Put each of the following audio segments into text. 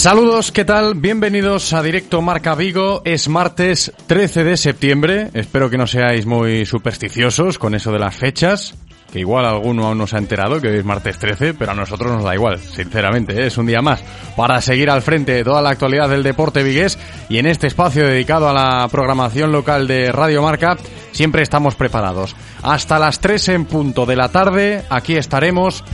Saludos, ¿qué tal? Bienvenidos a Directo Marca Vigo. Es martes 13 de septiembre. Espero que no seáis muy supersticiosos con eso de las fechas. Que igual alguno aún no se ha enterado que hoy es martes 13, pero a nosotros nos da igual, sinceramente, ¿eh? es un día más para seguir al frente de toda la actualidad del deporte vigués y en este espacio dedicado a la programación local de Radio Marca siempre estamos preparados. Hasta las 3 en punto de la tarde, aquí estaremos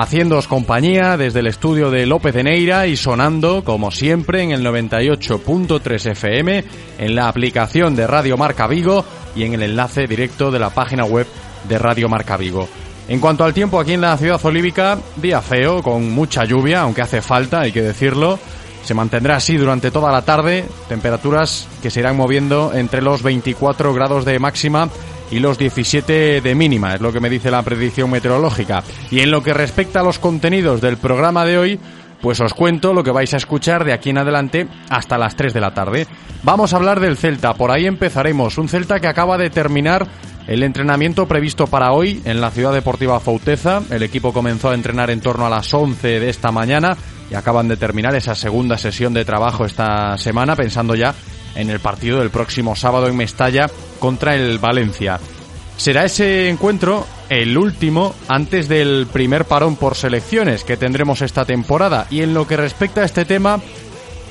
haciéndoos compañía desde el estudio de López de Neira y sonando, como siempre, en el 98.3 FM, en la aplicación de Radio Marca Vigo y en el enlace directo de la página web de Radio Marca Vigo. En cuanto al tiempo aquí en la ciudad olívica, día feo, con mucha lluvia, aunque hace falta, hay que decirlo. Se mantendrá así durante toda la tarde, temperaturas que se irán moviendo entre los 24 grados de máxima y los 17 de mínima, es lo que me dice la predicción meteorológica. Y en lo que respecta a los contenidos del programa de hoy, pues os cuento lo que vais a escuchar de aquí en adelante hasta las 3 de la tarde. Vamos a hablar del Celta, por ahí empezaremos. Un Celta que acaba de terminar el entrenamiento previsto para hoy en la Ciudad Deportiva Fauteza. El equipo comenzó a entrenar en torno a las 11 de esta mañana y acaban de terminar esa segunda sesión de trabajo esta semana pensando ya en el partido del próximo sábado en Mestalla contra el Valencia. Será ese encuentro el último antes del primer parón por selecciones que tendremos esta temporada. Y en lo que respecta a este tema,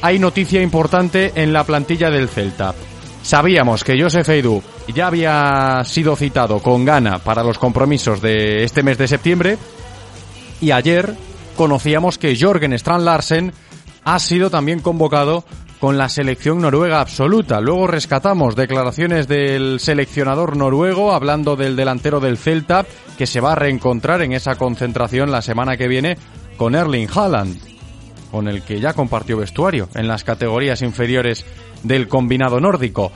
hay noticia importante en la plantilla del Celta. Sabíamos que Josef Eidú ya había sido citado con gana para los compromisos de este mes de septiembre y ayer conocíamos que Jorgen Strand Larsen ha sido también convocado con la selección noruega absoluta. Luego rescatamos declaraciones del seleccionador noruego hablando del delantero del Celta que se va a reencontrar en esa concentración la semana que viene con Erling Haaland, con el que ya compartió vestuario en las categorías inferiores del combinado nórdico.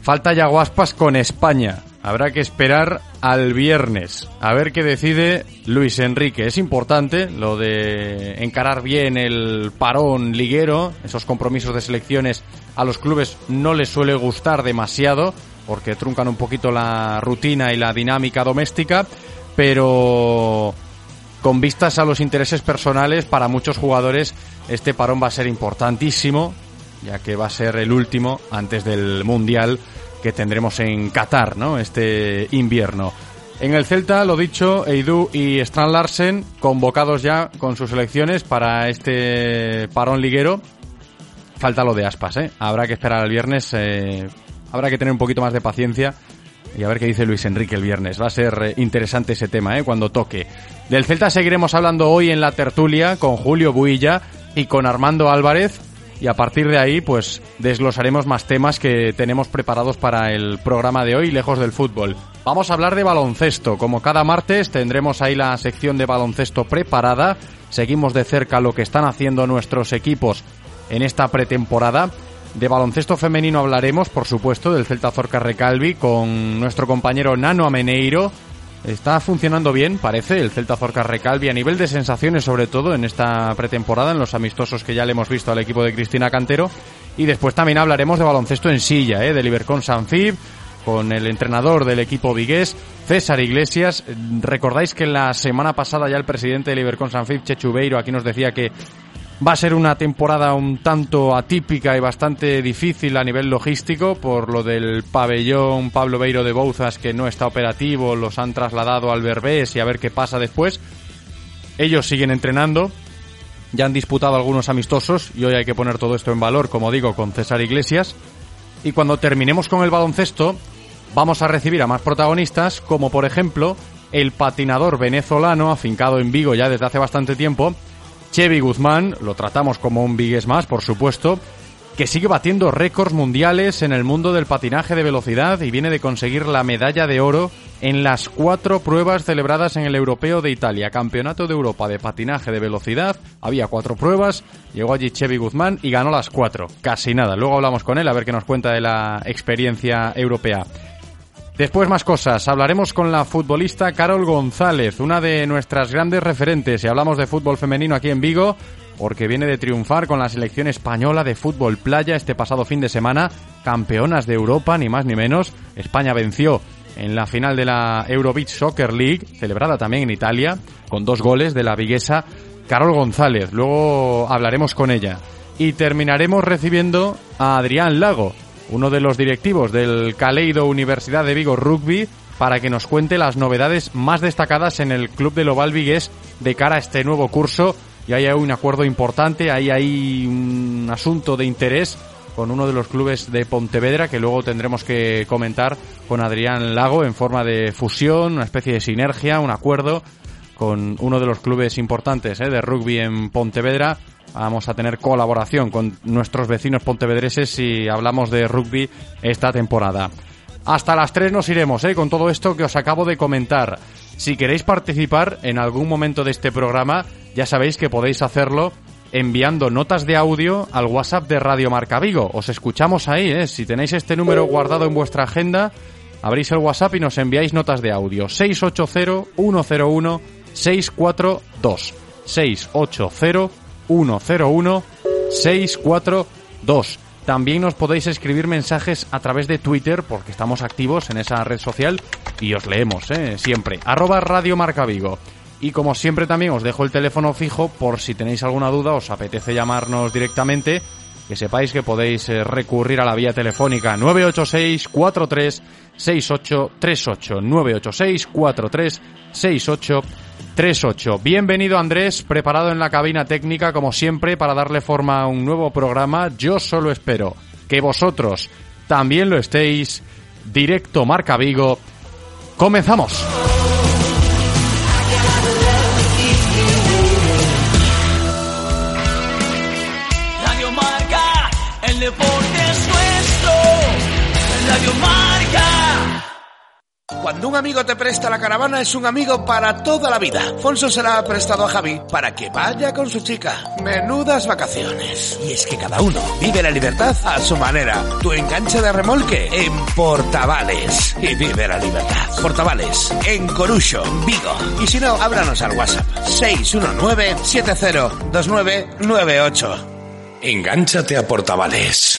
Falta ya guaspas con España. Habrá que esperar al viernes a ver qué decide Luis Enrique. Es importante lo de encarar bien el parón liguero. Esos compromisos de selecciones a los clubes no les suele gustar demasiado porque truncan un poquito la rutina y la dinámica doméstica. Pero con vistas a los intereses personales, para muchos jugadores este parón va a ser importantísimo, ya que va a ser el último antes del Mundial que tendremos en Qatar, ¿no? Este invierno. En el Celta, lo dicho, Eidú y Strand Larsen convocados ya con sus elecciones para este parón liguero. Falta lo de Aspas, ¿eh? Habrá que esperar al viernes, eh, habrá que tener un poquito más de paciencia y a ver qué dice Luis Enrique el viernes. Va a ser eh, interesante ese tema, ¿eh? Cuando toque. Del Celta seguiremos hablando hoy en la tertulia con Julio Builla y con Armando Álvarez y a partir de ahí pues desglosaremos más temas que tenemos preparados para el programa de hoy, lejos del fútbol. Vamos a hablar de baloncesto, como cada martes tendremos ahí la sección de baloncesto preparada, seguimos de cerca lo que están haciendo nuestros equipos en esta pretemporada. De baloncesto femenino hablaremos, por supuesto, del Celta Zorca Recalvi con nuestro compañero Nano Ameneiro, Está funcionando bien, parece, el Celta Zorca Recalvi a nivel de sensaciones, sobre todo en esta pretemporada, en los amistosos que ya le hemos visto al equipo de Cristina Cantero. Y después también hablaremos de baloncesto en silla, ¿eh? del Ibercon Sanfib, con el entrenador del equipo vigués, César Iglesias. Recordáis que la semana pasada ya el presidente del Ibercon Sanfib, Chechubeiro, aquí nos decía que va a ser una temporada un tanto atípica y bastante difícil a nivel logístico por lo del pabellón Pablo Beiro de Bouzas que no está operativo, los han trasladado al Berbés y a ver qué pasa después. Ellos siguen entrenando, ya han disputado algunos amistosos y hoy hay que poner todo esto en valor, como digo, con César Iglesias. Y cuando terminemos con el baloncesto, vamos a recibir a más protagonistas, como por ejemplo el patinador venezolano, afincado en Vigo ya desde hace bastante tiempo, Chevy Guzmán, lo tratamos como un Vigues más, por supuesto, que sigue batiendo récords mundiales en el mundo del patinaje de velocidad y viene de conseguir la medalla de oro en las cuatro pruebas celebradas en el Europeo de Italia, Campeonato de Europa de Patinaje de Velocidad. Había cuatro pruebas, llegó allí Chevy Guzmán y ganó las cuatro. Casi nada. Luego hablamos con él a ver qué nos cuenta de la experiencia europea. Después más cosas. Hablaremos con la futbolista Carol González, una de nuestras grandes referentes. Y hablamos de fútbol femenino aquí en Vigo, porque viene de triunfar con la selección española de fútbol playa este pasado fin de semana. Campeonas de Europa, ni más ni menos. España venció en la final de la Eurobeach Soccer League, celebrada también en Italia, con dos goles de la viguesa Carol González. Luego hablaremos con ella. Y terminaremos recibiendo a Adrián Lago, uno de los directivos del Caleido Universidad de Vigo Rugby, para que nos cuente las novedades más destacadas en el Club de Oval de cara a este nuevo curso. Y hay un acuerdo importante, ahí hay un asunto de interés con uno de los clubes de Pontevedra que luego tendremos que comentar con Adrián Lago en forma de fusión, una especie de sinergia, un acuerdo con uno de los clubes importantes ¿eh? de rugby en Pontevedra vamos a tener colaboración con nuestros vecinos pontevedreses si hablamos de rugby esta temporada. Hasta las 3 nos iremos ¿eh? con todo esto que os acabo de comentar. Si queréis participar en algún momento de este programa, ya sabéis que podéis hacerlo enviando notas de audio al WhatsApp de Radio Marca Vigo. Os escuchamos ahí, ¿eh? si tenéis este número guardado en vuestra agenda, abrís el WhatsApp y nos enviáis notas de audio. 680 101 642 680 101 642. También nos podéis escribir mensajes a través de Twitter porque estamos activos en esa red social y os leemos, ¿eh? siempre. Arroba Radio Marca Vigo. Y como siempre también os dejo el teléfono fijo por si tenéis alguna duda, os apetece llamarnos directamente, que sepáis que podéis eh, recurrir a la vía telefónica 986 43 6838 986 43 6838 38. Bienvenido Andrés, preparado en la cabina técnica como siempre para darle forma a un nuevo programa. Yo solo espero que vosotros también lo estéis. Directo Marca Vigo. Comenzamos. Radio Marca, el deporte es nuestro. Radio Marca. Cuando un amigo te presta la caravana es un amigo para toda la vida. Fonso se la ha prestado a Javi para que vaya con su chica. Menudas vacaciones. Y es que cada uno vive la libertad a su manera. Tu enganche de remolque en Portavales. Y vive la libertad. Portavales, en Corucho, Vigo. Y si no, háblanos al WhatsApp. 619-702998. Engánchate a Portavales.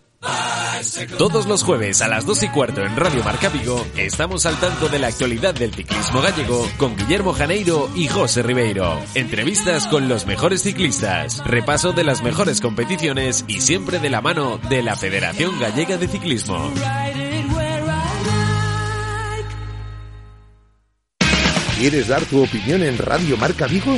Todos los jueves a las 2 y cuarto en Radio Marca Vigo estamos al tanto de la actualidad del ciclismo gallego con Guillermo Janeiro y José Ribeiro. Entrevistas con los mejores ciclistas, repaso de las mejores competiciones y siempre de la mano de la Federación Gallega de Ciclismo. ¿Quieres dar tu opinión en Radio Marca Vigo?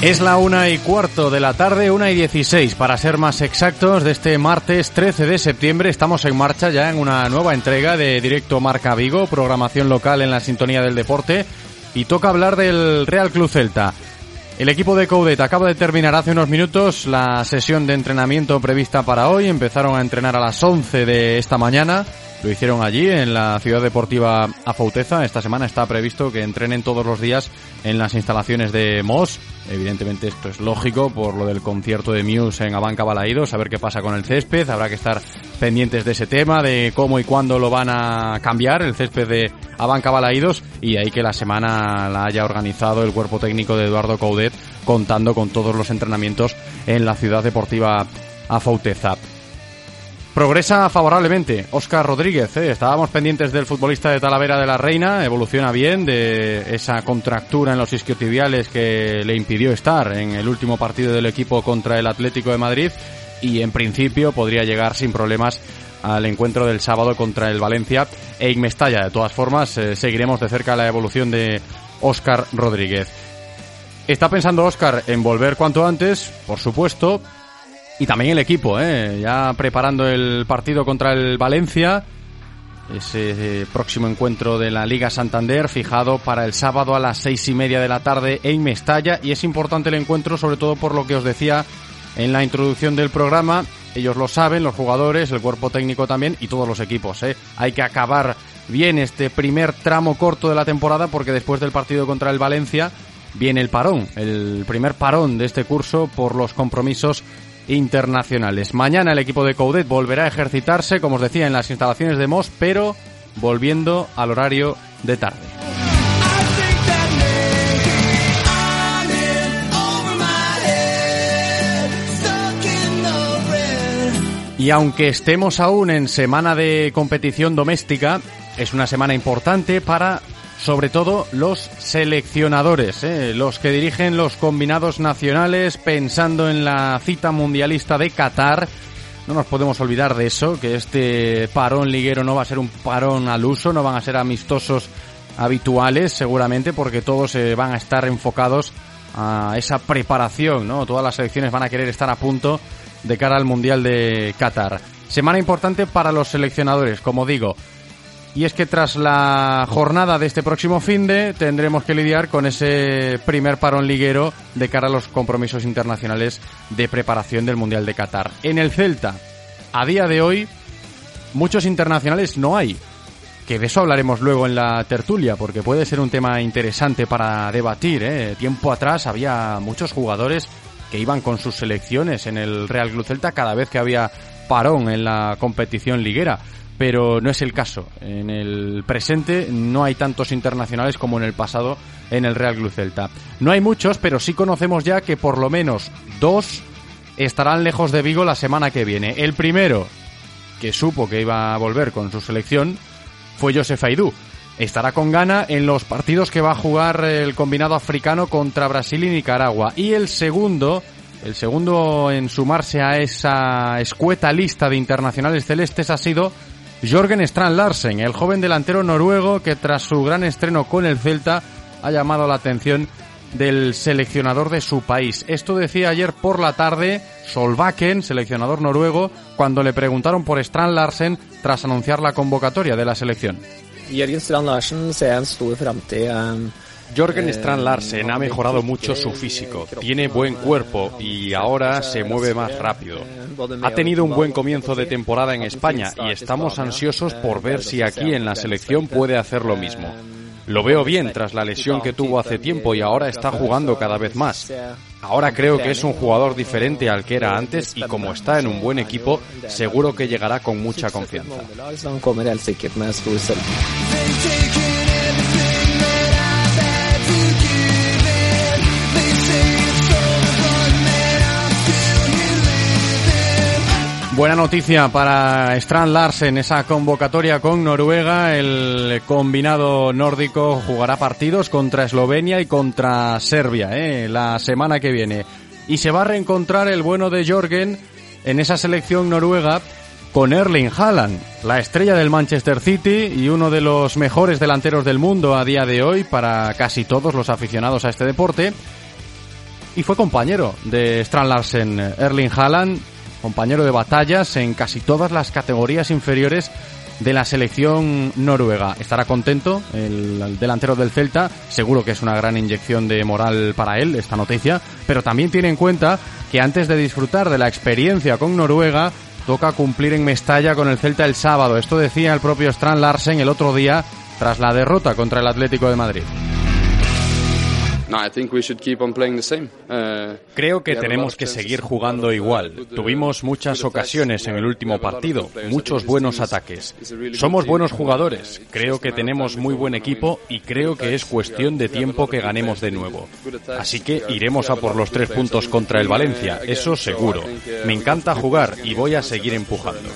Es la una y cuarto de la tarde, una y dieciséis, para ser más exactos, de este martes 13 de septiembre. Estamos en marcha ya en una nueva entrega de Directo Marca Vigo, programación local en la sintonía del deporte. Y toca hablar del Real Club Celta. El equipo de Coudet acaba de terminar hace unos minutos la sesión de entrenamiento prevista para hoy. Empezaron a entrenar a las 11 de esta mañana. Lo hicieron allí en la ciudad deportiva Afauteza. Esta semana está previsto que entrenen todos los días en las instalaciones de MOS. Evidentemente esto es lógico por lo del concierto de Muse en Abanca Balaídos, a ver qué pasa con el césped. Habrá que estar pendientes de ese tema, de cómo y cuándo lo van a cambiar el césped de Abanca Balaídos y ahí que la semana la haya organizado el cuerpo técnico de Eduardo Coudet contando con todos los entrenamientos en la ciudad deportiva Afauteza. Progresa favorablemente Óscar Rodríguez. ¿eh? Estábamos pendientes del futbolista de Talavera de la Reina. Evoluciona bien de esa contractura en los isquiotibiales que le impidió estar en el último partido del equipo contra el Atlético de Madrid. Y en principio podría llegar sin problemas al encuentro del sábado contra el Valencia e Mestalla. De todas formas, eh, seguiremos de cerca la evolución de Óscar Rodríguez. Está pensando Óscar en volver cuanto antes, por supuesto, y también el equipo, ¿eh? ya preparando el partido contra el Valencia, ese eh, próximo encuentro de la Liga Santander fijado para el sábado a las seis y media de la tarde en Mestalla y es importante el encuentro sobre todo por lo que os decía en la introducción del programa. Ellos lo saben, los jugadores, el cuerpo técnico también y todos los equipos. ¿eh? Hay que acabar bien este primer tramo corto de la temporada porque después del partido contra el Valencia viene el parón, el primer parón de este curso por los compromisos internacionales. Mañana el equipo de Coudet volverá a ejercitarse, como os decía, en las instalaciones de Mos, pero volviendo al horario de tarde. Y aunque estemos aún en semana de competición doméstica, es una semana importante para, sobre todo, los seleccionadores, ¿eh? los que dirigen los combinados nacionales pensando en la cita mundialista de Qatar. No nos podemos olvidar de eso, que este parón liguero no va a ser un parón al uso, no van a ser amistosos habituales seguramente porque todos eh, van a estar enfocados a esa preparación, ¿no? Todas las selecciones van a querer estar a punto de cara al Mundial de Qatar. Semana importante para los seleccionadores, como digo. Y es que tras la jornada de este próximo fin de tendremos que lidiar con ese primer parón liguero de cara a los compromisos internacionales de preparación del Mundial de Qatar. En el Celta, a día de hoy, muchos internacionales no hay. Que de eso hablaremos luego en la tertulia, porque puede ser un tema interesante para debatir. ¿eh? Tiempo atrás había muchos jugadores que iban con sus selecciones en el Real Club Celta cada vez que había parón en la competición liguera. Pero no es el caso. En el presente no hay tantos internacionales como en el pasado en el Real Club Celta. No hay muchos, pero sí conocemos ya que por lo menos dos estarán lejos de Vigo la semana que viene. El primero, que supo que iba a volver con su selección, fue Josef Aidú. Estará con gana en los partidos que va a jugar el combinado africano contra Brasil y Nicaragua. Y el segundo, el segundo en sumarse a esa escueta lista de internacionales celestes ha sido Jorgen Strand Larsen, el joven delantero noruego que tras su gran estreno con el Celta ha llamado la atención del seleccionador de su país. Esto decía ayer por la tarde Solbakken, seleccionador noruego, cuando le preguntaron por Strand Larsen tras anunciar la convocatoria de la selección. Jørgen Strand Larsen ser en. Eh, Jorgen Eh, Strand Larsen ha mejorado mucho su físico, tiene buen cuerpo y ahora se mueve más rápido. Ha tenido un buen comienzo de temporada en España y estamos ansiosos por ver si aquí en la selección puede hacer lo mismo. Lo veo bien tras la lesión que tuvo hace tiempo y ahora está jugando cada vez más. Ahora creo que es un jugador diferente al que era antes y como está en un buen equipo, seguro que llegará con mucha confianza. Buena noticia para Strand Larsen, esa convocatoria con Noruega. El combinado nórdico jugará partidos contra Eslovenia y contra Serbia ¿eh? la semana que viene. Y se va a reencontrar el bueno de Jorgen en esa selección noruega con Erling Haaland, la estrella del Manchester City y uno de los mejores delanteros del mundo a día de hoy para casi todos los aficionados a este deporte. Y fue compañero de Strand Larsen, Erling Haaland, compañero de batallas en casi todas las categorías inferiores de la selección noruega. Estará contento el, el delantero del Celta, seguro que es una gran inyección de moral para él esta noticia, pero también tiene en cuenta que antes de disfrutar de la experiencia con Noruega, toca cumplir en Mestalla con el Celta el sábado. Esto decía el propio Strand Larsen el otro día tras la derrota contra el Atlético de Madrid. Creo que tenemos que seguir jugando igual. Tuvimos muchas ocasiones en el último partido, muchos buenos ataques. Somos buenos jugadores. Creo que tenemos muy buen equipo y creo que es cuestión de tiempo que ganemos de nuevo. Así que iremos a por los tres puntos contra el Valencia, eso seguro. uh, Me encanta jugar y voy a seguir empujando.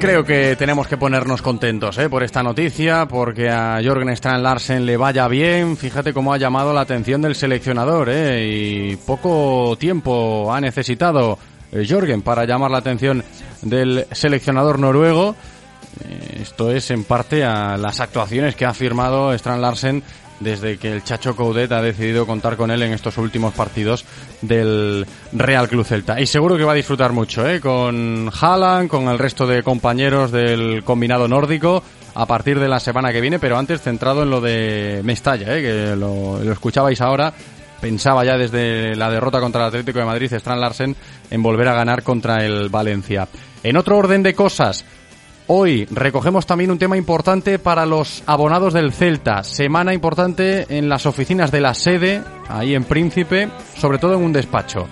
Creo que tenemos que ponernos contentos ¿eh? por esta noticia, porque a Jorgen Strand Larsen le vaya bien. Fíjate cómo ha llamado la atención del seleccionador ¿eh? y poco tiempo ha necesitado eh, Jorgen para llamar la atención del seleccionador noruego. Eh, Esto es en parte a las actuaciones que ha firmado Strand Larsen desde que el Chacho Coudet ha decidido contar con él en estos últimos partidos del Real Club Celta. Y seguro que va a disfrutar mucho, ¿eh? Con Haaland, con el resto de compañeros del combinado nórdico a partir de la semana que viene, pero antes centrado en lo de Mestalla, ¿eh? Que lo, lo escuchabais ahora. Pensaba ya desde la derrota contra el Atlético de Madrid, Strand Larsen, en volver a ganar contra el Valencia. En otro orden de cosas, Hoy recogemos también un tema importante para los abonados del Celta. Semana importante en las oficinas de la sede, ahí en Príncipe, sobre todo en un despacho.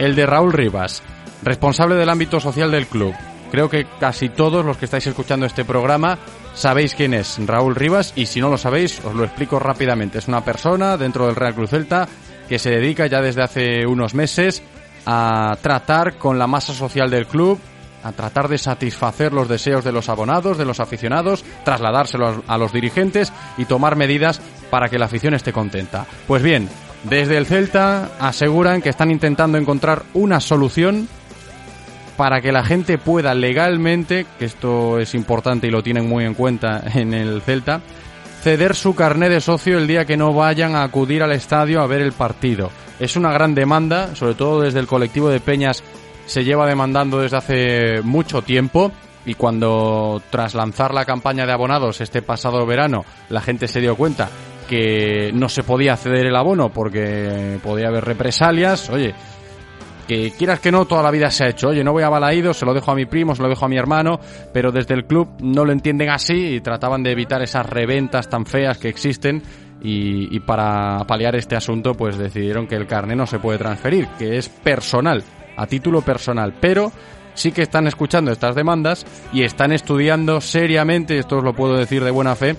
El de Raúl Rivas, responsable del ámbito social del club. Creo que casi todos los que estáis escuchando este programa sabéis quién es Raúl Rivas y si no lo sabéis os lo explico rápidamente. Es una persona dentro del Real Club Celta que se dedica ya desde hace unos meses a tratar con la masa social del club, a tratar de satisfacer los deseos de los abonados, de los aficionados, trasladárselos a los dirigentes y tomar medidas para que la afición esté contenta. Pues bien, desde el Celta aseguran que están intentando encontrar una solución para que la gente pueda legalmente, que esto es importante y lo tienen muy en cuenta en el Celta, ceder su carné de socio el día que no vayan a acudir al estadio a ver el partido. Es una gran demanda, sobre todo desde el colectivo de Peñas se lleva demandando desde hace mucho tiempo y cuando tras lanzar la campaña de abonados este pasado verano la gente se dio cuenta que no se podía ceder el abono porque podía haber represalias, oye, que quieras que no, toda la vida se ha hecho. Oye, no voy a Balaído, se lo dejo a mi primo, se lo dejo a mi hermano, pero desde el club no lo entienden así y trataban de evitar esas reventas tan feas que existen y, para paliar este asunto pues decidieron que el carné no se puede transferir, que es personal, a título personal, pero sí que están escuchando estas demandas y están estudiando seriamente, esto os lo puedo decir de buena fe,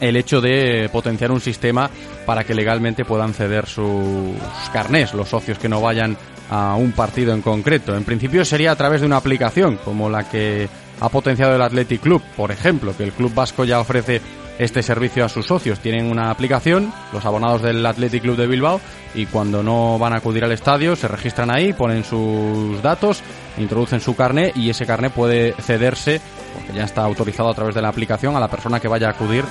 el hecho de potenciar un sistema para que legalmente puedan ceder sus carnés los socios que no vayan a un partido en concreto. En principio sería a través de una aplicación como la que ha potenciado el Athletic Club, por ejemplo, que el club vasco ya ofrece este servicio a sus socios. Tienen una aplicación, los abonados del Athletic Club de Bilbao, y cuando no van a acudir al estadio se registran ahí, ponen sus datos, introducen su carné y ese carné puede cederse, porque ya está autorizado a través de la aplicación, a la persona que vaya a acudir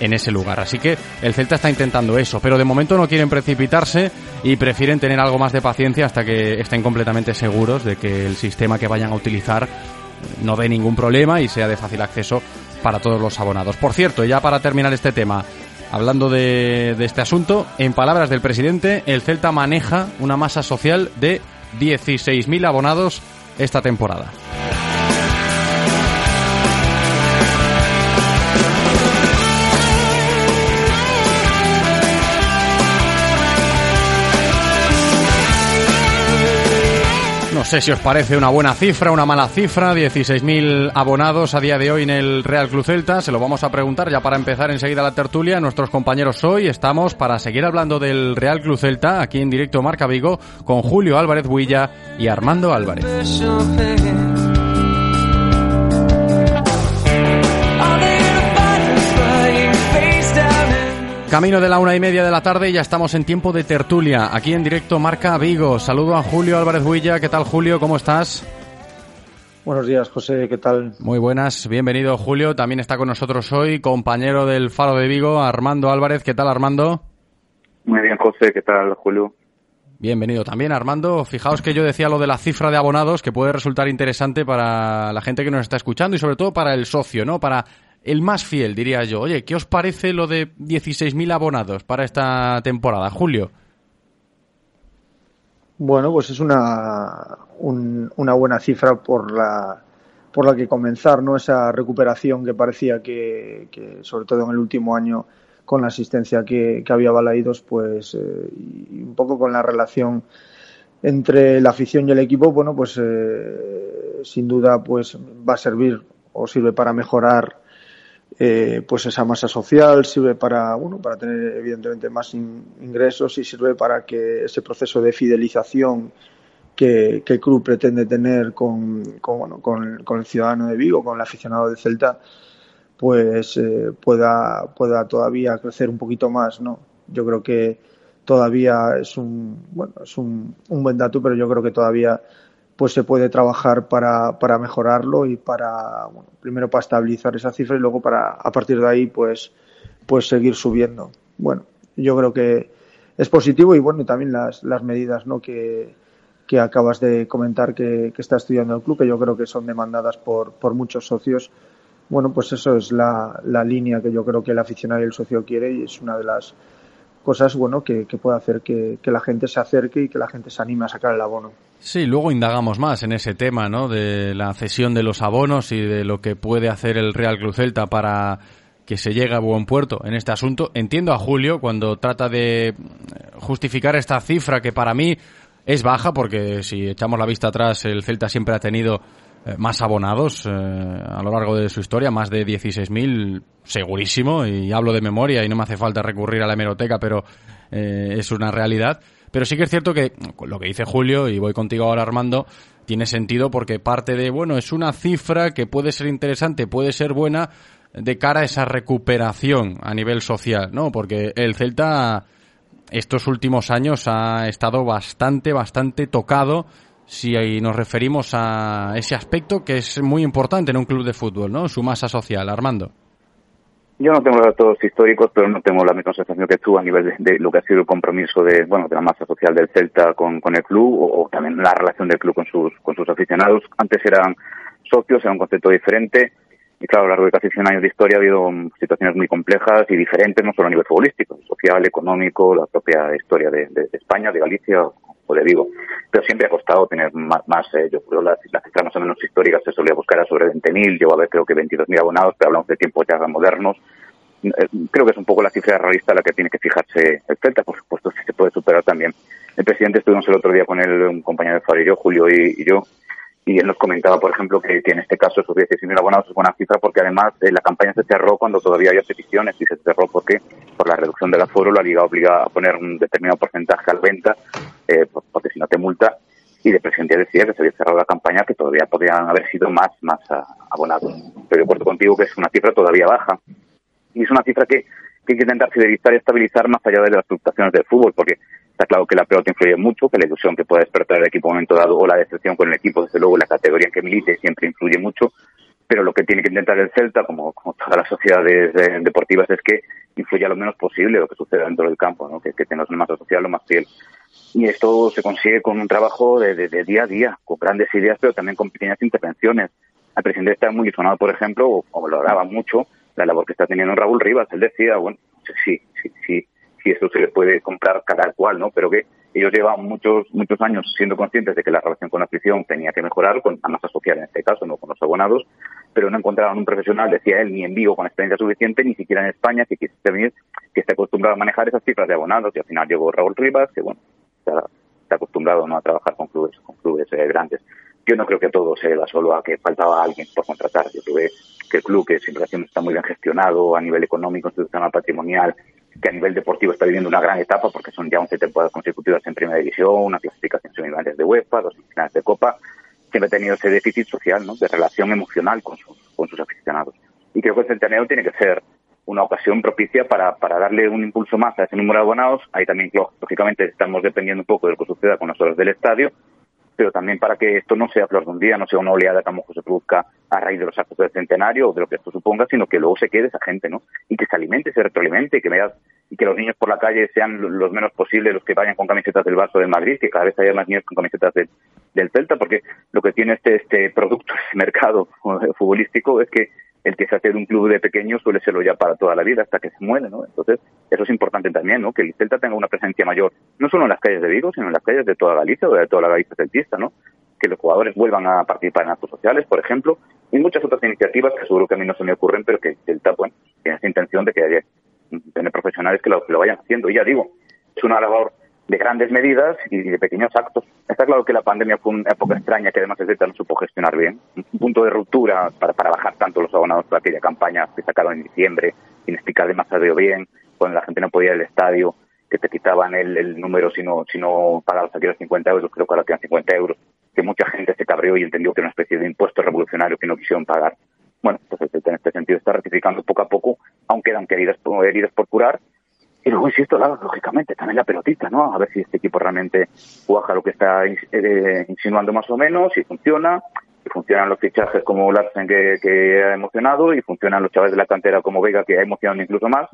en ese lugar. Así que el Celta está intentando eso, pero de momento no quieren precipitarse y prefieren tener algo más de paciencia hasta que estén completamente seguros de que el sistema que vayan a utilizar no dé ningún problema y sea de fácil acceso para todos los abonados. Por cierto, ya para terminar este tema, hablando de, de este asunto, en palabras del presidente, el Celta maneja una masa social de 16.000 abonados esta temporada. Sé si os parece una buena cifra, una mala cifra, 16.000 abonados a día de hoy en el Real Club Celta. Se lo vamos a preguntar ya para empezar enseguida la tertulia. Nuestros compañeros hoy estamos para seguir hablando del Real Club Celta aquí en directo Marca Vigo con Julio Álvarez Huilla y Armando Álvarez. Camino de la una y media de la tarde y ya estamos en tiempo de tertulia, aquí en directo Marca Vigo. Saludo a Julio Álvarez Huilla. ¿Qué tal, Julio? ¿Cómo estás? Buenos días, José. ¿Qué tal? Muy buenas, bienvenido, Julio. También está con nosotros hoy compañero del Faro de Vigo, Armando Álvarez. ¿Qué tal, Armando? Muy bien, José. ¿Qué tal, Julio? Bienvenido también, Armando. Fijaos que yo decía lo de la cifra de abonados, que puede resultar interesante para la gente que nos está escuchando y sobre todo para el socio, ¿no? Para el más fiel, diría yo. Oye, ¿qué os parece lo de 16.000 abonados para esta temporada, Julio? Bueno, pues es una, un- una buena cifra por la, por la que comenzar, ¿no? Esa recuperación que parecía que, que, sobre todo en el último año, con la asistencia que, que había Balaídos, pues, eh, y un poco con la relación entre la afición y el equipo, bueno, pues eh, sin duda pues va a servir o sirve para mejorar eh, pues esa masa social, sirve para bueno para tener evidentemente más in- ingresos y sirve para que ese proceso de fidelización que, que el club pretende tener con, con, bueno, con, con el ciudadano de Vigo, con el aficionado de Celta, pues eh, pueda, pueda todavía crecer un poquito más, ¿no? Yo creo que todavía es un, bueno, es un, un buen dato, pero yo creo que todavía pues se puede trabajar para, para mejorarlo y para, bueno, primero para estabilizar esa cifra y luego para, a partir de ahí, pues, pues seguir subiendo. Bueno, yo creo que es positivo y bueno, también las, las medidas, ¿no? Que, que acabas de comentar que, que está estudiando el club, que yo creo que son demandadas por, por muchos socios. Bueno, pues eso es la, la línea que yo creo que el aficionado y el socio quiere y es una de las cosas bueno que, que puede hacer que, que la gente se acerque y que la gente se anime a sacar el abono. Sí, luego indagamos más en ese tema, ¿no? De la cesión de los abonos y de lo que puede hacer el Real Club Celta para que se llegue a buen puerto en este asunto. Entiendo a Julio cuando trata de justificar esta cifra que para mí es baja porque si echamos la vista atrás el Celta siempre ha tenido más abonados eh, a lo largo de su historia, más de 16.000 segurísimo y hablo de memoria y no me hace falta recurrir a la hemeroteca, pero eh, es una realidad. Pero sí que es cierto que lo que dice Julio, y voy contigo ahora Armando, tiene sentido porque parte de, bueno, es una cifra que puede ser interesante, puede ser buena de cara a esa recuperación a nivel social, ¿no? Porque el Celta estos últimos años ha estado bastante, bastante tocado si nos referimos a ese aspecto que es muy importante en un club de fútbol, ¿no? Su masa social. Armando. Yo no tengo datos históricos, pero no tengo la misma sensación que tú a nivel de, lo que ha sido el compromiso de, bueno, de la masa social del Celta con, con el club o, también la relación del club con sus, con sus aficionados. Antes eran socios, era un concepto diferente. Y claro, a lo largo de casi 100 años de historia ha habido situaciones muy complejas y diferentes, no solo a nivel futbolístico, social, económico, la propia historia de, España, de Galicia de Vigo. Pero siempre ha costado tener más, más eh, yo creo, las, las cifras más o menos históricas se solía buscar a sobre 20.000, llegó a haber creo que 22.000 abonados, pero hablamos de tiempos ya modernos. Eh, Creo que es un poco la cifra realista la que tiene que fijarse el Celta, por supuesto, si se puede superar también. El presidente estuvimos el otro día con él, un compañero de yo, Julio y yo, y él nos comentaba, por ejemplo, que, en este caso esos 16.000 abonados es buena cifra porque además eh, la campaña se cerró cuando todavía había peticiones y se cerró porque por la reducción del aforo la liga obliga a poner un determinado porcentaje a la venta eh, por- porque si no te multa y el presidente decía que se había cerrado la campaña que todavía podrían haber sido más más ah, abonados. Estoy de acuerdo contigo que es una cifra todavía baja y es una cifra que, que hay que intentar fidelizar y estabilizar más allá de las fluctuaciones del fútbol, porque está claro que la pelota influye mucho, que la ilusión que puede despertar el equipo en un momento dado o la decepción con el equipo, desde luego la categoría en que milite siempre influye mucho, pero lo que tiene que intentar el Celta, como, como todas las sociedades eh, deportivas, es que influya lo menos posible lo que suceda dentro del campo, ¿no? que, que tengas una masa social lo más fiel. Y esto se consigue con un trabajo de, de- de día a día, con grandes ideas, pero también con pequeñas intervenciones. El presidente está muy sonado, por ejemplo, o, valoraba mucho la labor que está teniendo Raúl Rivas. Él decía, bueno, sé si, si, si, si eso se le puede comprar cada cual, ¿no? Pero que ellos llevan muchos muchos años siendo conscientes de que la relación con la afición tenía que mejorar, con la masa social en este caso, no con los abonados, pero no encontraron un profesional, decía él, ni en Vigo con experiencia suficiente, ni siquiera en España, que quisiese venir, que esté acostumbrado a manejar esas cifras de abonados. Y al final llegó Raúl Rivas, que bueno, está, acostumbrado ¿no? a trabajar con clubes, con clubes eh, grandes. Yo no creo que todo se deba solo a que faltaba alguien por contratar. Yo creo que- el club, que siempre está muy bien gestionado a nivel económico, institucional, patrimonial, que a nivel deportivo está viviendo una gran etapa porque son ya 11 temporadas consecutivas en primera división, una clasificación semifinales de UEFA, dos finales de Copa, siempre ha tenido ese déficit social, ¿no? de relación emocional con sus, con sus aficionados. Y creo que el centenario tiene que ser una ocasión propicia para, para darle un impulso más a ese número de abonados. Ahí también, lógicamente, estamos dependiendo un poco de lo que suceda con las horas del estadio, pero también para que esto no sea flor de un día, no sea una oleada que a se produzca a raíz de los actos del centenario o de lo que esto suponga, sino que luego se quede esa gente, ¿no? Y que se alimente, se retroalimente, que veas, y que los niños por la calle sean lo- los menos posibles los que vayan con camisetas del Barça o del Madrid, que cada vez haya más niños con camisetas del, del Celta, porque lo que tiene este, este producto, este mercado futbolístico es que el que se hace de un club de pequeños suele serlo ya para toda la vida hasta que se muere, ¿no? Entonces, eso es importante también, ¿no? Que el Celta tenga una presencia mayor, no solo en las calles de Vigo, sino en las calles de toda Galicia o de toda la Galicia celtista, ¿no? Que los jugadores vuelvan a participar en actos sociales, por ejemplo, y muchas otras iniciativas que seguro que a mí no se me ocurren, pero que el Celta, bueno, tiene esa intención de que haya tener profesionales que lo, que lo vayan haciendo. Y ya digo, es una labor de grandes medidas y de pequeños actos. Está claro que la pandemia fue una época extraña que además Celta no supo gestionar bien. Un punto de ruptura para, para bajar tanto los abonados por aquella campaña que sacaron en diciembre, sin explicar demasiado bien, cuando la gente no podía ir al estadio, que te quitaban el, el número si no, si no pagabas aquí los 50 euros, creo que ahora quedan 50 euros, que mucha gente se cabreó y entendió que era una especie de impuesto revolucionario que no quisieron pagar. Bueno, entonces en este sentido está ratificando poco a poco, aún quedan heridas, heridas por curar, y luego, insisto, la- lógicamente, también la pelotita, ¿no? A ver si este equipo realmente cuaja lo que está eh, insinuando más o menos, si funciona, y funcionan los fichajes como Larsen que, que ha emocionado, y funcionan los chavales de la cantera como Vega que ha emocionado incluso más,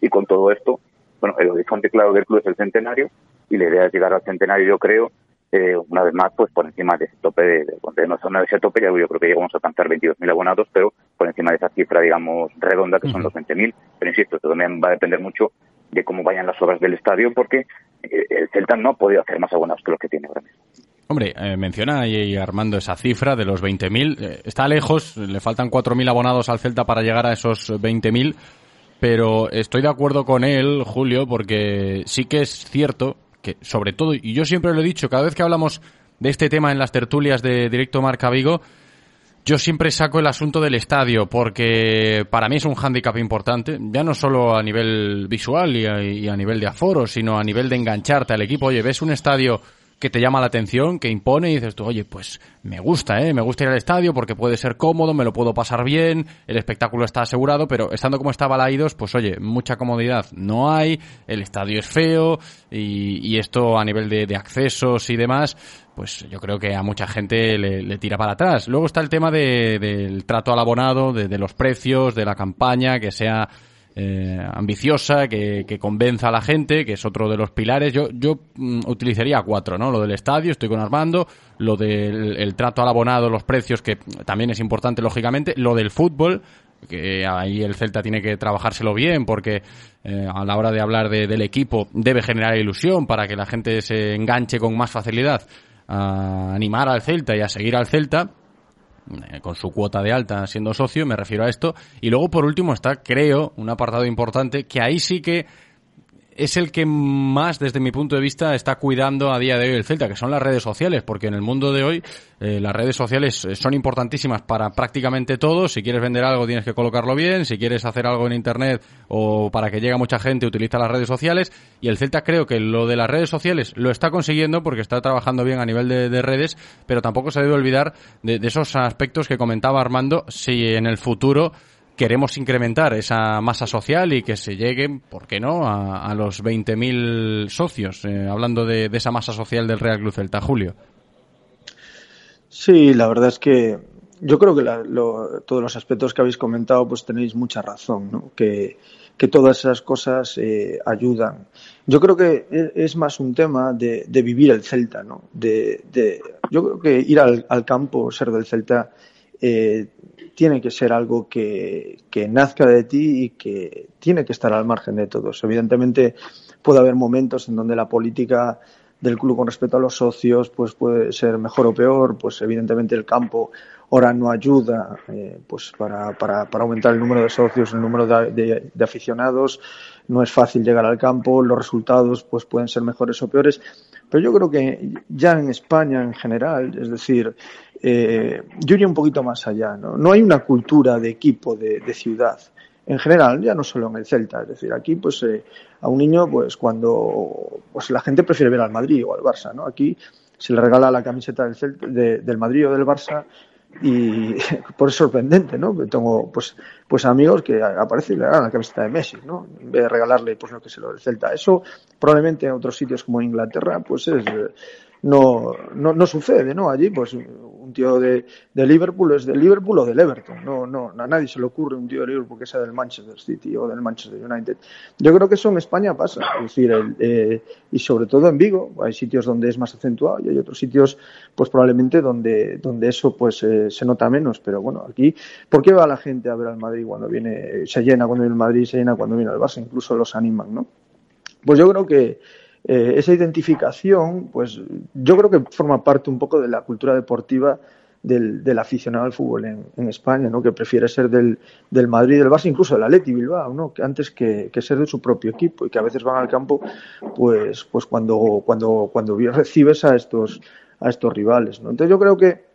y con todo esto, bueno, el horizonte claro del club es el centenario, y la idea es llegar al centenario, yo creo, eh, una vez más, pues por encima de ese tope, de, de, de no zona de ese tope, ya yo creo que llegamos a alcanzar 22.000 abonados, pero por encima de esa cifra, digamos, redonda, que son los 20.000. Pero insisto, esto también va a depender mucho de cómo vayan las obras del estadio, porque eh, el Celta no ha podido hacer más abonados que los que tiene ahora mismo. Hombre, eh, menciona ahí Armando esa cifra de los 20.000. Eh, está lejos, le faltan 4.000 abonados al Celta para llegar a esos 20.000, pero estoy de acuerdo con él, Julio, porque sí que es cierto que, sobre todo, y yo siempre lo he dicho, cada vez que hablamos de este tema en las tertulias de Directo Marca Vigo, yo siempre saco el asunto del estadio porque para mí es un hándicap importante, ya no solo a nivel visual y a, y a nivel de aforo, sino a nivel de engancharte al equipo. Oye, ves un estadio que te llama la atención, que impone y dices tú, oye, pues me gusta, ¿eh? Me gusta ir al estadio porque puede ser cómodo, me lo puedo pasar bien, el espectáculo está asegurado, pero estando como está Balaídos, pues oye, mucha comodidad no hay, el estadio es feo y, esto a nivel de, de accesos y demás, pues yo creo que a mucha gente le, le tira para atrás. Luego está el tema de- del trato al abonado, de, de los precios, de la campaña, que sea eh, ambiciosa, que, que convenza a la gente, que es otro de los pilares. Yo, yo mm, utilizaría cuatro, ¿no? Lo del estadio, estoy con Armando, lo del el trato al abonado, los precios, que también es importante, lógicamente, lo del fútbol, que ahí el Celta tiene que trabajárselo bien porque eh, a la hora de hablar de- del equipo debe generar ilusión para que la gente se enganche con más facilidad a animar al Celta y a seguir al Celta con su cuota de alta siendo socio, me refiero a esto. Y luego, por último, está, creo, un apartado importante que ahí sí que es el que más, desde mi punto de vista, está cuidando a día de hoy el Celta, que son las redes sociales, porque en el mundo de hoy eh, las redes sociales eh, son importantísimas para prácticamente todo. Si quieres vender algo tienes que colocarlo bien, si quieres hacer algo en Internet o para que llegue a mucha gente utiliza las redes sociales. Y el Celta creo que lo de las redes sociales lo está consiguiendo porque está trabajando bien a nivel de, de redes, pero tampoco se debe olvidar de, de esos aspectos que comentaba Armando, si en el futuro queremos incrementar esa masa social y que se lleguen, ¿por qué no?, a, a los 20.000 socios, eh, hablando de, esa masa social del Real Club Celta, Julio. Sí, la verdad es que yo creo que la- lo- todos los aspectos que habéis comentado, pues tenéis mucha razón, ¿no? Que, todas esas cosas eh, ayudan. Yo creo que e- es más un tema de, vivir el Celta, ¿no? De, de- yo creo que ir al, al campo, ser del Celta, eh, tiene que ser algo que, que nazca de ti y que tiene que estar al margen de todos. Evidentemente puede haber momentos en donde la política del club con respecto a los socios pues puede ser mejor o peor, pues evidentemente el campo ahora no ayuda eh, pues para, para, para, aumentar el número de socios, el número de, de, de, aficionados, no es fácil llegar al campo, los resultados pues pueden ser mejores o peores, pero yo creo que ya en España en general, es decir, eh, yo iría un poquito más allá, ¿no? No hay una cultura de equipo, de, ciudad en general, ya no solo en el Celta, es decir, aquí pues eh, a un niño pues cuando pues la gente prefiere ver al Madrid o al Barça, ¿no? Aquí se le regala la camiseta del, Celta, de, del Madrid o del Barça y por es sorprendente, ¿no? Tengo pues pues amigos que aparecen y le regalan la camiseta de Messi, ¿no? En vez de regalarle pues lo que se lo del Celta. Eso probablemente en otros sitios como Inglaterra pues es no, no, no sucede, ¿no? Allí, pues, un tío de, de, Liverpool es del Liverpool o del Everton. No, no, a nadie se le ocurre un tío de Liverpool que sea del Manchester City o del Manchester United. Yo creo que eso en España pasa. Es decir, el, eh, y sobre todo en Vigo, hay sitios donde es más acentuado y hay otros sitios, pues probablemente donde, donde eso pues eh, se nota menos. Pero bueno, aquí, ¿por qué va la gente a ver al Madrid cuando viene, se llena cuando viene el Madrid, se llena cuando viene el Barça? Incluso los animan, ¿no? Pues yo creo que, eh, esa identificación, pues yo creo que forma parte un poco de la cultura deportiva del, del aficionado al fútbol en, en, España, ¿no? que prefiere ser del, del Madrid, del Barça, incluso del Atleti Bilbao, ¿no? antes que, que, ser de su propio equipo y que a veces van al campo pues, pues cuando, cuando, cuando recibes a estos, a estos rivales. ¿no? Entonces yo creo que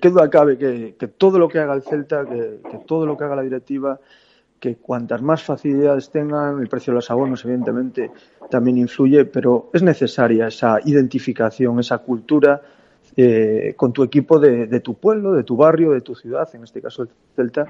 qué duda cabe que, que todo lo que haga el Celta, que todo lo que haga la directiva, que cuantas más facilidades tengan, el precio de los abonos evidentemente también influye, pero es necesaria esa identificación, esa cultura eh, con tu equipo de, de, tu pueblo, de tu barrio, de tu ciudad, en este caso el Celta.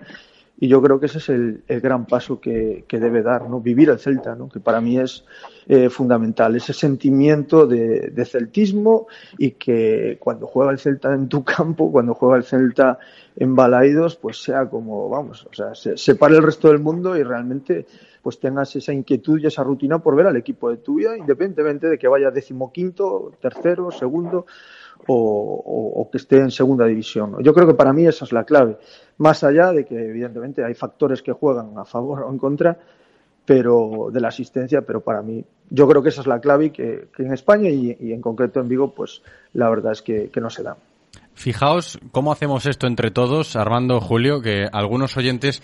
Y yo creo que ese es el, el gran paso que, que, debe dar, ¿no? Vivir el Celta, ¿no? Que para mí es eh, fundamental, ese sentimiento de, de, celtismo y que cuando juega el Celta en tu campo, cuando juega el Celta en Balaidos, pues sea como, vamos, o sea, se, separe el resto del mundo y realmente pues tengas esa inquietud y esa rutina por ver al equipo de tu vida, independientemente de que vaya decimoquinto, tercero, segundo o, que esté en segunda división. Yo creo que para mí esa es la clave, más allá de que evidentemente hay factores que juegan a favor o en contra, pero de la asistencia, pero para mí yo creo que esa es la clave y que, en España y, en concreto en Vigo, pues la verdad es que no se da. Fijaos cómo hacemos esto entre todos, Armando, Julio, que algunos oyentes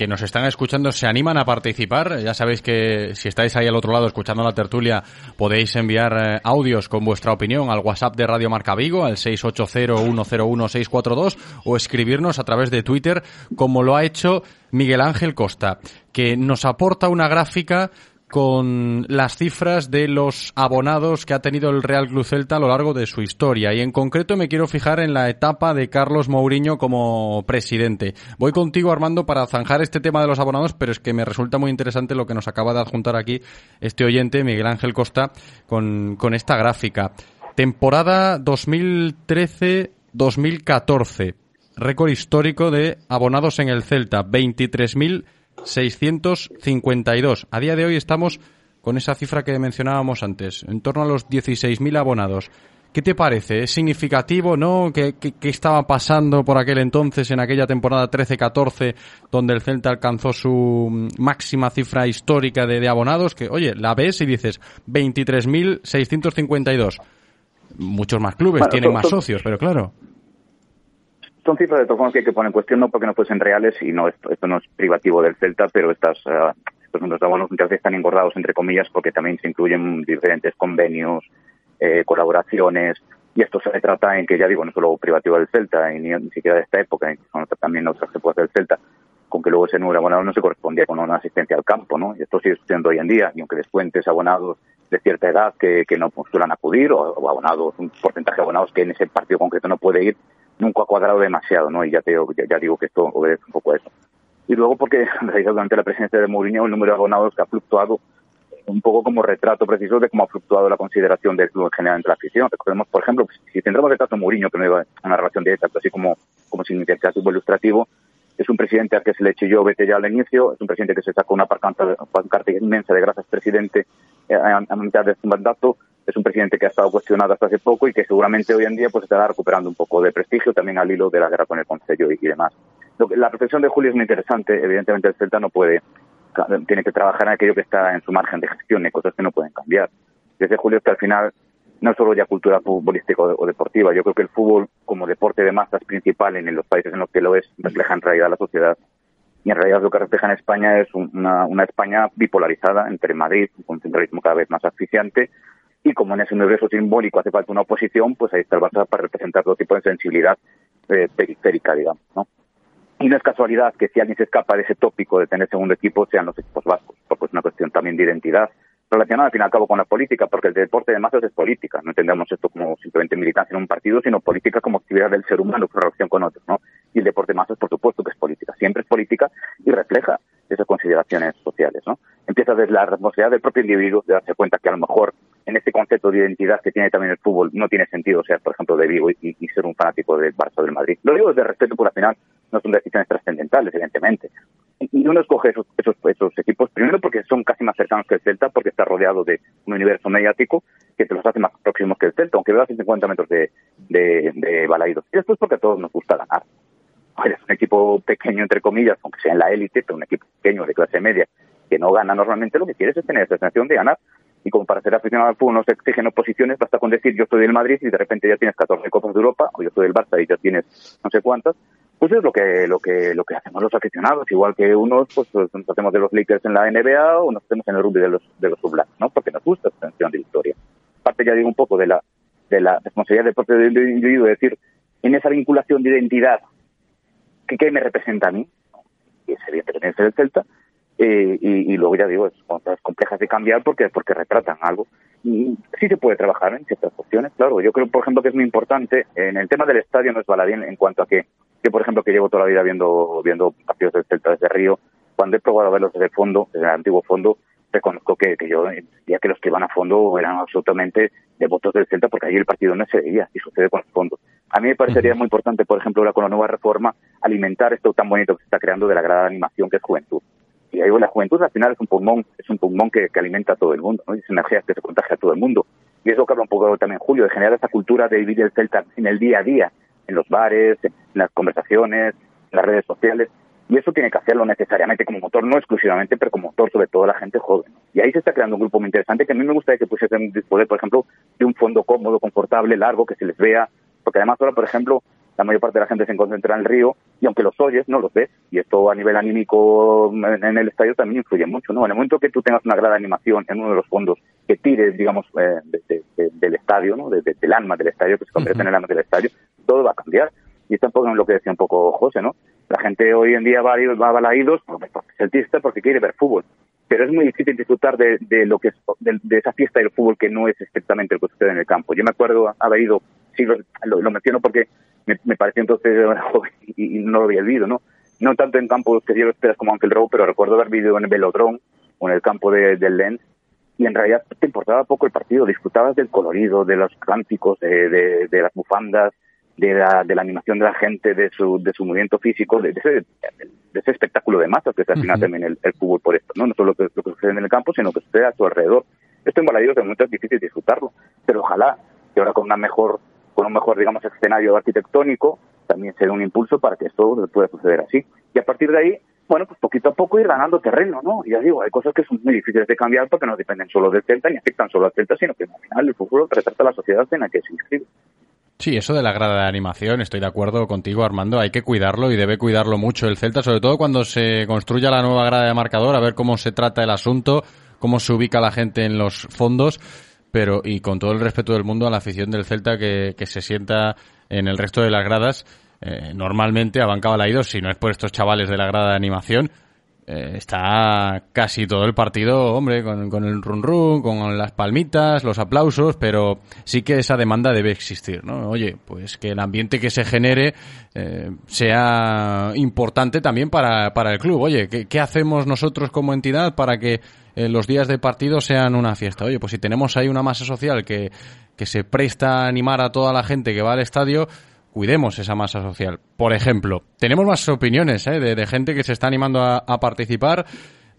que nos están escuchando se animan a participar. Ya sabéis que si estáis ahí al otro lado escuchando la tertulia, podéis enviar eh, audios con vuestra opinión al WhatsApp de Radio Marca Vigo, al 680-101-642, o escribirnos a través de Twitter, como lo ha hecho Miguel Ángel Costa, que nos aporta una gráfica con las cifras de los abonados que ha tenido el Real Club Celta a lo largo de su historia. Y en concreto me quiero fijar en la etapa de Carlos Mourinho como presidente. Voy contigo, Armando, para zanjar este tema de los abonados, pero es que me resulta muy interesante lo que nos acaba de adjuntar aquí este oyente, Miguel Ángel Costa, con, con esta gráfica. Temporada 2013-2014. Récord histórico de abonados en el Celta. 23.000 652. A día de hoy estamos con esa cifra que mencionábamos antes, en torno a los 16.000 abonados. ¿Qué te parece? ¿Es significativo, no? ¿Qué, ¿Qué, qué, estaba pasando por aquel entonces, en aquella temporada 13-14, donde el Celta alcanzó su máxima cifra histórica de, de abonados? Que, oye, la ves y dices 23.652. Muchos más clubes bueno, tienen más socios, pero claro son cifras de todos que hay que poner en cuestión, no porque no fuesen reales y no, esto, esto no es privativo del Celta, pero estas, uh, estos números de abonos muchas veces están engordados, entre comillas, porque también se incluyen diferentes convenios, eh, colaboraciones, y esto se trata en que, ya digo, no solo privativo del Celta, y ni, ni siquiera de esta época, sino también otras épocas del Celta, con que luego ese número de abonados no se correspondía con una asistencia al campo, ¿no? Y esto sigue sucediendo hoy en día, y aunque descuentes abonados de cierta edad que, que no postulan acudir, o, o abonados, un porcentaje de abonados que en ese partido concreto no puede ir, nunca ha cuadrado demasiado, ¿no? Y ya, te, ya, ya, digo que esto obedece un poco a eso. Y luego porque, en realidad, durante la presidencia de Mourinho, el número de abonados que ha fluctuado un poco como retrato preciso de cómo ha fluctuado la consideración del club en general entre la afición. Recordemos, por ejemplo, si tendremos el caso de Mourinho, que no iba una relación directa, pero así como, como significativo ilustrativo, es un presidente al que se le chilló vete ya al inicio, es un presidente que se sacó una pancarta, inmensa de gracias presidente eh, a, a mitad de su mandato, es un presidente que ha estado cuestionado hasta hace poco y que seguramente hoy en día pues estará recuperando un poco de prestigio también al hilo de la guerra con el Consejo y, y demás. La reflexión de Julio es muy interesante. Evidentemente el Celta no puede, tiene que trabajar en aquello que está en su margen de gestión, hay cosas que no pueden cambiar. Desde Julio es que al final no solo ya cultura futbolística o, deportiva, yo creo que el fútbol como deporte de masas principal en los países en los que lo es, refleja en realidad la sociedad y en realidad lo que refleja en España es un- una, una España bipolarizada entre Madrid, con un centralismo cada vez más asfixiante, y como en ese universo simbólico hace falta una oposición, pues ahí está el Barça para representar todo tipo de sensibilidad eh, periférica, digamos, ¿no? Y no es casualidad que si alguien se escapa de ese tópico de tener segundo equipo sean los equipos vascos, porque es una cuestión también de identidad relacionada al fin y al cabo con la política, porque el deporte de masas es política. No entendemos esto como simplemente militancia en un partido, sino política como actividad del ser humano, su relación con otros, ¿no? Y el deporte de masas, por supuesto, que es política. Siempre es política y refleja esas consideraciones sociales, ¿no? Empieza desde la responsabilidad del propio individuo de darse cuenta que a lo mejor en este concepto de identidad que tiene también el fútbol no tiene sentido ser, por ejemplo, de Vigo y, ser un fanático del Barça o del Madrid. Lo digo desde respeto, porque al final no son decisiones trascendentales, evidentemente. Y uno escoge esos, equipos, primero porque son casi más cercanos que el Celta, porque está rodeado de un universo mediático que te los hace más próximos que el Celta, aunque vea a 150 metros de, de, de Balaídos. Y después porque a todos nos gusta ganar. Oye, es un equipo pequeño, entre comillas, aunque sea en la élite, pero un equipo pequeño de clase media que no gana normalmente, lo que quieres es tener esa sensación de ganar. Y como para ser aficionado al fútbol no se exigen oposiciones, basta con decir yo soy del Madrid y de repente ya tienes 14 Copas de Europa, o yo soy del Barça y ya tienes no sé cuántas, pues es lo que lo que lo que hacemos los aficionados, igual que unos pues, pues, nos hacemos de los Lakers en la NBA o nos hacemos en el rugby de los de los Blacks, ¿no? Porque nos gusta esa sensación de victoria. Aparte ya digo un poco de la de la responsabilidad del propio individuo, es decir, en esa vinculación de identidad, ¿qué, qué me representa a mí? Y es el Celta, eh, y, y, luego ya digo, es cosas complejas de cambiar porque porque retratan algo. Y sí se puede trabajar en ciertas cuestiones, claro. Yo creo, por ejemplo, que es muy importante, en el tema del estadio no es baladín en cuanto a que, que por ejemplo, que llevo toda la vida viendo, viendo partidos del Celta desde Río, cuando he probado a verlos desde el fondo, desde el antiguo fondo, reconozco que, que yo ya que los que van a fondo eran absolutamente devotos del Celta porque allí el partido no se veía y sucede con los fondos. A mí me parecería muy importante, por ejemplo, ahora con la nueva reforma, alimentar esto tan bonito que se está creando de la gran animación que es juventud. Y ahí la juventud al final es un pulmón, es un pulmón que, que alimenta a todo el mundo, ¿no? Y es energía que se contagia a todo el mundo. Y eso que habla un poco también Julio, de generar esa cultura de vivir el Celta en el día a día, en los bares, en las conversaciones, en las redes sociales. Y eso tiene que hacerlo necesariamente como motor, no exclusivamente, pero como motor sobre todo la gente joven. Y ahí se está creando un grupo muy interesante que a mí me gustaría que pusiesen disponer, por ejemplo, de un fondo cómodo, confortable, largo, que se les vea. Porque además ahora, por ejemplo, la mayor parte de la gente se concentra en el río y aunque los oyes, no los ves. Y esto a nivel anímico en, el estadio también influye mucho, ¿no? En el momento que tú tengas una gran animación en uno de los fondos que tire, digamos, eh, de, de, de, del estadio, ¿no? De, del alma del estadio, que se convierte en el alma del estadio, todo va a cambiar. Y es un poco lo que decía un poco José, ¿no? La gente hoy en día va a, balaídos porque es porque quiere ver fútbol. Pero es muy difícil disfrutar de, de lo que es, de, de, esa fiesta del fútbol que no es estrictamente lo que sucede en el campo. Yo me acuerdo haber ido, sí, lo, lo, lo menciono porque me, me pareció entonces joven y, no lo había vivido, ¿no? No tanto en campos que yo esperas como Ángel Rowe, pero recuerdo haber vivido en el Velodrome o en el campo de, del Lens y en realidad te importaba poco el partido, disfrutabas del colorido, de los cánticos, de, de, de las bufandas, de la, de la animación de la gente, de su, de su movimiento físico, de, de, ese, de ese espectáculo de masas que es al final uh -huh. también el, el, fútbol por esto, ¿no? No solo lo que, lo que sucede en el campo, sino que sucede a su alrededor. Esto en Baladillos de momento es difícil disfrutarlo, pero ojalá que ahora con una mejor, con un mejor, digamos, escenario arquitectónico, también se dé un impulso para que esto pueda suceder así. Y a partir de ahí, bueno, pues poquito a poco ir ganando terreno, ¿no? Y ya digo, hay cosas que son muy difíciles de cambiar porque no dependen solo del Celta ni afectan solo al Celta, sino que al final el fútbol retrata la sociedad en la que se inscribe. Sí, eso de la grada de animación, estoy de acuerdo contigo, Armando. Hay que cuidarlo y debe cuidarlo mucho el Celta, sobre todo cuando se construya la nueva grada de marcador, a ver cómo se trata el asunto, cómo se ubica la gente en los fondos, pero y con todo el respeto del mundo a la afición del Celta que, que se sienta en el resto de las gradas, eh, normalmente a Banca Balaídos, si no es por estos chavales de la grada de animación, eh, está casi todo el partido, hombre, con, con el run run, con las palmitas, los aplausos, pero sí que esa demanda debe existir, ¿no? Oye, pues que el ambiente que se genere eh, sea importante también para, para el club. Oye, ¿qué, ¿qué, hacemos nosotros como entidad para que eh, los días de partido sean una fiesta? Oye, pues si tenemos ahí una masa social que, que se presta a animar a toda la gente que va al estadio, cuidemos esa masa social. Por ejemplo, tenemos más opiniones ¿eh? de, de, gente que se está animando a, a, participar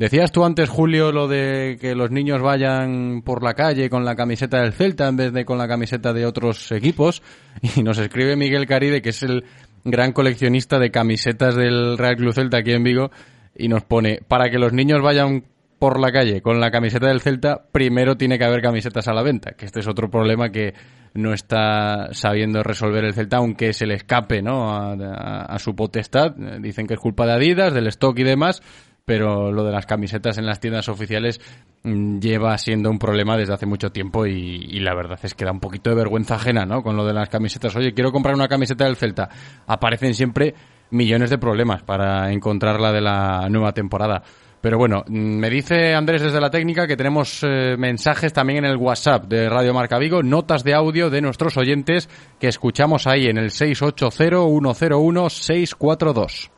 Decías tú antes, Julio, lo de que los niños vayan por la calle con la camiseta del Celta en vez de con la camiseta de otros equipos. Y nos escribe Miguel Caride, que es el gran coleccionista de camisetas del Real Club Celta aquí en Vigo, y nos pone, para que los niños vayan por la calle con la camiseta del Celta, primero tiene que haber camisetas a la venta, que este es otro problema que no está sabiendo resolver el Celta, aunque se le escape ¿no? a, su potestad. Dicen que es culpa de Adidas, del stock y demás, pero lo de las camisetas en las tiendas oficiales mm, lleva siendo un problema desde hace mucho tiempo y, y la verdad es que da un poquito de vergüenza ajena, ¿no? Con lo de las camisetas. Oye, quiero comprar una camiseta del Celta. Aparecen siempre millones de problemas para encontrarla de la nueva temporada. Pero bueno, mm, me dice Andrés desde la técnica que tenemos eh, mensajes también en el WhatsApp de Radio Marca Vigo, notas de audio de nuestros oyentes que escuchamos ahí en el 680-101-642.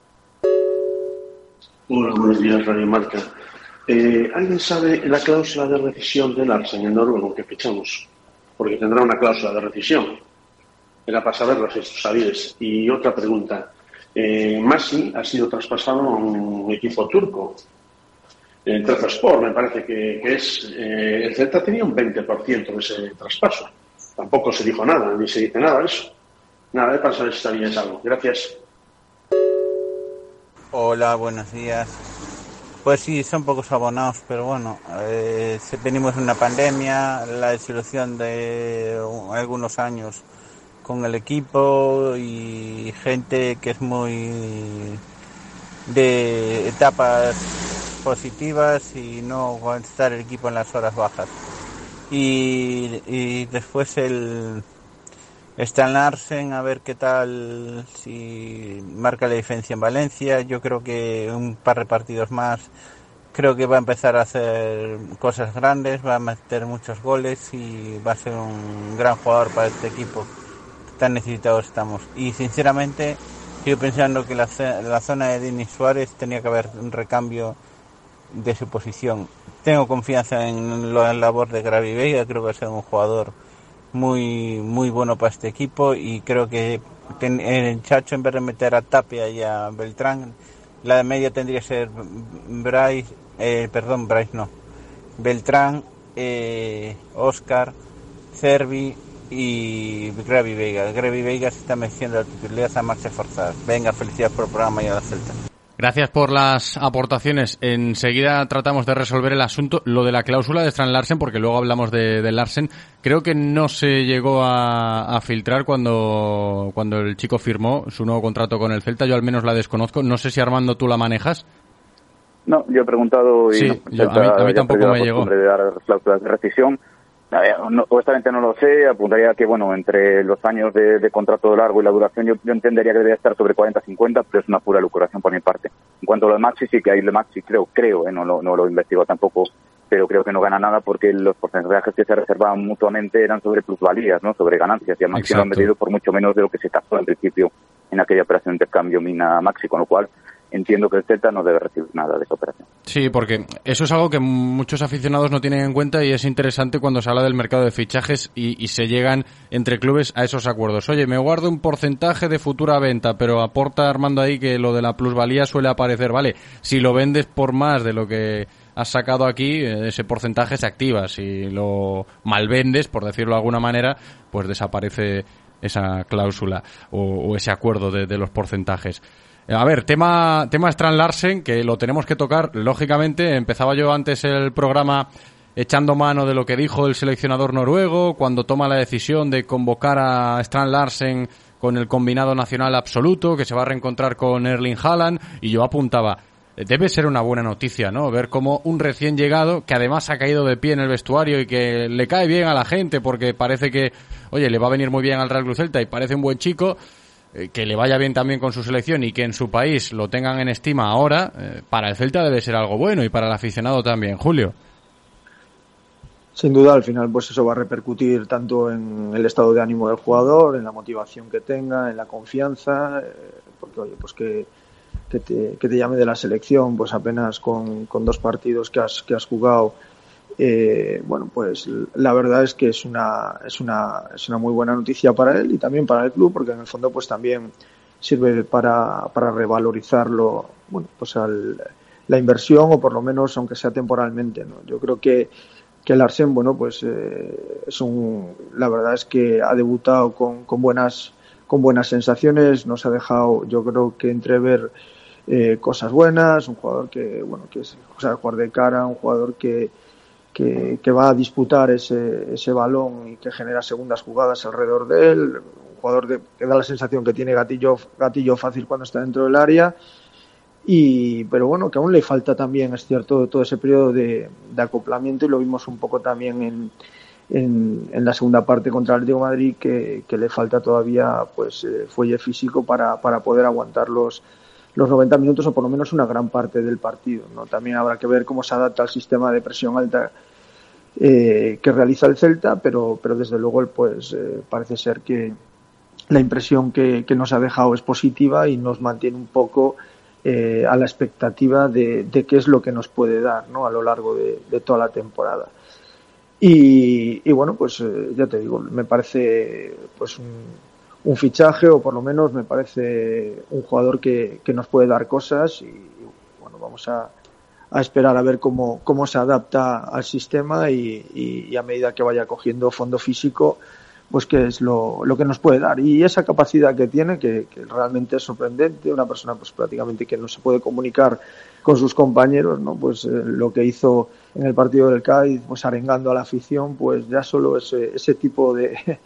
Hola, buenos días, Radio Marca. Eh, ¿Alguien sabe la cláusula de rescisión del Arsen, el noruego, que fichamos? Porque tendrá una cláusula de rescisión. Era para saberlo, si sabíais. Y otra pregunta. Eh, Masi ha sido traspasado a un equipo turco. El Trabzonspor, me parece que, es... eh, el Celta tenía un 20% de ese traspaso. Tampoco se dijo nada, ni se dice nada de eso. Nada, es para saber si sabíais algo. Gracias. Hola, buenos días. Pues sí, son pocos abonados, pero bueno, eh, venimos de una pandemia, la desilusión de un- algunos años con el equipo y gente que es muy de etapas positivas y no estar el equipo en las horas bajas. Y, después el, Stan Larsen, a ver qué tal, si marca la diferencia en Valencia. Yo creo que un par de partidos más, creo que va a empezar a hacer cosas grandes, va a meter muchos goles y va a ser un gran jugador para este equipo. Tan necesitados estamos. Y sinceramente, sigo pensando que la, la zona de Denis Suárez tenía que haber un recambio de su posición. Tengo confianza en la labor de Gravi Veiga, creo que va a ser un jugador muy muy bueno para este equipo y creo que ten- el Chacho en vez de meter a Tapia y a Beltrán, la de media tendría que ser Bryce, eh, perdón, Bryce no, Beltrán, eh, Oscar, Cervi y Gravi Veiga. Gravi Veiga se está metiendo la titularidad a marcha forzada. Venga, felicidades por el programa y a la Celta. Gracias por las aportaciones. Enseguida tratamos de resolver el asunto, lo de la cláusula de Strand Larsen, porque luego hablamos de, de Larsen. Creo que no se llegó a, a filtrar cuando, cuando el chico firmó su nuevo contrato con el Celta. Yo al menos la desconozco. No sé si Armando tú la manejas. No, yo he preguntado y Sí, no, yo- a mí- a tampoco me la llegó. de dar cláusulas de rescisión. No- honestamente no lo sé, apuntaría que, bueno, entre los años de, de contrato largo y la duración, yo, yo entendería que debería estar sobre 40-50, pero es una pura lucración por mi parte. En cuanto a lo de Maxi, sí que hay de Maxi, creo, creo, eh, no, lo, no lo investigo tampoco, pero creo que no gana nada porque los porcentajes que se reservaban mutuamente eran sobre plusvalías, ¿no? Sobre ganancias, y a Maxi lo han vendido por mucho menos de lo que se tasó en principio en aquella operación de intercambio Mina-Maxi, con lo cual entiendo que el Celta no debe recibir nada de esa operación. Sí, porque eso es algo que muchos aficionados no tienen en cuenta y es interesante cuando se habla del mercado de fichajes y, se llegan entre clubes a esos acuerdos. Oye, me guardo un porcentaje de futura venta, pero aporta Armando ahí que lo de la plusvalía suele aparecer, vale, si lo vendes por más de lo que has sacado aquí, eh, ese porcentaje se activa. Si lo malvendes, por decirlo de alguna manera, pues desaparece esa cláusula o, ese acuerdo de los porcentajes. Eh, A ver, tema, tema Strand Larsen, que lo tenemos que tocar, lógicamente. Empezaba yo antes el programa echando mano de lo que dijo el seleccionador noruego cuando toma la decisión de convocar a Strand Larsen con el combinado nacional absoluto, que se va a reencontrar con Erling Haaland, y yo apuntaba, eh, debe ser una buena noticia, ¿no? Ver cómo un recién llegado, que además ha caído de pie en el vestuario y que le cae bien a la gente porque parece que, oye, le va a venir muy bien al Real Cruz Celta y parece un buen chico, eh, que le vaya bien también con su selección y que en su país lo tengan en estima ahora, eh, para el Celta debe ser algo bueno y para el aficionado también, Julio. Sin duda, al final, pues eso va a repercutir tanto en el estado de ánimo del jugador, en la motivación que tenga, en la confianza, eh, porque oye, pues que, te, que te llame de la selección, pues apenas con, con dos partidos que has, que has jugado, eh, bueno, pues la verdad es que es una, es una, es una muy buena noticia para él y también para el club, porque en el fondo, pues también sirve para, para revalorizarlo, bueno, pues la inversión o por lo menos aunque sea temporalmente. ¿no? Yo creo que, que Larsen, bueno, pues eh, es un, la verdad es que ha debutado con, con buenas con buenas sensaciones, nos ha dejado, yo creo que entrever eh, cosas buenas, un jugador que, bueno, que es, o sea, jugar de cara, un jugador que, que, va a disputar ese, ese balón y que genera segundas jugadas alrededor de él, un jugador que, que da la sensación que tiene gatillo, gatillo fácil cuando está dentro del área. Y pero bueno que aún le falta también es cierto todo ese periodo de, de acoplamiento y lo vimos un poco también en, en, la segunda parte contra el Atlético Madrid que, que, le falta todavía pues eh, fuelle físico para, para poder aguantar los, los 90 minutos o por lo menos una gran parte del partido ¿no? también habrá que ver cómo se adapta al sistema de presión alta eh, que realiza el Celta pero, pero desde luego pues eh, parece ser que la impresión que, que nos ha dejado es positiva y nos mantiene un poco eh, a la expectativa de, de, qué es lo que nos puede dar ¿no? a lo largo de, de toda la temporada. Y, y bueno, pues eh, ya te digo, me parece pues un, un, fichaje o por lo menos me parece un jugador que, que nos puede dar cosas y, bueno, vamos a, a, esperar a ver cómo, cómo se adapta al sistema y, y, a medida que vaya cogiendo fondo físico, pues que es lo, lo, que nos puede dar. Y esa capacidad que tiene, que, que, realmente es sorprendente, una persona pues prácticamente que no se puede comunicar con sus compañeros, ¿no? Pues eh, lo que hizo en el partido del Cádiz, pues arengando a la afición, pues ya solo ese, ese tipo de,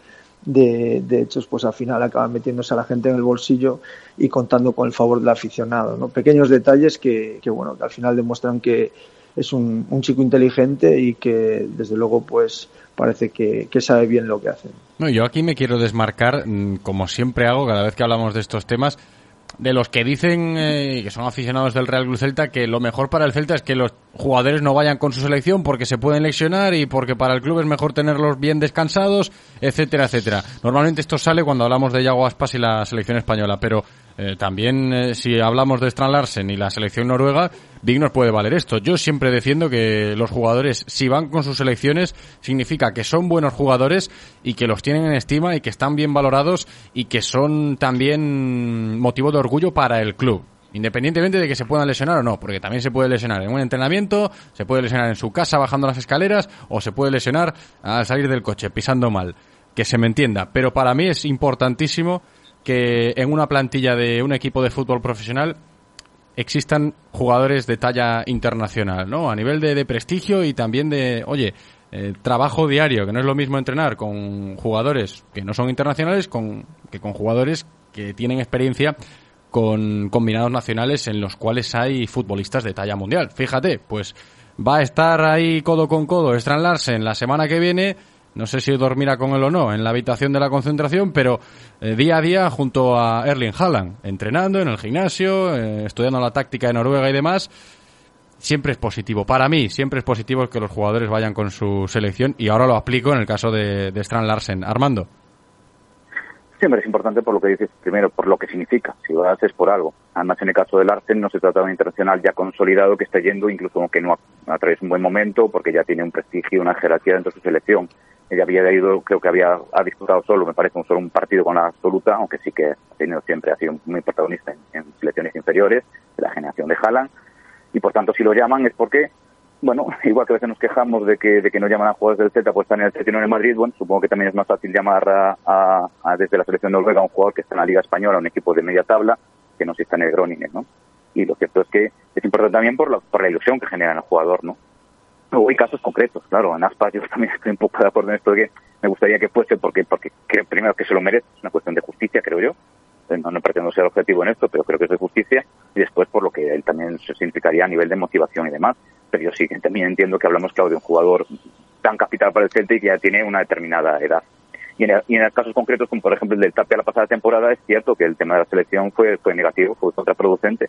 de, de, hechos, pues al final acaban metiéndose a la gente en el bolsillo y contando con el favor del aficionado, ¿no? Pequeños detalles que, que bueno, que al final demuestran que es un, un chico inteligente y que desde luego pues parece que, que, sabe bien lo que hace. No, yo aquí me quiero desmarcar, mm, como siempre hago cada vez que hablamos de estos temas, de los que dicen eh, que son aficionados del Real Club Celta que lo mejor para el Celta es que los jugadores no vayan con su selección porque se pueden lesionar y porque para el club es mejor tenerlos bien descansados, etcétera, etcétera. Normalmente esto sale cuando hablamos de Yago Aspas y la selección española, pero eh, también eh, si hablamos de Strand Larsen y la selección noruega, Big nos puede valer esto. Yo siempre defiendo que los jugadores, si van con sus selecciones, significa que son buenos jugadores y que los tienen en estima y que están bien valorados y que son también motivo de orgullo para el club. Independientemente de que se puedan lesionar o no, porque también se puede lesionar en un entrenamiento, se puede lesionar en su casa bajando las escaleras o se puede lesionar al salir del coche pisando mal. Que se me entienda. Pero para mí es importantísimo que en una plantilla de un equipo de fútbol profesional existan jugadores de talla internacional, ¿no? A nivel de, de prestigio y también de, oye, eh, trabajo diario, que no es lo mismo entrenar con jugadores que no son internacionales con, que con jugadores que tienen experiencia con combinados nacionales en los cuales hay futbolistas de talla mundial. Fíjate, pues va a estar ahí codo con codo Strand Larsen la semana que viene no sé si dormirá con él o no en la habitación de la concentración, pero eh, día a día junto a Erling Haaland, entrenando en el gimnasio, eh, estudiando la táctica de Noruega y demás, siempre es positivo. Para mí, siempre es positivo que los jugadores vayan con su selección y ahora lo aplico en el caso de, de Strand Larsen. Armando. Siempre es importante por lo que dices, primero, por lo que significa. Si lo haces por algo. Además, en el caso del Larsen no se trata de un internacional ya consolidado que está yendo, incluso aunque no atraviesa un buen momento, porque ya tiene un prestigio, una jerarquía dentro de su selección ella había ido, creo que había ha disputado solo, me parece, un solo un partido con la absoluta, aunque sí que ha tenido siempre, ha sido muy protagonista en, en selecciones inferiores, de la generación de Haaland, y por tanto si lo llaman es porque, bueno, igual que a veces nos quejamos de que, de que no llaman a jugadores del Celta, pues están en el Celta y en Madrid, bueno, supongo que también es más fácil llamar a, a, a, desde la selección noruega a un jugador que está en la Liga Española, un equipo de media tabla, que no si está en el Groningen, ¿no? Y lo cierto es que es importante también por la, por la ilusión que genera en el jugador, ¿no? Luego hay casos concretos, claro, en Aspas yo también estoy un poco de acuerdo en esto de que me gustaría que fuese porque, porque creo, primero que se lo merece, es una cuestión de justicia, creo yo. No, no pretendo ser objetivo en esto, pero creo que es de justicia. Y después por lo que él también se significaría a nivel de motivación y demás. Pero yo sí, también entiendo que hablamos, claro, de un jugador tan capital para el Celta y que ya tiene una determinada edad. Y en, casos concretos, como por ejemplo el del Tapia la pasada temporada, es cierto que el tema de la selección fue, fue negativo, fue contraproducente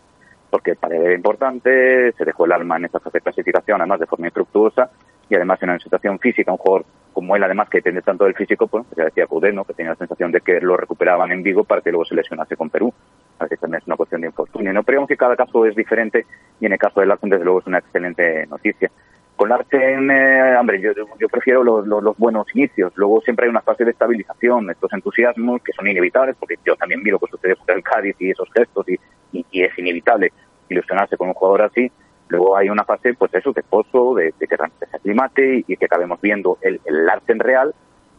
porque el padre era importante, se dejó el alma en esta fase de clasificación, además de forma infructuosa, y además en una situación física, un jugador como él, además que depende tanto del físico, pues ya decía Cudeno, que tenía la sensación de que lo recuperaban en Vigo para que luego se lesionase con Perú. Así que también es una cuestión de infortunio. No, pero digamos que cada caso es diferente, y en el caso de Larsen, desde luego, es una excelente noticia. Con Larsen, eh, hombre, yo, yo prefiero los, buenos inicios. Luego siempre hay una fase de estabilización, estos entusiasmos que son inevitables, porque yo también vi lo que sucede con el Cádiz y esos gestos, y, y es inevitable ilusionarse con un jugador así, Luego hay una fase, pues eso, de pozo, de, de que se aclimate y, que acabemos viendo el, el arte en real,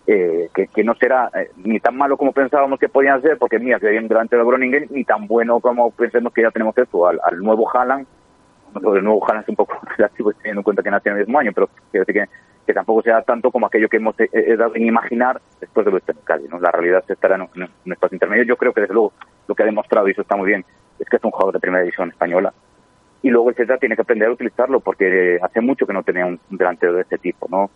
eh, que, que no será eh, ni tan malo como pensábamos que podían ser, porque mira, que bien delante de Groningen, ni tan bueno como pensemos que ya tenemos esto al, al nuevo Haaland. El nuevo Haaland es un poco relativo teniendo en cuenta que nació en el mismo año, pero quiero decir que, tampoco sea tanto como aquello que hemos eh, eh, dado en imaginar después de de Cádiz, ¿no? La realidad estará en un, en un espacio intermedio. Yo creo que desde luego lo que ha demostrado, y eso está muy bien, es que es un jugador de primera división española, y luego el Celta tiene que aprender a utilizarlo porque hace mucho que no tenía un delantero de este tipo, ¿no?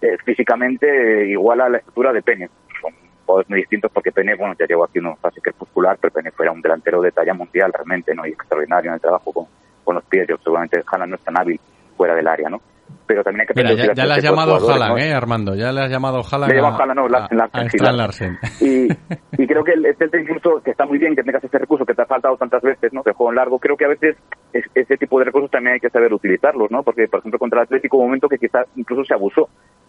Eh, físicamente eh, igual a la estructura de Pene. Son jugadores muy distintos porque Pene, bueno, ya llegó aquí una fase crepuscular, pero Pene fuera un delantero de talla mundial realmente, ¿no? Y extraordinario en el trabajo con, con los pies. Yo seguramente Haaland no es tan hábil fuera del área, ¿no? Pero también hay que Mira, ya, a ya le has este llamado Haaland, ¿no? ¿eh, Armando? Ya le has llamado Haaland Le a, Haaland, no, Larsen, a- Larsen, a sí, Larsen. Larsen. Y, y creo que el el Celta incluso, que está muy bien que tengas ese recurso que te ha faltado tantas veces, ¿no? De juego en largo, creo que a veces es- ese tipo de recursos también hay que saber utilizarlos, ¿no? Porque, por ejemplo, contra el Atlético, hubo un momento que quizás incluso se abusó.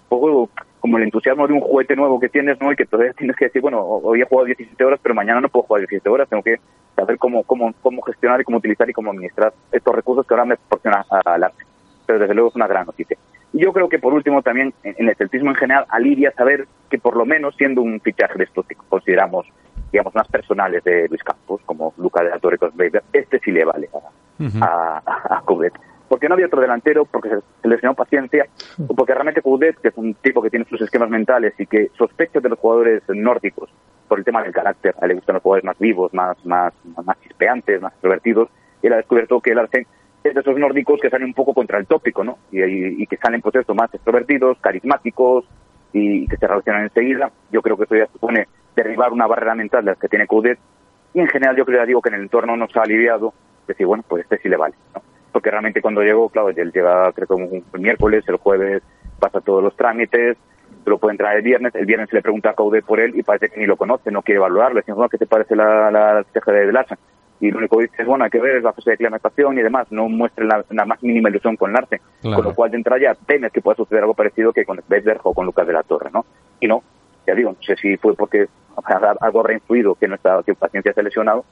Un poco como el entusiasmo de un juguete nuevo que tienes, ¿no? Y que todavía tienes que decir, bueno, hoy he jugado 17 horas, pero mañana no puedo jugar 17 horas. Tengo que saber cómo, cómo, cómo gestionar y cómo utilizar y cómo administrar estos recursos que ahora me proporciona al arte. Pero desde luego es una gran noticia. Y yo creo que por último también en el celtismo en general alivia saber que por lo menos siendo un fichaje de estos que consideramos digamos más personales de Luis Campos como Luca de la Torre Cosbeiber, este sí le vale a, a, a Coudet. Porque no había otro delantero, porque se lesionó paciencia, o porque realmente Coudet, que es un tipo que tiene sus esquemas mentales y que sospecha de los jugadores nórdicos por el tema del carácter, a él le gustan los jugadores más vivos, más, más, más chispeantes, más extrovertidos, y él ha descubierto que el Arsen es de esos nórdicos que salen un poco contra el tópico, ¿no? Y, que salen, pues esto, más extrovertidos, carismáticos y, que se relacionan enseguida. Yo creo que eso ya supone derribar una barrera mental de las que tiene Coudet. Y en general yo creo, ya digo, que en el entorno nos ha aliviado decir, bueno, pues este sí le vale, ¿no? Porque realmente cuando llegó, claro, él llega, creo que un, miércoles, el jueves pasa todos los trámites, lo puede entrar el viernes, el viernes se le pregunta a Coudet por él y parece que ni lo conoce, no quiere evaluarlo. Decimos, bueno, ¿qué te parece la, la ceja de Larsen? Y lo único que dice es, bueno, hay que ver la fase de aclimatación y demás, no muestre la, la más mínima ilusión con Larsen. Claro. Con lo cual, de entrada ya temes que pueda suceder algo parecido que con Bedler o con Lucas de la Torre, ¿no? Y no, ya digo, no sé si fue porque algo habrá influido que nuestra que paciencia se ha lesionado,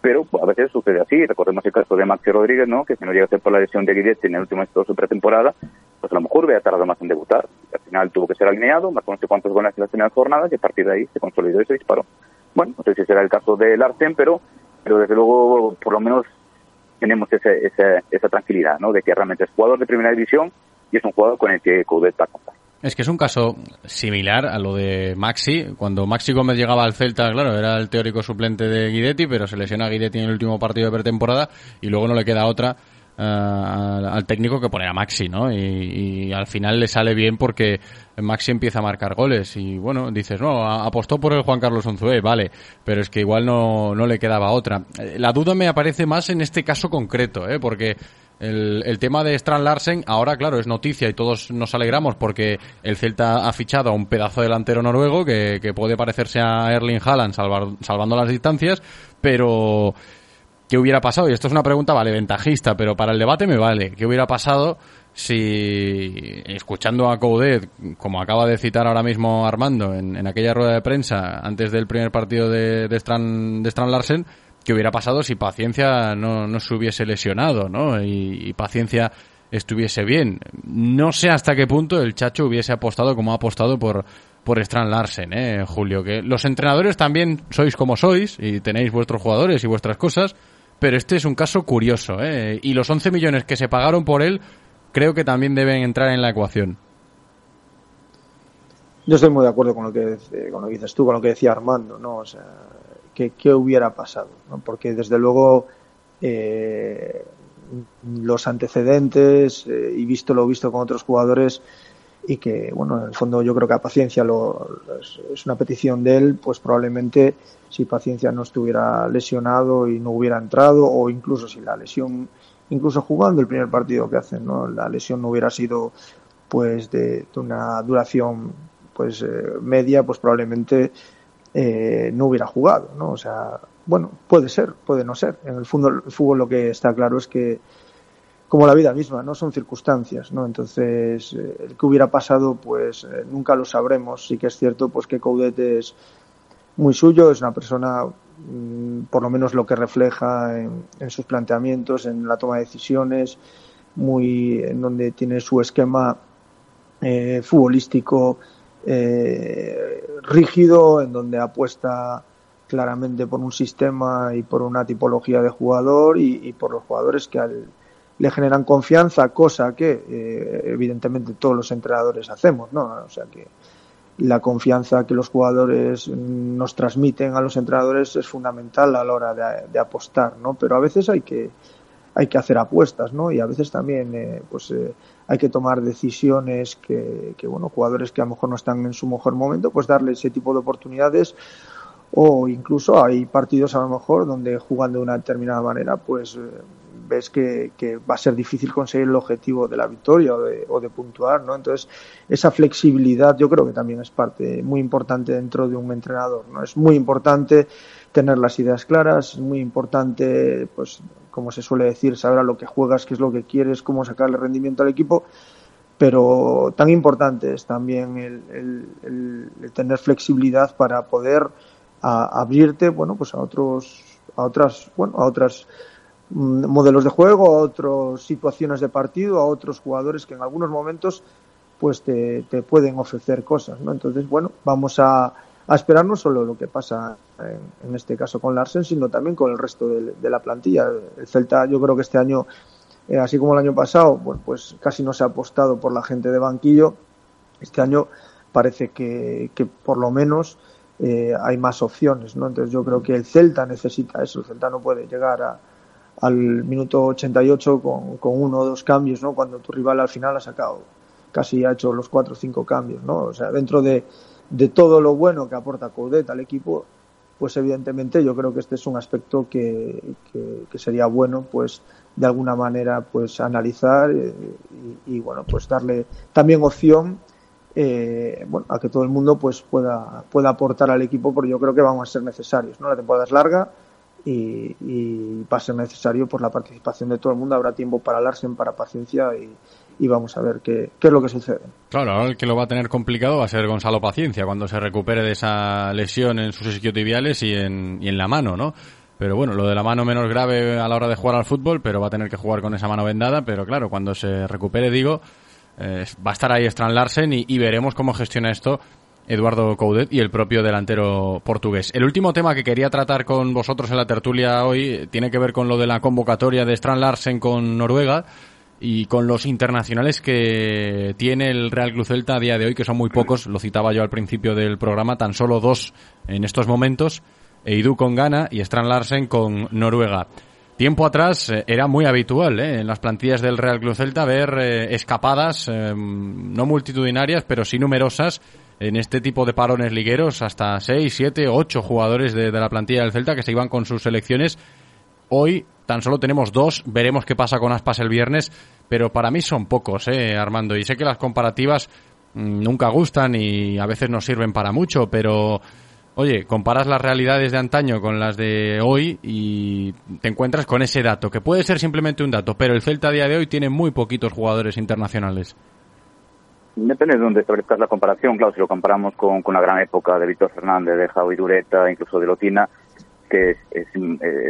pero pues, a veces sucede así. Recordemos el caso de Maxi Rodríguez, ¿no? Que si no llega a ser por la lesión de Guidetti en el último de su pretemporada, pues a lo mejor hubiera tardado más en debutar. Al final tuvo que ser alineado, marcó no sé cuántos goles en las primeras jornadas y a partir de ahí se consolidó y se disparó. Bueno, no sé si será el caso de Larsen, pero, pero desde luego, por lo menos tenemos ese, ese- esa tranquilidad, ¿no? De que realmente es jugador de primera división y es un jugador con el que Coudet va a. Es que es un caso similar a lo de Maxi. Cuando Maxi Gómez llegaba al Celta, claro, era el teórico suplente de Guidetti, pero se lesiona a Guidetti en el último partido de pretemporada y luego no le queda otra eh, al técnico que poner a Maxi, ¿no? Y, al final le sale bien porque Maxi empieza a marcar goles y bueno, dices, no, apostó por el Juan Carlos Unzué, vale, pero es que igual no, no le quedaba otra. Eh, La duda me aparece más en este caso concreto, ¿eh? Porque el, el tema de Strand Larsen ahora, claro, es noticia y todos nos alegramos porque el Celta ha fichado a un pedazo delantero noruego que, puede parecerse a Erling Haaland salvando las distancias, pero ¿qué hubiera pasado? Y esto es una pregunta, vale, ventajista, pero para el debate me vale. ¿Qué hubiera pasado si, escuchando a Coudet, como acaba de citar ahora mismo Armando en, en aquella rueda de prensa antes del primer partido de, de, Strand, de Strand Larsen, qué hubiera pasado si Paciencia no, no se hubiese lesionado, ¿no? Y, Paciencia estuviese bien. No sé hasta qué punto el Chacho hubiese apostado como ha apostado por, por Strand Larsen, ¿eh, Julio? Que los entrenadores también sois como sois y tenéis vuestros jugadores y vuestras cosas, pero este es un caso curioso, ¿eh? Y los 11 millones que se pagaron por él creo que también deben entrar en la ecuación. Yo estoy muy de acuerdo con lo que, eh, con lo dices tú, con lo que decía Armando, ¿no? O sea, ¿qué, qué hubiera pasado? ¿no? Porque desde luego eh, los antecedentes eh, y visto lo visto con otros jugadores y que, bueno, en el fondo yo creo que a Paciencia lo, es, una petición de él, pues probablemente si Paciencia no estuviera lesionado y no hubiera entrado o incluso si la lesión, incluso jugando el primer partido que hacen, ¿no? La lesión no hubiera sido pues de, de una duración pues eh, media, pues probablemente eh, no hubiera jugado, ¿no? O sea, bueno, puede ser, puede no ser. En el fútbol, el fútbol lo que está claro es que como la vida misma, ¿no? Son circunstancias, ¿no? Entonces, eh, el que hubiera pasado, pues eh, nunca lo sabremos. Sí que es cierto, pues que Coudet es muy suyo, es una persona, mm, por lo menos lo que refleja en, en sus planteamientos, en la toma de decisiones, muy en donde tiene su esquema eh, futbolístico eh, rígido, en donde apuesta claramente por un sistema y por una tipología de jugador y, y por los jugadores que al- le generan confianza, cosa que eh, evidentemente todos los entrenadores hacemos, ¿no? O sea que la confianza que los jugadores mm, nos transmiten a los entrenadores es fundamental a la hora de, apostar, ¿no? Pero a veces hay que hay que hacer apuestas, ¿no? Y a veces también, eh, pues, eh, hay que tomar decisiones que, que, bueno, jugadores que a lo mejor no están en su mejor momento, pues darle ese tipo de oportunidades o incluso hay partidos a lo mejor donde jugando de una determinada manera, pues, eh, ves que, que va a ser difícil conseguir el objetivo de la victoria o de, o de puntuar, ¿no? Entonces, esa flexibilidad yo creo que también es parte muy importante dentro de un entrenador, ¿no? Es muy importante tener las ideas claras, es muy importante, pues, como se suele decir, saber a lo que juegas, qué es lo que quieres, cómo sacarle rendimiento al equipo, pero tan importante es también el, el- el- el tener flexibilidad para poder a- abrirte, bueno, pues a otros, a otras, bueno, a otras modelos de juego, a otras situaciones de partido, a otros jugadores que en algunos momentos pues te, te pueden ofrecer cosas, ¿no? Entonces, bueno, vamos a, a esperar no solo lo que pasa en, en este caso con Larsen, sino también con el resto de, de la plantilla. El Celta, yo creo que este año, eh, así como el año pasado, bueno, pues casi no se ha apostado por la gente de banquillo. Este año parece que, que por lo menos eh, hay más opciones, ¿no? Entonces yo creo que el Celta necesita eso. El Celta no puede llegar a, al minuto 88 con, con uno o dos cambios, ¿no? Cuando tu rival al final ha sacado, casi ha hecho los cuatro o cinco cambios, ¿no? O sea, dentro de, de todo lo bueno que aporta Coudet al equipo, pues evidentemente yo creo que este es un aspecto que, que, sería bueno, pues de alguna manera, pues analizar eh, y, y, bueno, pues darle también opción eh, bueno, a que todo el mundo pues pueda, pueda aportar al equipo, porque yo creo que van a ser necesarios, ¿no? La temporada es larga y, y va a ser necesario por la participación de todo el mundo, habrá tiempo para Larsen, para paciencia y, vamos a ver qué, qué es lo que sucede. Claro, ahora el que lo va a tener complicado va a ser Gonzalo Paciencia cuando se recupere de esa lesión en sus isquiotibiales y en, y en la mano, ¿no? Pero bueno, lo de la mano menos grave a la hora de jugar al fútbol, pero va a tener que jugar con esa mano vendada. Pero claro, cuando se recupere, digo, eh, va a estar ahí Strand Larsen y veremos cómo gestiona esto Eduardo Coudet y el propio delantero portugués. El último tema que quería tratar con vosotros en la tertulia hoy tiene que ver con lo de la convocatoria de Strand Larsen con Noruega y con los internacionales que tiene el Real Club Celta a día de hoy, que son muy pocos, lo citaba yo al principio del programa, tan solo dos en estos momentos, Eidu con Ghana y Strand Larsen con Noruega. Tiempo atrás eh, era muy habitual eh, en las plantillas del Real Club Celta ver eh, escapadas, no multitudinarias, pero sí numerosas, en este tipo de parones ligueros, hasta 6, 7, 8 jugadores de, la plantilla del Celta que se iban con sus selecciones. Hoy tan solo tenemos dos, veremos qué pasa con Aspas el viernes, pero para mí son pocos, eh, Armando. Y sé que las comparativas mm, nunca gustan y a veces no sirven para mucho, pero oye, comparas las realidades de antaño con las de hoy y te encuentras con ese dato, que puede ser simplemente un dato, pero el Celta a día de hoy tiene muy poquitos jugadores internacionales. Depende de dónde establezcas la comparación. Claro, si lo comparamos con, con la gran época de Víctor Fernández, de Javi Dureta, incluso de Lotina, que es,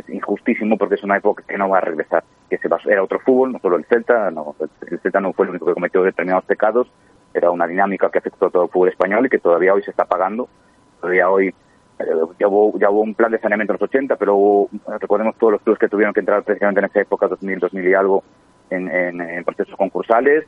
injustísimo porque es una época que no va a regresar. Que se va, era otro fútbol, no solo el Celta, no, el Celta no fue el único que cometió determinados pecados, era una dinámica que afectó a todo el fútbol español y que todavía hoy se está pagando. Todavía hoy eh, ya, hubo, ya hubo un plan de saneamiento en los 80, pero hubo, recordemos todos los clubes que tuvieron que entrar precisamente en esa época, 2000, 2000 y algo, en, en, en procesos concursales.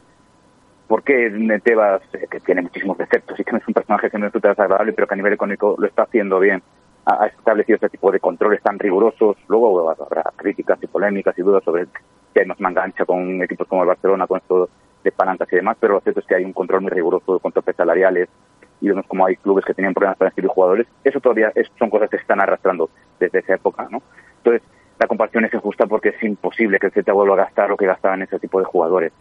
Porque Tebas, eh, que tiene muchísimos defectos y que no es un personaje que me resulta desagradable, pero que a nivel económico lo está haciendo bien, ha establecido este tipo de controles tan rigurosos. Luego habrá críticas y polémicas y dudas sobre que nos mangancha con equipos como el Barcelona, con esto de palancas y demás, pero lo cierto es que hay un control muy riguroso de contratos salariales y vemos como hay clubes que tenían problemas para inscribir jugadores. Eso todavía es, son cosas que se están arrastrando desde esa época, ¿no? Entonces, la comparación es injusta porque es imposible que el Celta vuelva a gastar lo que gastaba en ese tipo de jugadores.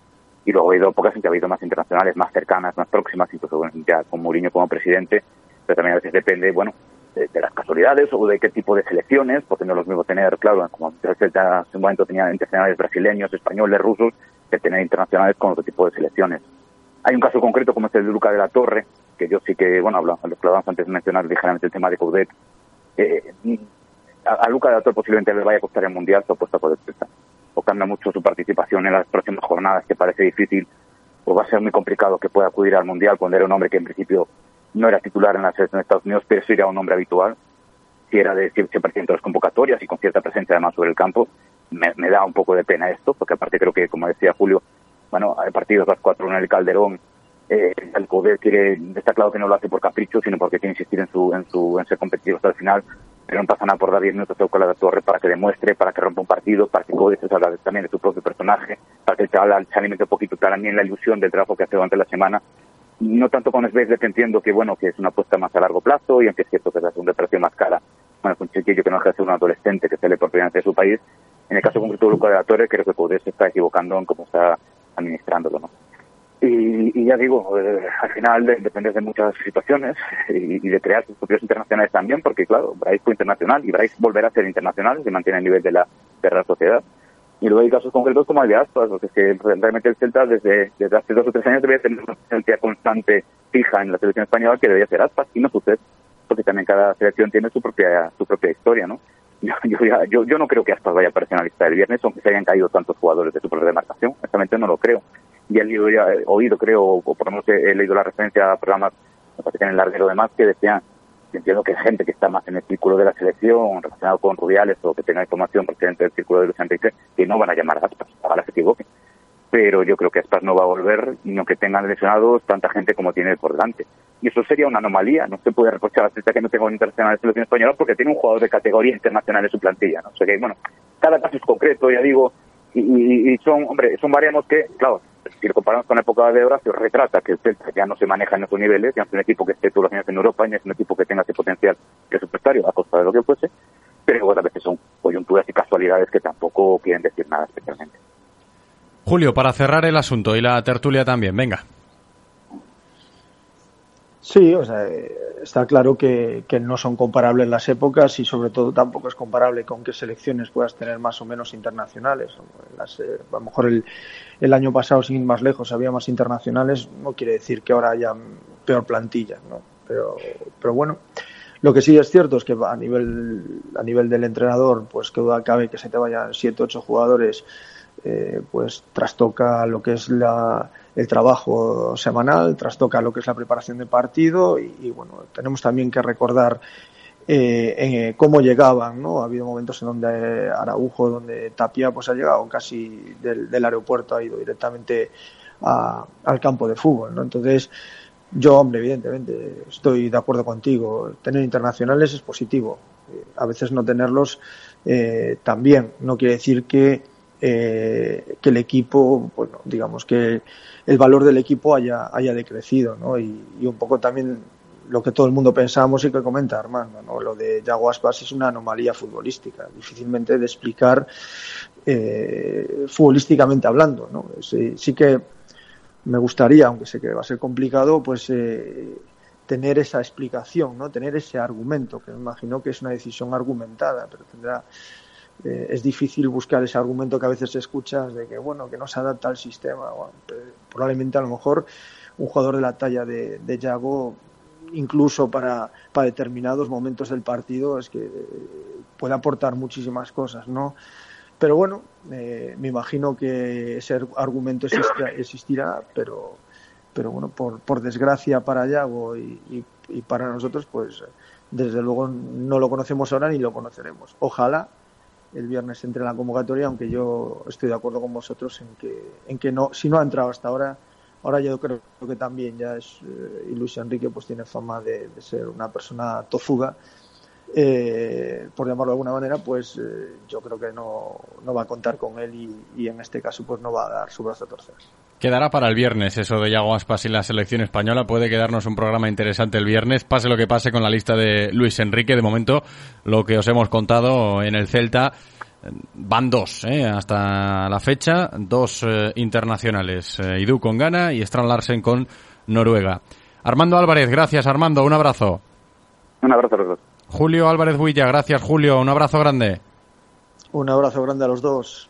Y luego ha habido épocas en que ha habido más internacionales, más cercanas, más próximas, incluso bueno, ya con Mourinho como presidente, pero también a veces depende, bueno, de, las casualidades o de qué tipo de selecciones, porque no es lo mismo tener, claro, como en un momento tenía internacionales brasileños, españoles, rusos, que tener internacionales con otro tipo de selecciones. Hay un caso concreto como es el de Luca de la Torre, que yo sí que, bueno, hablamos, lo que antes de mencionar ligeramente el tema de Coudet. Eh, a, Luca de la Torre posiblemente le vaya a costar el Mundial su apuesta por el. O cambia mucho su participación en las próximas jornadas, que parece difícil, pues va a ser muy complicado que pueda acudir al Mundial cuando era un hombre que en principio no era titular en la selección de Estados Unidos, pero sí era un hombre habitual, si era de 100% de las convocatorias y con cierta presencia además sobre el campo. Me, da un poco de pena esto, porque aparte creo que, como decía Julio, bueno, hay partidos las 4 en el Calderón, eh, el Coudet quiere, está claro que no lo hace por capricho, sino porque quiere insistir en su, en su, en ser competitivo hasta el final, pero no pasa nada por dar 10 minutos a la Torre para que demuestre, para que rompa un partido, para que se salga también de su propio personaje, para que el se alimente un poquito también la ilusión del trabajo que hace durante la semana. No tanto con Svezde, que entiendo que bueno, que es una apuesta más a largo plazo, y aunque es cierto que es la segunda más cara, bueno, es un chiquillo que no deja de ser un adolescente que sale por primera vez de su país. En el caso concreto de Luca de la Torre, creo que Coudet se está equivocando en cómo está administrándolo, ¿no? Y, y ya digo, eh, al final de- de muchas situaciones y, y de crear sus propios internacionales también, porque claro, Bryce fue internacional y Bryce volverá a ser internacional, se mantiene a nivel de la, de la sociedad. Y luego hay casos concretos como el de Aspas, porque es que realmente el Celta desde, desde hace dos o tres años debería tener una presencia constante fija en la selección española que debería ser Aspas, y no sucede, porque también cada selección tiene su propia su propia historia, ¿no? Yo, yo, yo, yo no creo que Aspas vaya a lista del viernes, aunque se hayan caído tantos jugadores de su propia demarcación, honestamente no lo creo. Y he leído, ya- he oído, creo, o por lo menos he, leído la referencia a programas, me que en el larguero de más, que decían, entiendo que gente que está más en el círculo de la selección, relacionado con Rubiales o que tenga información procedente del círculo de Luis Enrique, que no van a llamar a Aspas, ojalá se equivoque. Pero yo creo que Aspas no va a volver, ni aunque tengan lesionados tanta gente como tiene por delante. Y eso sería una anomalía, no se puede reprochar a Celta que no tenga un internacional de selección española porque tiene un jugador de categoría internacional en su plantilla, ¿no? O sea que, bueno, cada caso es concreto, ya digo, y, y- y son, hombre, son variables que, claro, si lo comparamos con la época de Horacio, retrata que el Celta ya no se maneja en esos niveles, ya es un equipo que esté todos los años en Europa, ni es un equipo que tenga ese potencial presupuestario a costa de lo que fuese, pero otras veces son coyunturas y casualidades que tampoco quieren decir nada especialmente. Julio, para cerrar el asunto y la tertulia también, venga. Sí, o sea, eh, está claro que, no son comparables las épocas y sobre todo tampoco es comparable con qué selecciones puedas tener más o menos internacionales. Las, eh, a lo mejor el, el año pasado, sin ir más lejos, había más internacionales, no quiere decir que ahora haya peor plantilla, ¿no? Pero, pero bueno, lo que sí es cierto es que a nivel, a nivel del entrenador, pues que duda cabe que se te vayan siete, ocho jugadores, eh, pues trastoca lo que es la, el trabajo semanal, trastoca lo que es la preparación de partido y, bueno, tenemos también que recordar eh, eh, cómo llegaban, ¿no? Ha habido momentos en donde Araujo, donde Tapia pues ha llegado casi del, aeropuerto, ha ido directamente al campo de fútbol, ¿no? Entonces, yo, hombre, evidentemente, estoy de acuerdo contigo. Tener internacionales es positivo. Eh, A veces no tenerlos eh, también. No quiere decir que, eh, que el equipo, bueno, digamos que el valor del equipo haya, haya decrecido, ¿no? Y, y un poco también lo que todo el mundo pensamos y que comenta Armando, ¿no? Lo de Yago Aspas es una anomalía futbolística, difícilmente de explicar eh, futbolísticamente hablando, ¿no? Sí, sí que me gustaría, aunque sé que va a ser complicado, pues eh, tener esa explicación, ¿no? Tener ese argumento, que me imagino que es una decisión argumentada, pero tendrá eh, es difícil buscar ese argumento que a veces escuchas de que bueno que no se adapta al sistema Bueno, pues, probablemente a lo mejor un jugador de la talla de, de Yago incluso para, para determinados momentos del partido es que eh, puede aportar muchísimas cosas no pero bueno eh, me imagino que ese argumento existirá, existirá pero pero bueno por, por desgracia para Yago y, y, y para nosotros pues desde luego no lo conocemos ahora ni lo conoceremos. Ojalá el viernes entre en la convocatoria, aunque yo estoy de acuerdo con vosotros en que, en que no, si no ha entrado hasta ahora, ahora yo creo que también ya es, eh, y Luis Enrique pues tiene fama de, ser una persona tozuda, eh, por llamarlo de alguna manera, pues eh, yo creo que no, no va a contar con él y, y en este caso pues no va a dar su brazo a torcer. Quedará para el viernes eso de Yago Aspas y la selección española. Puede quedarnos un programa interesante el viernes, pase lo que pase con la lista de Luis Enrique. De momento, lo que os hemos contado en el Celta, van dos ¿eh? hasta la fecha, dos eh, internacionales, eh, Idu con Ghana y Strand Larsen con Noruega. Armando Álvarez, gracias Armando, un abrazo. Un abrazo a los dos. Julio Álvarez Huilla, gracias Julio, un abrazo grande. Un abrazo grande a los dos.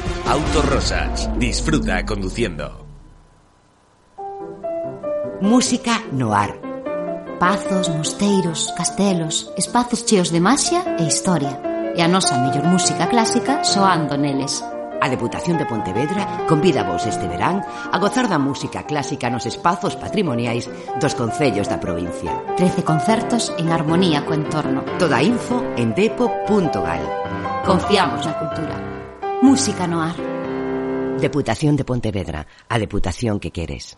Autos Rosas. Disfruta conduciendo. Música noir. Pazos, mosteiros, castelos, espazos cheos de masia e historia. E a nosa mellor música clásica soando neles. A Deputación de Pontevedra convida vos este verán a gozar da música clásica nos espazos patrimoniais dos concellos da provincia. 13 concertos en armonía co entorno. Toda info en depo.gal. Confiamos na cultura. Música no ar. Deputación de Pontevedra, a deputación que queres.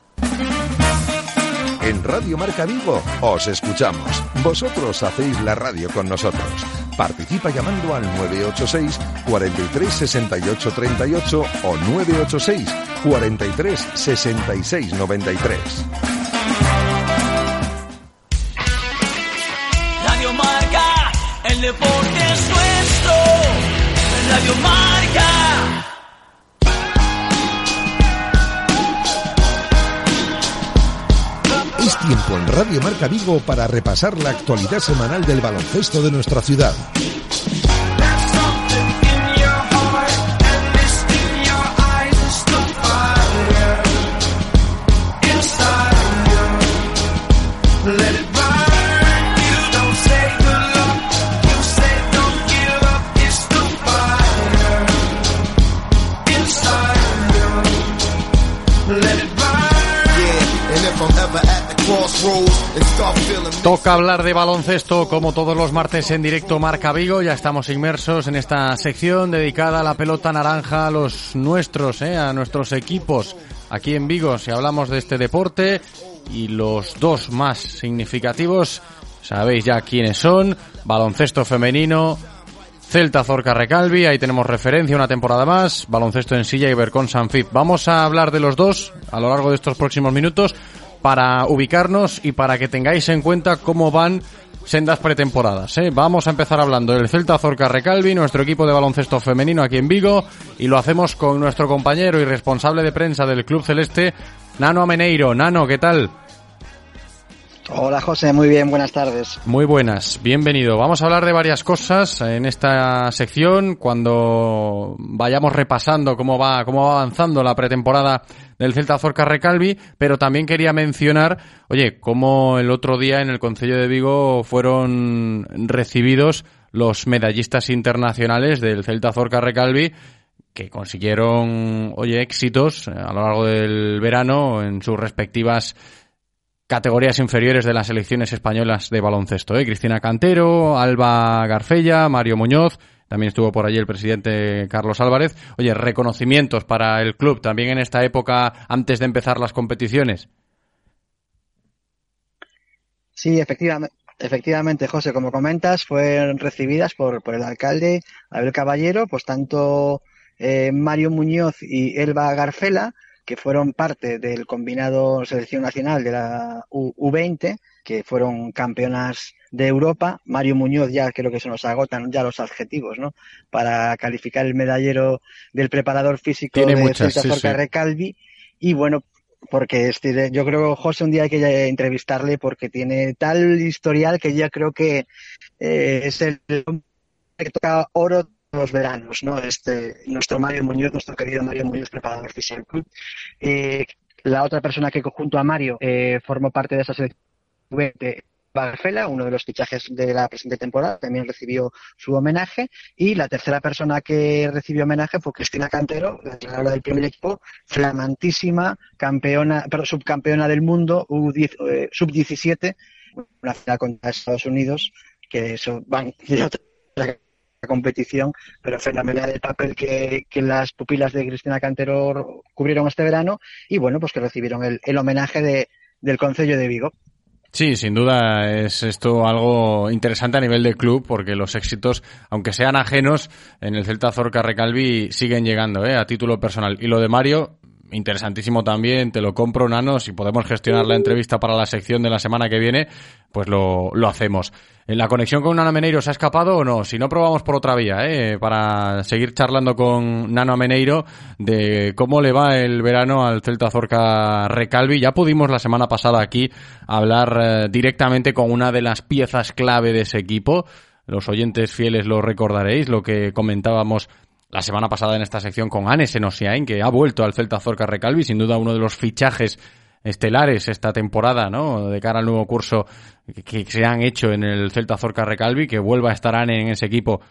En Radio Marca Vigo os escuchamos. Vosotros hacéis la radio con nosotros. Participa llamando al 986 43 68 38 o 986 43 66 93. Radio Marca, el deporte es nuestro. Radio Marca. Es tiempo en Radio Marca Vigo para repasar la actualidad semanal del baloncesto de nuestra ciudad. Toca hablar de baloncesto como todos los martes en directo Marca Vigo. Ya estamos inmersos en esta sección dedicada a la pelota naranja, a los nuestros, eh, a nuestros equipos aquí en Vigo. Si hablamos de este deporte y los dos más significativos, sabéis ya quiénes son. Baloncesto femenino, Celta Zorca Recalvi, ahí tenemos referencia una temporada más, baloncesto en silla y Bercón Sanfit. Vamos a hablar de los dos a lo largo de estos próximos minutos para ubicarnos y para que tengáis en cuenta cómo van sendas pretemporadas. ¿eh? Vamos a empezar hablando del Celta Zorca Recalvi, nuestro equipo de baloncesto femenino aquí en Vigo, y lo hacemos con nuestro compañero y responsable de prensa del Club Celeste, Nano Ameneiro. Nano, ¿qué tal? Hola José, muy bien, buenas tardes. Muy buenas, bienvenido. Vamos a hablar de varias cosas en esta sección cuando vayamos repasando cómo va, cómo va avanzando la pretemporada del Celta Zorca Recalvi, pero también quería mencionar, oye, cómo el otro día en el Concello de Vigo fueron recibidos los medallistas internacionales del Celta Zorca Recalvi que consiguieron, oye, éxitos a lo largo del verano en sus respectivas categorías inferiores de las selecciones españolas de baloncesto. ¿eh? Cristina Cantero, Alba Garfella, Mario Muñoz, también estuvo por allí el presidente Carlos Álvarez. Oye, reconocimientos para el club también en esta época antes de empezar las competiciones. Sí, efectivamente. José, como comentas, fueron recibidas por, por el alcalde Abel Caballero, pues tanto eh, Mario Muñoz y Elba Garfela, que fueron parte del combinado selección nacional de la U- U20, que fueron campeonas de Europa. Mario Muñoz ya creo que se nos agotan ya los adjetivos, ¿no? Para calificar el medallero del preparador físico Tiene de muchas, Celta sí, Zorca sí. Recalvi. Y bueno, porque este, yo creo, José, un día hay que entrevistarle porque tiene tal historial que ya creo que eh, es el que toca oro los veranos, ¿no? Este, nuestro Mario Muñoz, nuestro querido Mario Muñoz, preparador físico. Eh, la otra persona que junto a Mario eh, formó parte de esa selección de Garfela, uno de los fichajes de la presente temporada, también recibió su homenaje. Y la tercera persona que recibió homenaje fue Cristina Cantero, la entrenadora del primer equipo, flamantísima, campeona, perdón, subcampeona del mundo, U10, eh, sub-17, una final contra Estados Unidos, que eso van otra competición, pero fenomenal el papel que, que las pupilas de Cristina Cantero cubrieron este verano y bueno, pues que recibieron el, el homenaje de, del Concello de Vigo. Sí, sin duda es esto algo interesante a nivel de club porque los éxitos, aunque sean ajenos, en el Celta Zorca Recalvi siguen llegando ¿eh? a título personal. Y lo de Mario, interesantísimo también, te lo compro, Nano, si podemos gestionar la entrevista para la sección de la semana que viene, pues lo, lo hacemos. ¿En la conexión con Nano Ameneiro se ha escapado o no? Si no, probamos por otra vía, ¿eh? para seguir charlando con Nano Ameneiro de cómo le va el verano al Celta Zorca Recalvi. Ya pudimos la semana pasada aquí hablar eh, directamente con una de las piezas clave de ese equipo. Los oyentes fieles lo recordaréis, lo que comentábamos la semana pasada en esta sección con Anes Senosiain, que ha vuelto al Celta Zorca Recalvi, sin duda uno de los fichajes estelares esta temporada, ¿no? De cara al nuevo curso que se han hecho en el Celta Zorca Recalvi, que vuelva a estar en ese equipo,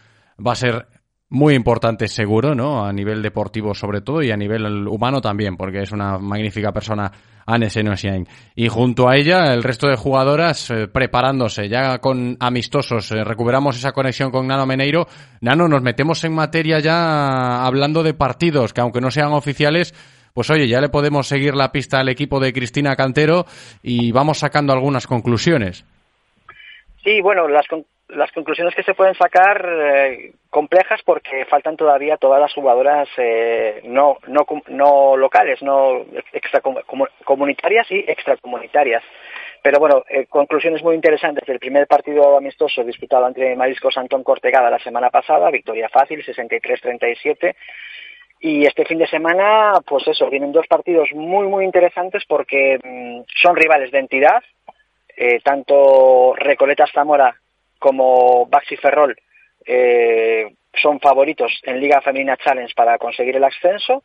va a ser muy importante seguro, ¿no? A nivel deportivo sobre todo y a nivel humano también, porque es una magnífica persona Anne Senosiain. Y junto a ella, el resto de jugadoras eh, preparándose ya con amistosos. Eh, recuperamos esa conexión con Nano Meneiro. Nano, nos metemos en materia ya hablando de partidos, que aunque no sean oficiales, pues oye, ya le podemos seguir la pista al equipo de Cristina Cantero y vamos sacando algunas conclusiones. Sí, bueno, las, las conclusiones que se pueden sacar eh, complejas porque faltan todavía todas las jugadoras eh, no, no, no locales, no extracomunitarias y extracomunitarias. Pero bueno, eh, conclusiones muy interesantes del primer partido amistoso disputado entre Mariscos Antón Cortegada la semana pasada, victoria fácil, 63-37. Y este fin de semana, pues eso, vienen dos partidos muy, muy interesantes porque mm, son rivales de entidad, eh, tanto Recoletas Zamora como Baxi Ferrol eh, son favoritos en Liga Femenina Challenge para conseguir el ascenso.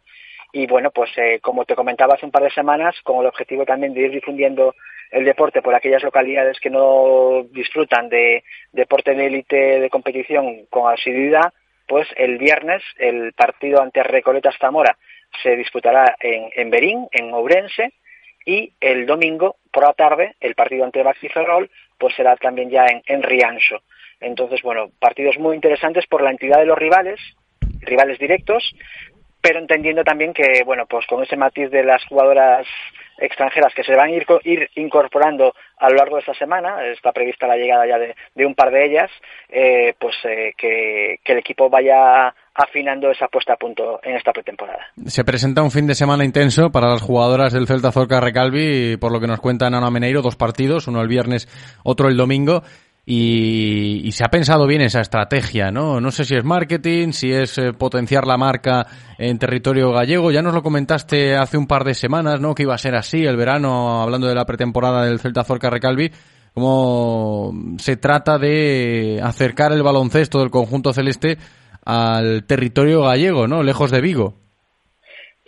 Y bueno, pues eh, como te comentaba hace un par de semanas, con el objetivo también de ir difundiendo el deporte por aquellas localidades que no disfrutan de deporte de élite de competición con asiduidad, pues el viernes el partido ante Recoletas Zamora se disputará en, en Berín, en Ourense, y el domingo por la tarde el partido ante Baxi Ferrol pues será también ya en, en Riancho. Entonces, bueno, partidos muy interesantes por la entidad de los rivales, rivales directos, pero entendiendo también que, bueno, pues con ese matiz de las jugadoras extranjeras que se van a ir, co- ir incorporando a lo largo de esta semana, está prevista la llegada ya de, un par de ellas, eh, pues eh, que, el equipo vaya afinando esa puesta a punto en esta pretemporada. Se presenta un fin de semana intenso para las jugadoras del Celta Zorca Recalvi, por lo que nos cuenta Nano Meneiro, dos partidos, uno el viernes, otro el domingo. Y, se ha pensado bien esa estrategia, ¿no? No sé si es marketing, si es eh, potenciar la marca en territorio gallego. Ya nos lo comentaste hace un par de semanas, ¿no? Que iba a ser así el verano, hablando de la pretemporada del Celta Zorca Recalvi. Cómo se trata de acercar el baloncesto del conjunto celeste al territorio gallego, ¿no? Lejos de Vigo.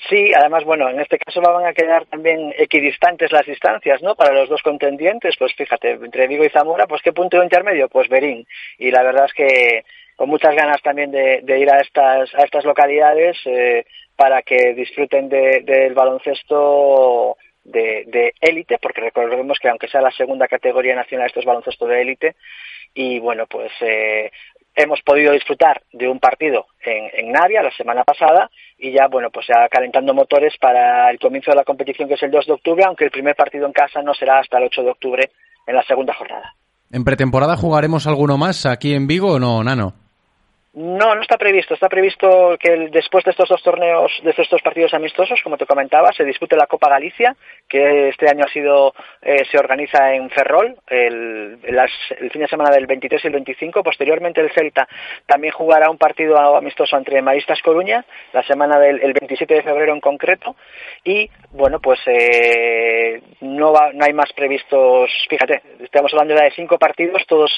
Sí, además, bueno, en este caso van a quedar también equidistantes las distancias, ¿no? Para los dos contendientes, pues fíjate, entre Vigo y Zamora, pues qué punto intermedio, pues Berín. Y la verdad es que con muchas ganas también de, ir a estas a estas localidades eh, para que disfruten de- del baloncesto de de élite, porque recordemos que aunque sea la segunda categoría nacional, esto es baloncesto de élite. Y bueno, pues eh, hemos podido disfrutar de un partido en, en Navia la semana pasada y ya, bueno, pues ya calentando motores para el comienzo de la competición que es el 2 de octubre, aunque el primer partido en casa no será hasta el 8 de octubre en la segunda jornada. ¿En pretemporada jugaremos alguno más aquí en Vigo o no, Nano? No, no está previsto. Está previsto que después de estos dos torneos, de estos dos partidos amistosos, como te comentaba, se dispute la Copa Galicia, que este año ha sido, eh, se organiza en Ferrol, el, el fin de semana del 23 y el 25. Posteriormente el Celta también jugará un partido amistoso entre Maristas Coruña, la semana del el 27 de febrero en concreto. Y bueno, pues eh, no, va- no hay más previstos. Fíjate, estamos hablando ya de cinco partidos, todos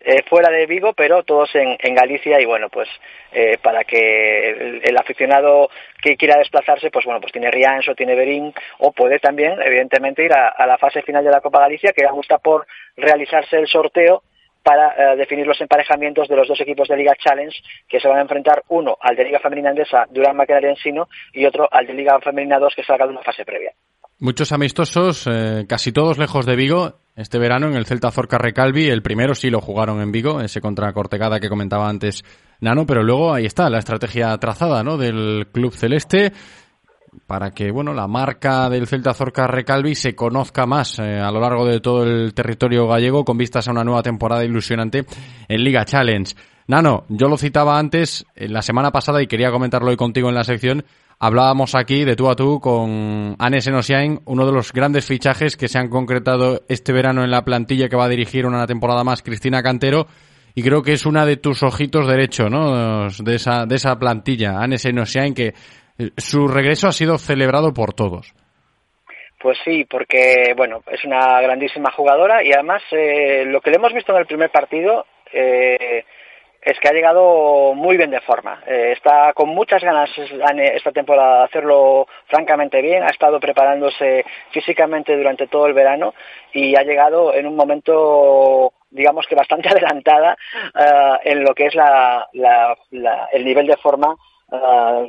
eh, fuera de Vigo, pero todos en, Galicia y bueno, pues eh, para que el, aficionado que quiera desplazarse, pues bueno, pues tiene Riancho, tiene Berín o puede también, evidentemente, ir a, la fase final de la Copa Galicia, que aún está por realizarse el sorteo para eh, definir los emparejamientos de los dos equipos de Liga Challenge que se van a enfrentar uno al de Liga Femenina Andesa Durán Maquinaria Ensino y otro al de Liga Femenina 2 que salga de una fase previa. Muchos amistosos, eh, casi todos lejos de Vigo, este verano en el Celta Zorca Recalvi. El primero sí lo jugaron en Vigo, ese contra Cortegada que comentaba antes Nano, pero luego ahí está la estrategia trazada ¿no? del Club Celeste. para que bueno la marca del Celta Zorca Recalvi se conozca más eh, a lo largo de todo el territorio gallego con vistas a una nueva temporada ilusionante en Liga Challenge. Nano, yo lo citaba antes, la semana pasada, y quería comentarlo hoy contigo en la sección, hablábamos aquí de tú a tú con Anne Senosiain, uno de los grandes fichajes que se han concretado este verano en la plantilla que va a dirigir una temporada más Cristina Cantero, y creo que es una de tus ojitos derecho, ¿no? De esa, de esa plantilla, Anne Senosiain, que eh, su regreso ha sido celebrado por todos. Pues sí, porque bueno, es una grandísima jugadora y además eh, lo que le hemos visto en el primer partido eh, es que ha llegado muy bien de forma. Eh, está con muchas ganas esta temporada de hacerlo francamente bien. Ha estado preparándose físicamente durante todo el verano y ha llegado en un momento digamos que bastante adelantada uh, en lo que es el nivel de forma uh,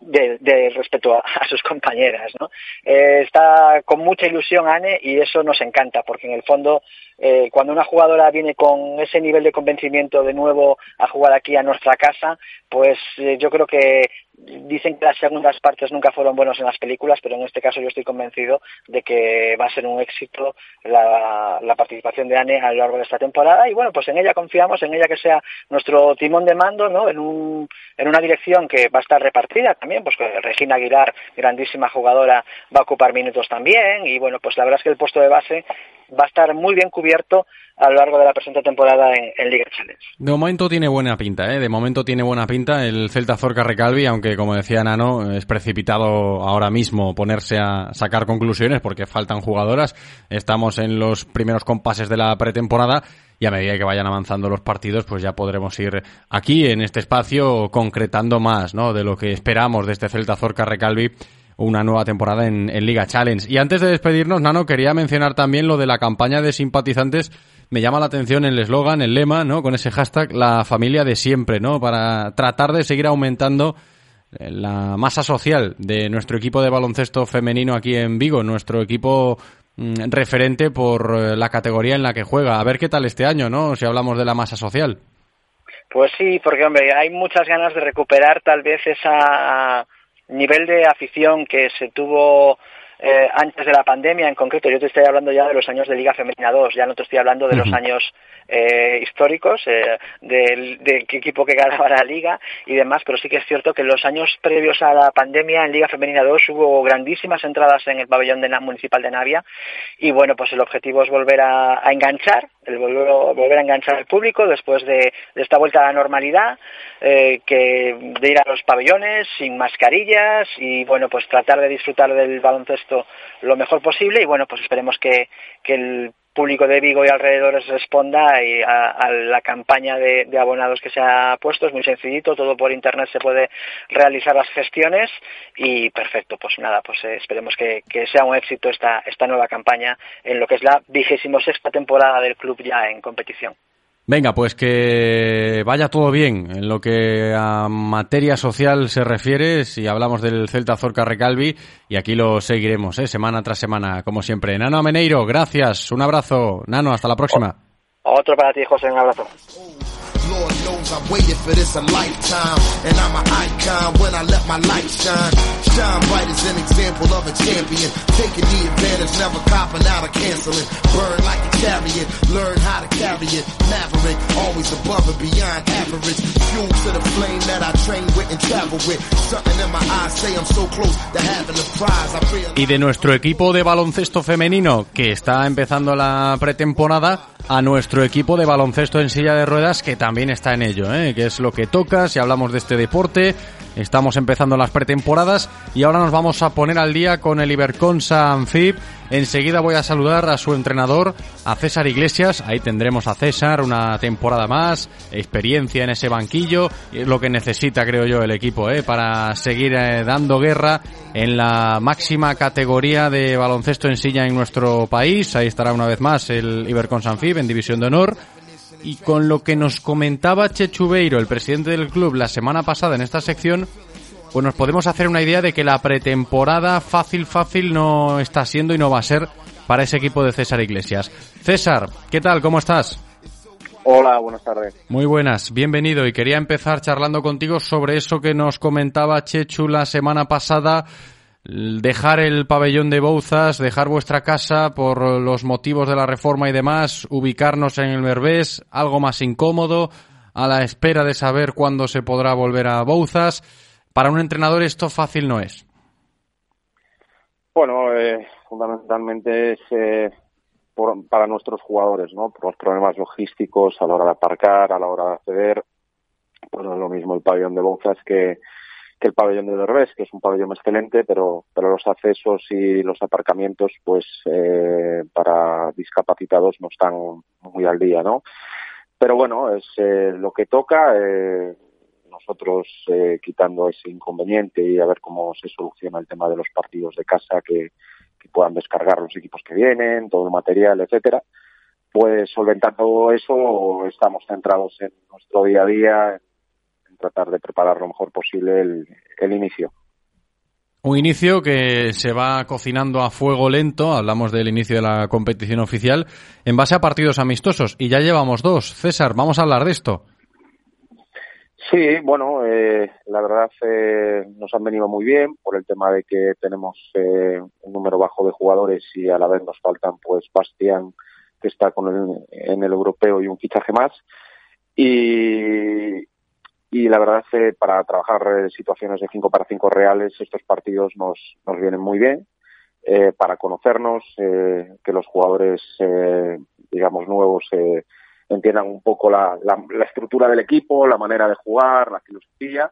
de, de, respecto a, a, sus compañeras. ¿no? Eh, está con mucha ilusión Anne y eso nos encanta porque en el fondo eh, cuando una jugadora viene con ese nivel de convencimiento de nuevo a jugar aquí a nuestra casa, pues eh, yo creo que dicen que las segundas partes nunca fueron buenos en las películas, pero en este caso yo estoy convencido de que va a ser un éxito la, la, participación de Anne a lo largo de esta temporada y bueno, pues en ella confiamos, en ella que sea nuestro timón de mando, ¿no? En, un, en una dirección que va a estar repartida también, pues que Regina Aguilar, grandísima jugadora, va a ocupar minutos también y bueno, pues la verdad es que el puesto de base va a estar muy bien cubierto a lo largo de la presente temporada en, Liga Challenge. De momento tiene buena pinta, ¿eh? De momento tiene buena pinta el Celta Zorca Recalvi, aunque como decía Nano, es precipitado ahora mismo ponerse a sacar conclusiones porque faltan jugadoras. Estamos en los primeros compases de la pretemporada y a medida que vayan avanzando los partidos, pues ya podremos ir aquí en este espacio concretando más, ¿no? De lo que esperamos de este Celta Zorca Recalvi una nueva temporada en, Liga Challenge. Y antes de despedirnos, Nano, quería mencionar también lo de la campaña de simpatizantes. Me llama la atención el eslogan, el lema, ¿no? Con ese hashtag, la familia de siempre, ¿no? Para tratar de seguir aumentando eh, la masa social de nuestro equipo de baloncesto femenino aquí en Vigo, nuestro equipo mm, referente por eh, la categoría en la que juega. A ver qué tal este año, ¿no? Si hablamos de la masa social. Pues sí, porque hombre, hay muchas ganas de recuperar tal vez esa nivel de afición que se tuvo eh, antes de la pandemia en concreto, yo te estoy hablando ya de los años de Liga Femenina 2, ya no te estoy hablando de los años eh, históricos, eh, del, de qué equipo que ganaba la Liga y demás, pero sí que es cierto que en los años previos a la pandemia en Liga Femenina 2 hubo grandísimas entradas en el pabellón de, municipal de Navia y bueno, pues el objetivo es volver a, a enganchar, el volver, a enganchar al público después de, de esta vuelta a la normalidad, eh, que de ir a los pabellones sin mascarillas y bueno, pues tratar de disfrutar del baloncesto lo mejor posible y bueno, pues esperemos que, que el público de Vigo y alrededores responda a, a la campaña de, abonados que se ha puesto. Es muy sencillito, todo por internet se puede realizar las gestiones y perfecto, pues nada, pues eh, esperemos que, que, sea un éxito esta, esta nueva campaña en lo que es la vigésimo sexta temporada del club ya en competición. Venga, pues que vaya todo bien en lo que a materia social se refiere, si hablamos del Celta Zorca Recalvi, y aquí lo seguiremos, ¿eh? semana tras semana, como siempre. Nano Ameneiro, gracias, un abrazo. Nano, hasta la próxima. Otro para ti, José, un abrazo. I waited for this a lifetime. And I'm an icon when I let my light shine. Shine bright as an example of a champion. Taking the advantage, never copping out or canceling. Burn like a chariot, learn how to carry it. Maverick, always above and beyond average. Fuel to the flame that I train with and travel with. Something in my eyes say I'm so close to having the prize. I realize y de nuestro equipo de baloncesto femenino que está empezando la pretemporada a nuestro equipo de baloncesto en silla de ruedas que también está en ello, ¿eh? que es lo que toca si hablamos de este deporte. Estamos empezando las pretemporadas y ahora nos vamos a poner al día con el Iberconsa Anfib. Enseguida voy a saludar a su entrenador, a César Iglesias. Ahí tendremos a César una temporada más, experiencia en ese banquillo, lo que necesita, creo yo, el equipo, ¿eh? para seguir eh, dando guerra en la máxima categoría de baloncesto en silla en nuestro país. Ahí estará una vez más el Iberconsa Anfib en División de Honor y con lo que nos comentaba Chechubeiro, el presidente del club, la semana pasada en esta sección, pues nos podemos hacer una idea de que la pretemporada fácil, fácil no está siendo y no va a ser para ese equipo de César Iglesias. César, ¿qué tal? ¿Cómo estás? Hola, buenas tardes. Muy buenas, bienvenido. Y quería empezar charlando contigo sobre eso que nos comentaba Chechu la semana pasada, dejar el pabellón de Bouzas, dejar vuestra casa por los motivos de la reforma y demás, ubicarnos en el Berbés, algo más incómodo, a la espera de saber cuándo se podrá volver a Bouzas. Para un entrenador esto fácil no es. Bueno, eh, fundamentalmente es eh, por- para nuestros jugadores, ¿no? Por los problemas logísticos a la hora de aparcar, a la hora de acceder. Pues no es lo mismo el pabellón de Bouzas que, el pabellón de Derbez, que es un pabellón excelente, pero, pero los accesos y los aparcamientos, pues eh, para discapacitados no están muy al día, ¿no? Pero bueno, es eh, lo que toca. eh, nosotros eh, quitando ese inconveniente y a ver cómo se soluciona el tema de los partidos de casa que, puedan descargar los equipos que vienen, todo el material, etcétera. Pues solventando eso, estamos centrados en nuestro día a día, en, en tratar de preparar lo mejor posible el, el inicio. Un inicio que se va cocinando a fuego lento, hablamos del inicio de la competición oficial, en base a partidos amistosos. Y ya llevamos dos. César, vamos a hablar de esto. Sí, bueno, eh, la verdad eh, nos han venido muy bien por el tema de que tenemos eh, un número bajo de jugadores y a la vez nos faltan pues Bastián que está con el, en el europeo y un fichaje más. Y, y la verdad eh, para trabajar eh, situaciones de 5 para 5 reales estos partidos nos, nos vienen muy bien eh, para conocernos, que los jugadores digamos nuevos entiendan un poco la, la, la estructura del equipo, la manera de jugar, la filosofía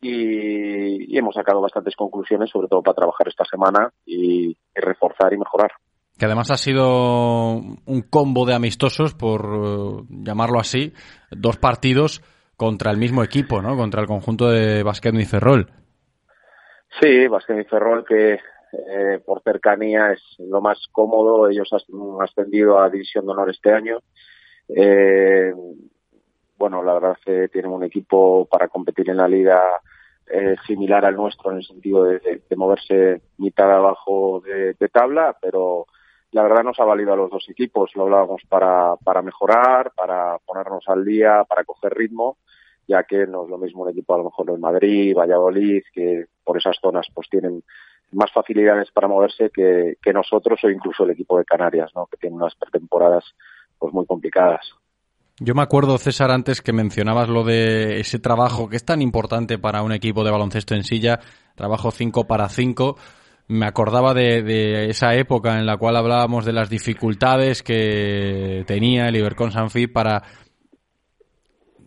y, y hemos sacado bastantes conclusiones, sobre todo para trabajar esta semana y, y reforzar y mejorar. Que además ha sido un combo de amistosos, por eh, llamarlo así, dos partidos contra el mismo equipo, ¿no? Contra el conjunto de Basquet y Ferrol. Sí, Basquet y Ferrol que eh, por cercanía es lo más cómodo. Ellos han ascendido a División de Honor este año. Eh, bueno, la verdad que tienen un equipo para competir en la liga eh, similar al nuestro en el sentido de, moverse mitad abajo de, de, tabla, pero la verdad nos ha valido a los dos equipos. Lo hablábamos para, para mejorar, para ponernos al día, para coger ritmo, ya que no es lo mismo un equipo a lo mejor del Madrid, Valladolid, que por esas zonas pues tienen más facilidades para moverse que, que nosotros o incluso el equipo de Canarias, ¿no? que tiene unas pretemporadas pues muy complicadas. Yo me acuerdo, César, antes que mencionabas lo de ese trabajo que es tan importante para un equipo de baloncesto en silla, trabajo 5 para 5. Me acordaba de, de, esa época en la cual hablábamos de las dificultades que tenía el Ibercon Sanfi para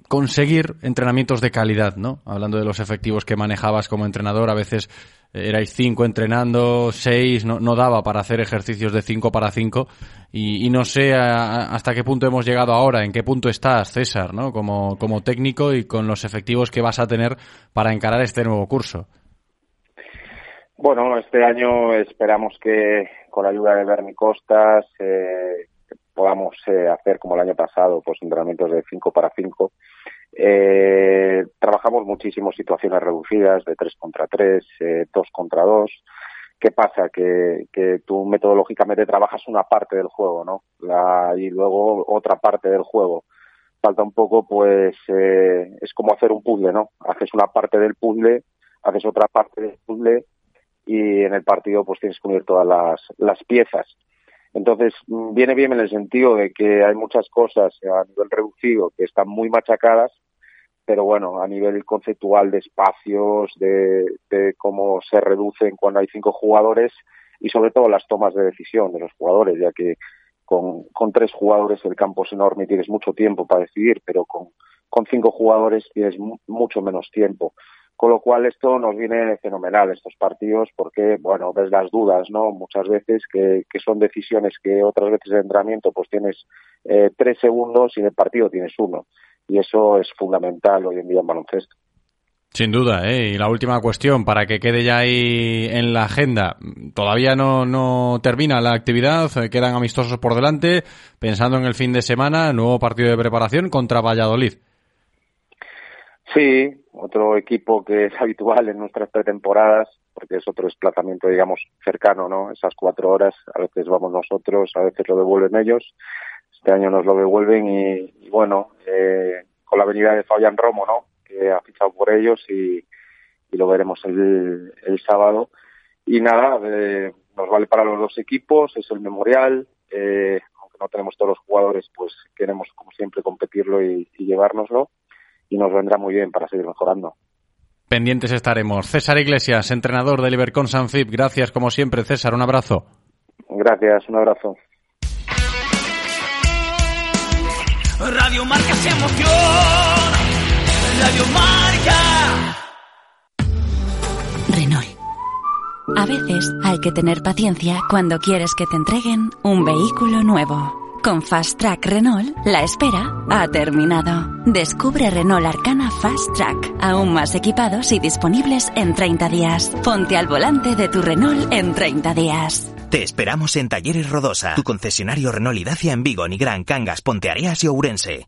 conseguir entrenamientos de calidad, ¿no? Hablando de los efectivos que manejabas como entrenador, a veces erais cinco entrenando, seis, no, no daba para hacer ejercicios de cinco para cinco y, y no sé a, hasta qué punto hemos llegado ahora, en qué punto estás, César, ¿no? Como, como técnico y con los efectivos que vas a tener para encarar este nuevo curso. Bueno, este año esperamos que con la ayuda de Bernie Costas eh, podamos eh, hacer como el año pasado, pues entrenamientos de 5 para 5. Eh, trabajamos muchísimas situaciones reducidas de 3 contra 3, 2 contra 2. ¿Qué pasa? Que, que tú metodológicamente trabajas una parte del juego, ¿no? La, y luego otra parte del juego. Falta un poco, pues, eh, es como hacer un puzzle, ¿no? Haces una parte del puzzle, haces otra parte del puzzle y en el partido pues tienes que unir todas las, las piezas. Entonces, viene bien en el sentido de que hay muchas cosas a nivel reducido que están muy machacadas, pero bueno, a nivel conceptual de espacios, de, de cómo se reducen cuando hay cinco jugadores y sobre todo las tomas de decisión de los jugadores, ya que con, con tres jugadores el campo es enorme y tienes mucho tiempo para decidir, pero con, con cinco jugadores tienes mucho menos tiempo. Con lo cual esto nos viene fenomenal estos partidos porque, bueno, ves las dudas, ¿no? Muchas veces que, que son decisiones que otras veces de entrenamiento pues tienes eh, tres segundos y en el partido tienes uno. Y eso es fundamental hoy en día en baloncesto. Sin duda, ¿eh? Y la última cuestión, para que quede ya ahí en la agenda. Todavía no, no termina la actividad, quedan amistosos por delante, pensando en el fin de semana, nuevo partido de preparación contra Valladolid. Sí, otro equipo que es habitual en nuestras pretemporadas, porque es otro desplazamiento, digamos, cercano, ¿no? Esas cuatro horas, a veces vamos nosotros, a veces lo devuelven ellos. Este año nos lo devuelven y, y bueno, eh, con la venida de Fabián Romo, ¿no? Que ha fichado por ellos y, y lo veremos el, el sábado. Y nada, eh, nos vale para los dos equipos, es el memorial. Eh, aunque no tenemos todos los jugadores, pues queremos, como siempre, competirlo y, y llevárnoslo. Y nos vendrá muy bien para seguir mejorando. Pendientes estaremos. César Iglesias, entrenador del Ibercon Sanfib. Gracias, como siempre, César. Un abrazo. Gracias, un abrazo. Radio Marca se emociona. Radio Marca. Renault. A veces hay que tener paciencia cuando quieres que te entreguen un vehículo nuevo. Con Fast Track Renault, la espera ha terminado. Descubre Renault Arcana Fast Track, aún más equipados y disponibles en 30 días. Ponte al volante de tu Renault en 30 días. Te esperamos en Talleres Rodosa, tu concesionario Renault y Dacia en Vigo, Nigrán, Cangas, Ponteareas y Ourense.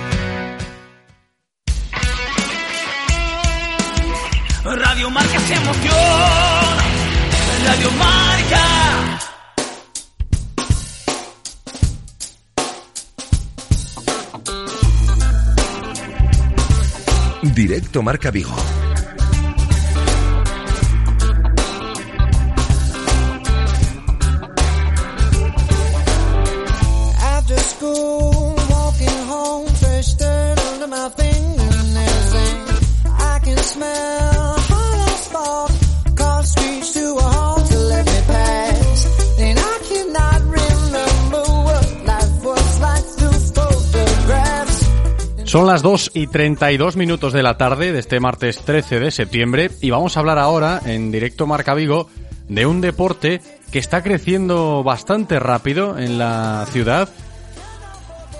Marca se emociona. Radio Marca. Directo Marca Vigo. Son las 2 y 32 minutos de la tarde de este martes 13 de septiembre y vamos a hablar ahora en directo Marca Vigo de un deporte que está creciendo bastante rápido en la ciudad.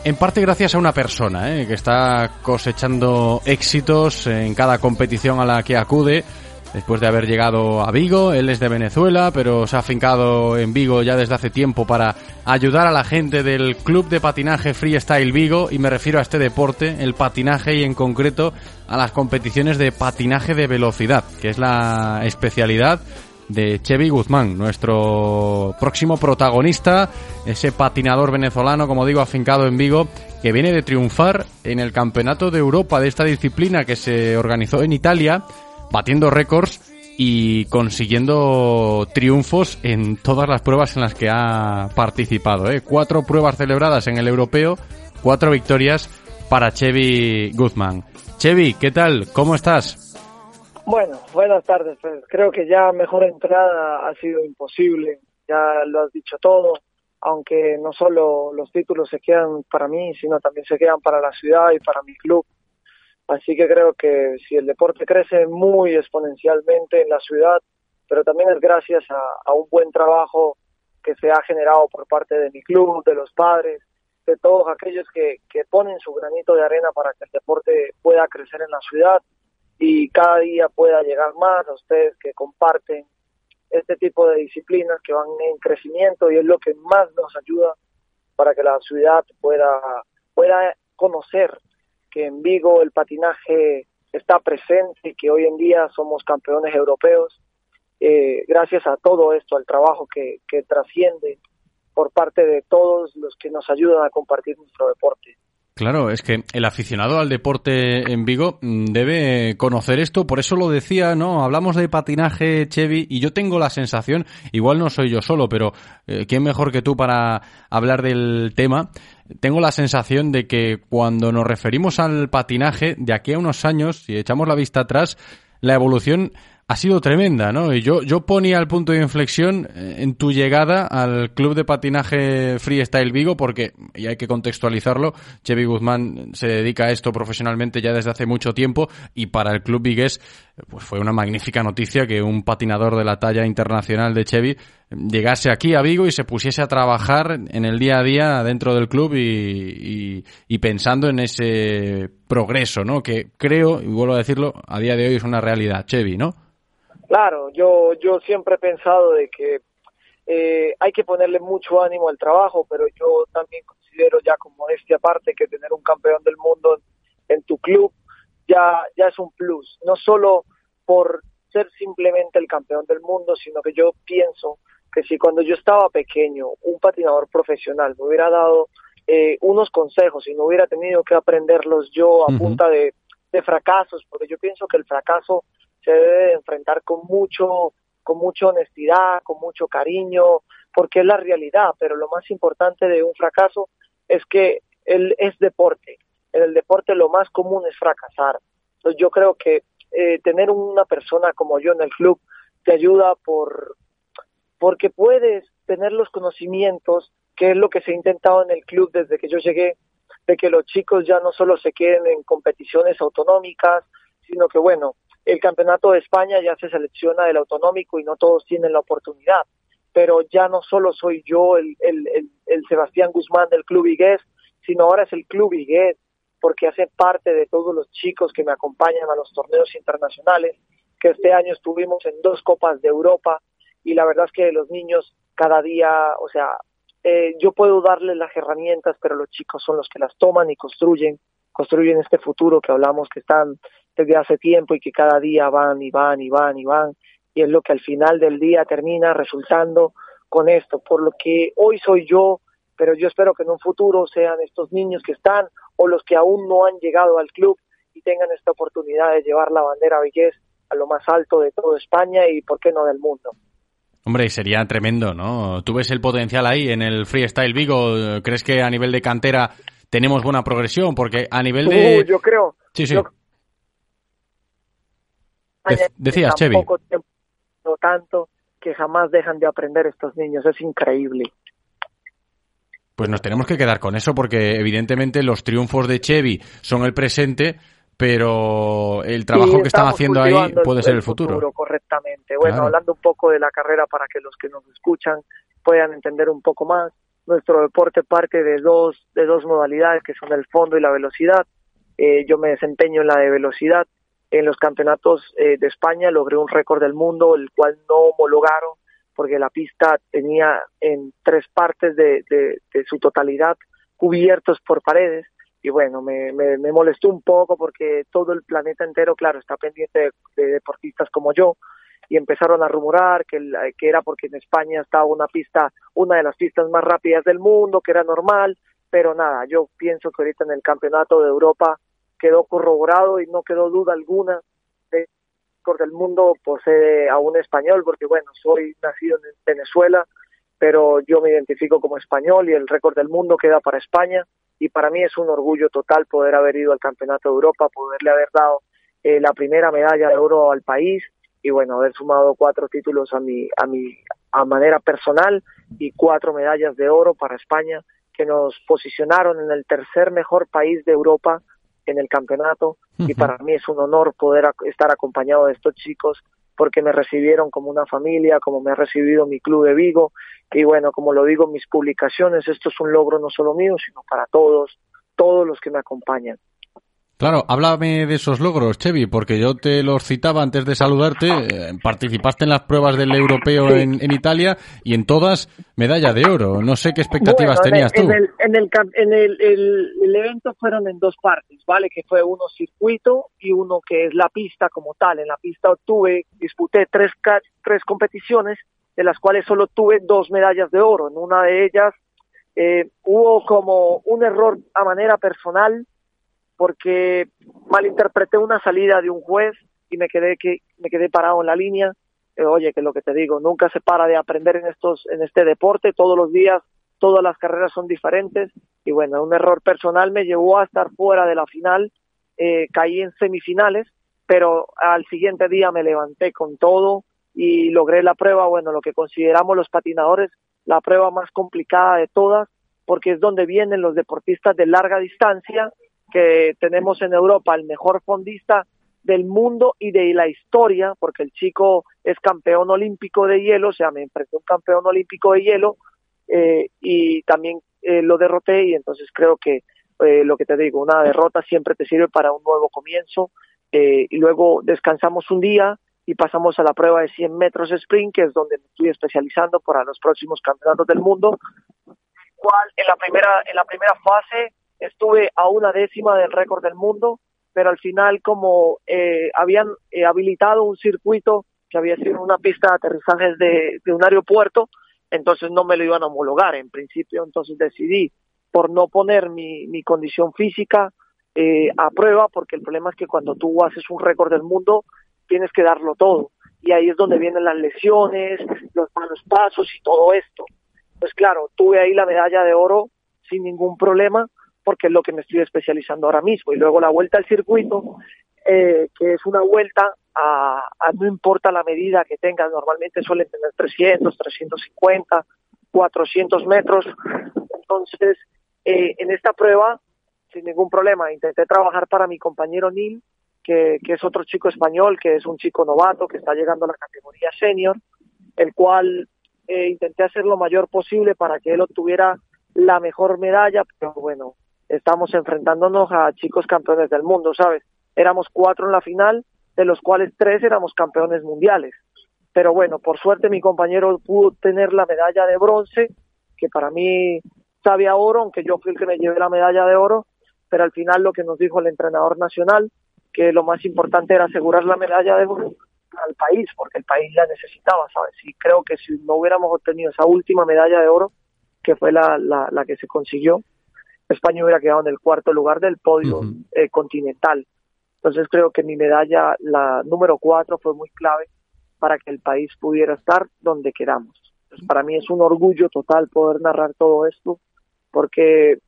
En parte gracias a una persona ¿eh? que está cosechando éxitos en cada competición a la que acude. Después de haber llegado a Vigo, él es de Venezuela, pero se ha afincado en Vigo ya desde hace tiempo para ayudar a la gente del Club de Patinaje Freestyle Vigo, y me refiero a este deporte, el patinaje y en concreto a las competiciones de patinaje de velocidad, que es la especialidad de Chevy Guzmán, nuestro próximo protagonista, ese patinador venezolano, como digo, afincado en Vigo, que viene de triunfar en el Campeonato de Europa de esta disciplina que se organizó en Italia, batiendo récords y consiguiendo triunfos en todas las pruebas en las que ha participado. ¿eh? Cuatro pruebas celebradas en el europeo, cuatro victorias para Chevy Guzmán. Chevy, ¿qué tal? ¿Cómo estás? Bueno, buenas tardes. Pues creo que ya mejor entrada ha sido imposible. Ya lo has dicho todo. Aunque no solo los títulos se quedan para mí, sino también se quedan para la ciudad y para mi club. Así que creo que si el deporte crece muy exponencialmente en la ciudad, pero también es gracias a, un buen trabajo que se ha generado por parte de mi club, de los padres, de todos aquellos que, que ponen su granito de arena para que el deporte pueda crecer en la ciudad y cada día pueda llegar más. A ustedes que comparten este tipo de disciplinas que van en crecimiento y es lo que más nos ayuda para que la ciudad pueda, pueda conocer que en Vigo el patinaje está presente y que hoy en día somos campeones europeos eh, gracias a todo esto, al trabajo que, que trasciende por parte de todos los que nos ayudan a compartir nuestro deporte. Claro, es que el aficionado al deporte en Vigo mm, debe conocer esto, por eso lo decía, ¿no? Hablamos de patinaje, Chevy, y yo tengo la sensación, igual no soy yo solo, pero eh, ¿quién mejor que tú para hablar del tema? Tengo la sensación de que cuando nos referimos al patinaje, de aquí a unos años, si echamos la vista atrás, la evolución ha sido tremenda, ¿no? Y yo, yo ponía el punto de inflexión eh, en tu llegada al club de patinaje Freestyle Vigo, porque, y hay que contextualizarlo, Chevy Guzmán se dedica a esto profesionalmente ya desde hace mucho tiempo, y para el club vigués, pues fue una magnífica noticia que un patinador de la talla internacional de Chevy llegase aquí a Vigo y se pusiese a trabajar en el día a día dentro del club y pensando en ese progreso, ¿no? Que creo, y vuelvo a decirlo, a día de hoy es una realidad, Chevy, ¿no? Claro, yo, yo siempre he pensado de que eh, hay que ponerle mucho ánimo al trabajo, pero yo también considero ya como modestia aparte que tener un campeón del mundo en, en tu club ya, ya es un plus, no solo por ser simplemente el campeón del mundo, sino que yo pienso que si cuando yo estaba pequeño un patinador profesional me hubiera dado eh, unos consejos y no hubiera tenido que aprenderlos yo a punta de, de fracasos, porque yo pienso que el fracaso se debe de enfrentar con mucho, con mucha honestidad, con mucho cariño, porque es la realidad, pero lo más importante de un fracaso es que él es deporte. En el deporte lo más común es fracasar. Entonces yo creo que eh, tener una persona como yo en el club te ayuda por porque puedes tener los conocimientos, que es lo que se ha intentado en el club desde que yo llegué, de que los chicos ya no solo se queden en competiciones autonómicas, sino que bueno, el campeonato de España ya se selecciona del autonómico y no todos tienen la oportunidad. Pero ya no solo soy yo el, el, el, el Sebastián Guzmán del Club Igués, sino ahora es el Club Igués, porque hace parte de todos los chicos que me acompañan a los torneos internacionales, que este año estuvimos en dos Copas de Europa y la verdad es que los niños cada día, o sea, eh, yo puedo darles las herramientas, pero los chicos son los que las toman y construyen, construyen este futuro que hablamos que están desde hace tiempo y que cada día van y van y van y van y es lo que al final del día termina resultando con esto, por lo que hoy soy yo, pero yo espero que en un futuro sean estos niños que están o los que aún no han llegado al club y tengan esta oportunidad de llevar la bandera Vigués a lo más alto de toda España y por qué no del mundo. Hombre, sería tremendo, ¿no? ¿Tú ves el potencial ahí en el freestyle Vigo? ¿Crees que a nivel de cantera tenemos buena progresión? Porque a nivel de... Uh, yo creo, Sí, sí. yo- De- decías, tan Chevy. poco tiempo, no tanto que jamás dejan de aprender estos niños, es increíble. Pues nos tenemos que quedar con eso porque evidentemente los triunfos de Chevy son el presente, pero el trabajo que están haciendo ahí puede ser el futuro. correctamente. Bueno, Claro. hablando un poco de la carrera para que los que nos escuchan puedan entender un poco más, nuestro deporte parte de dos de dos modalidades que son el fondo y la velocidad. Eh, yo me desempeño en la de velocidad. En los campeonatos eh, de España logré un récord del mundo, el cual no homologaron porque la pista tenía en tres partes de, su totalidad cubiertos por paredes. Y bueno, me, molestó un poco porque todo el planeta entero, claro, está pendiente de, de deportistas como yo. Y empezaron a rumorar que, que era porque en España estaba una pista, una de las pistas más rápidas del mundo, que era normal, pero nada, yo pienso que ahorita en el campeonato de Europa quedó corroborado y no quedó duda alguna de récord del mundo posee a un español, porque bueno, soy nacido en Venezuela, pero yo me identifico como español y el récord del mundo queda para España y para mí es un orgullo total poder haber ido al Campeonato de Europa, poderle haber dado eh, la primera medalla de oro al país y bueno, haber sumado cuatro títulos a mi a mi a manera personal y cuatro medallas de oro para España que nos posicionaron en el tercer mejor país de Europa en el campeonato y para mí es un honor poder estar acompañado de estos chicos porque me recibieron como una familia, como me ha recibido mi club de Vigo y bueno, como lo digo en mis publicaciones, esto es un logro no solo mío, sino para todos, todos los que me acompañan. Claro, háblame de esos logros, Chevy, porque yo te los citaba antes de saludarte. eh, participaste en las pruebas del europeo Sí. en, en Italia y en todas medalla de oro. No sé qué expectativas Bueno, en el- tenías tú. En el, en el, en el, el- el evento fueron en dos partes, ¿vale? Que fue uno circuito y uno que es la pista como tal. En la pista obtuve, disputé tres, tres competiciones, de las cuales solo tuve dos medallas de oro. En una de ellas eh, hubo como un error a manera personal porque malinterpreté una salida de un juez y me quedé que me quedé parado en la línea. Eh, oye, que lo que te digo, nunca se para de aprender en estos en este deporte, todos los días todas las carreras son diferentes y bueno, un error personal me llevó a estar fuera de la final, eh, caí en semifinales pero al siguiente día me levanté con todo y logré la prueba, bueno, lo que consideramos los patinadores, la prueba más complicada de todas, porque es donde vienen los deportistas de larga distancia, que tenemos en Europa el mejor fondista del mundo y de la historia, porque el chico es campeón olímpico de hielo, o sea, me enfrenté a un campeón olímpico de hielo eh, y también eh, lo derroté y entonces creo que eh, lo que te digo, una derrota siempre te sirve para un nuevo comienzo eh, y luego descansamos un día y pasamos a la prueba de 100 metros sprint, que es donde me estoy especializando para los próximos campeonatos del mundo, cual en la primera en la primera fase estuve a una décima del récord del mundo, pero al final como eh, habían eh, habilitado un circuito que había sido una pista de aterrizajes de, un aeropuerto, entonces no me lo iban a homologar en principio, entonces decidí por no poner mi, mi condición física eh, a prueba, porque el problema es que cuando tú haces un récord del mundo tienes que darlo todo, y ahí es donde vienen las lesiones, los malos pasos y todo esto. Pues claro, tuve ahí la medalla de oro sin ningún problema, porque es lo que me estoy especializando ahora mismo. Y luego la vuelta al circuito, eh, que es una vuelta a, a no importa la medida que tengas, normalmente suelen tener 300, 350, 400 metros. Entonces, eh, en esta prueba, sin ningún problema, intenté trabajar para mi compañero Neil, que, que es otro chico español, que es un chico novato, que está llegando a la categoría senior, el cual eh, intenté hacer lo mayor posible para que él obtuviera la mejor medalla, pero bueno, estamos enfrentándonos a chicos campeones del mundo, ¿sabes? Éramos cuatro en la final, de los cuales tres éramos campeones mundiales. Pero bueno, por suerte mi compañero pudo tener la medalla de bronce, que para mí sabía oro, aunque yo fui el que me llevé la medalla de oro, pero al final lo que nos dijo el entrenador nacional, que lo más importante era asegurar la medalla de oro al país, porque el país la necesitaba, ¿sabes? Y creo que si no hubiéramos obtenido esa última medalla de oro, que fue la, la, la que se consiguió, España hubiera quedado en el cuarto lugar del podio eh, continental. Entonces creo que mi medalla, la número cuatro, fue muy clave para que el país pudiera estar donde queramos. Entonces, para mí es un orgullo total poder narrar todo esto, porque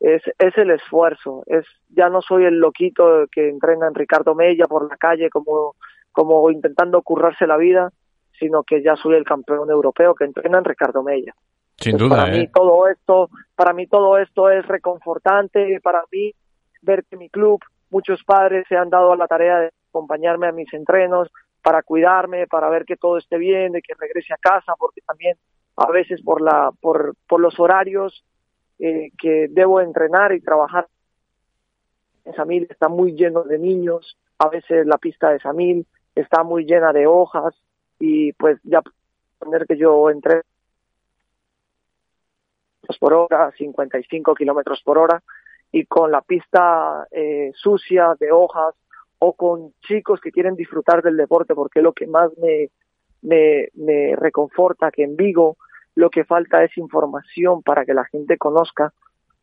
es, es el esfuerzo, es ya no soy el loquito que entrena en Ricardo Mella por la calle como, como intentando currarse la vida, sino que ya soy el campeón europeo que entrena en Ricardo Mella. Sin Pues duda, para ¿eh? mí todo esto, para mí todo esto es reconfortante, para mí ver que mi club, muchos padres se han dado a la tarea de acompañarme a mis entrenos, para cuidarme, para ver que todo esté bien, de que regrese a casa, porque también a veces por la, por, por los horarios eh, que debo entrenar y trabajar en Samil está muy lleno de niños, a veces la pista de Samil está muy llena de hojas y pues ya poner que yo entré por hora, 55 kilómetros por hora, y con la pista eh, sucia de hojas o con chicos que quieren disfrutar del deporte, porque lo que más me, me, me reconforta que en Vigo lo que falta es información para que la gente conozca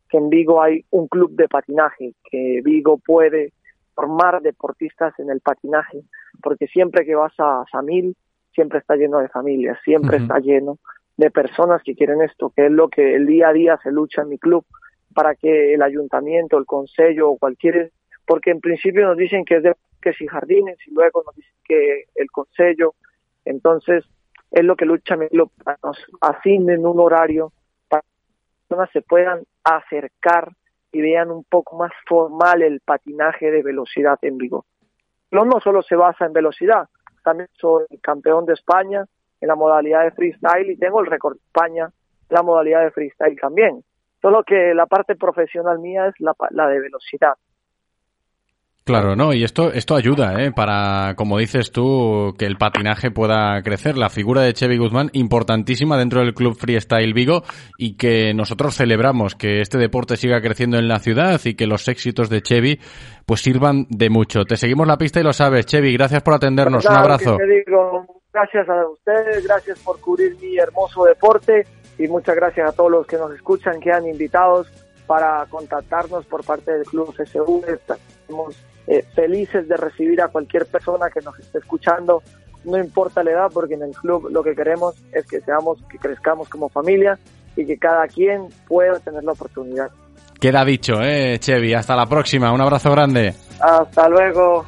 que en Vigo hay un club de patinaje, que Vigo puede formar deportistas en el patinaje, porque siempre que vas a Samil, siempre está lleno de familias, siempre está lleno de personas que quieren esto, que es lo que el día a día se lucha en mi club para que el ayuntamiento, el consejo o cualquier, porque en principio nos dicen que es de que y jardines y luego nos dicen que el consejo, entonces es lo que lucha mi club, nos asignen un horario para que las personas se puedan acercar y vean un poco más formal el patinaje de velocidad en Vigo. No, no solo se basa en velocidad, también soy campeón de España en la modalidad de freestyle y tengo el récord de España en la modalidad de freestyle también. Solo que la parte profesional mía es la, la de velocidad. Claro, no, y esto, esto ayuda, ¿eh? Para, como dices tú, que el patinaje pueda crecer. La figura de Chevy Guzmán, importantísima dentro del Club Freestyle Vigo, y que nosotros celebramos que este deporte siga creciendo en la ciudad y que los éxitos de Chevy, pues sirvan de mucho. Te seguimos la pista y lo sabes, Chevy. Gracias por atendernos. Un abrazo. Gracias a ustedes, gracias por cubrir mi hermoso deporte y muchas gracias a todos los que nos escuchan, que han invitados para contactarnos por parte del Club FSV. Estamos eh, felices de recibir a cualquier persona que nos esté escuchando, no importa la edad, porque en el club lo que queremos es que seamos, que crezcamos como familia y que cada quien pueda tener la oportunidad. Queda dicho, ¿eh, Chevy? Hasta la próxima. Un abrazo grande. Hasta luego.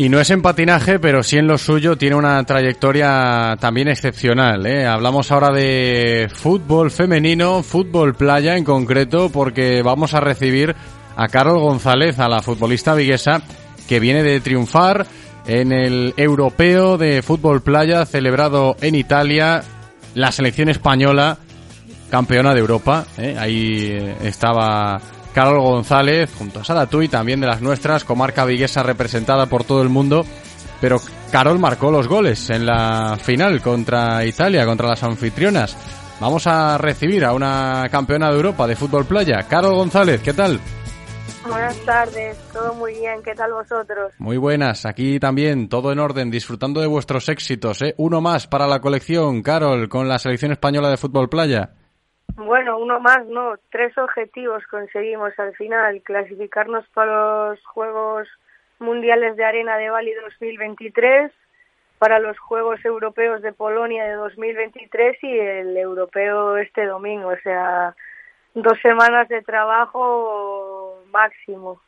Y no es en patinaje, pero sí en lo suyo tiene una trayectoria también excepcional. ¿eh? Hablamos ahora de fútbol femenino, fútbol playa en concreto, porque vamos a recibir a Carol González, a la futbolista viguesa, que viene de triunfar en el europeo de fútbol playa celebrado en Italia, la selección española campeona de Europa. ¿eh? Ahí eh, estaba Carol González junto a Sara Tui, también de las nuestras, comarca viguesa representada por todo el mundo. Pero Carol marcó los goles en la final contra Italia, contra las anfitrionas. Vamos a recibir a una campeona de Europa de fútbol playa, Carol González, ¿qué tal? Buenas tardes, todo muy bien, ¿qué tal vosotros? Muy buenas, aquí también, todo en orden, disfrutando de vuestros éxitos. ¿eh? Uno más para la colección, Carol, con la selección española de fútbol playa. Bueno, uno más, no, tres objetivos conseguimos al final, clasificarnos para los Juegos Mundiales de Arena de Bali 2023, para los Juegos Europeos de Polonia de 2023 y el europeo este domingo, o sea, dos semanas de trabajo máximo.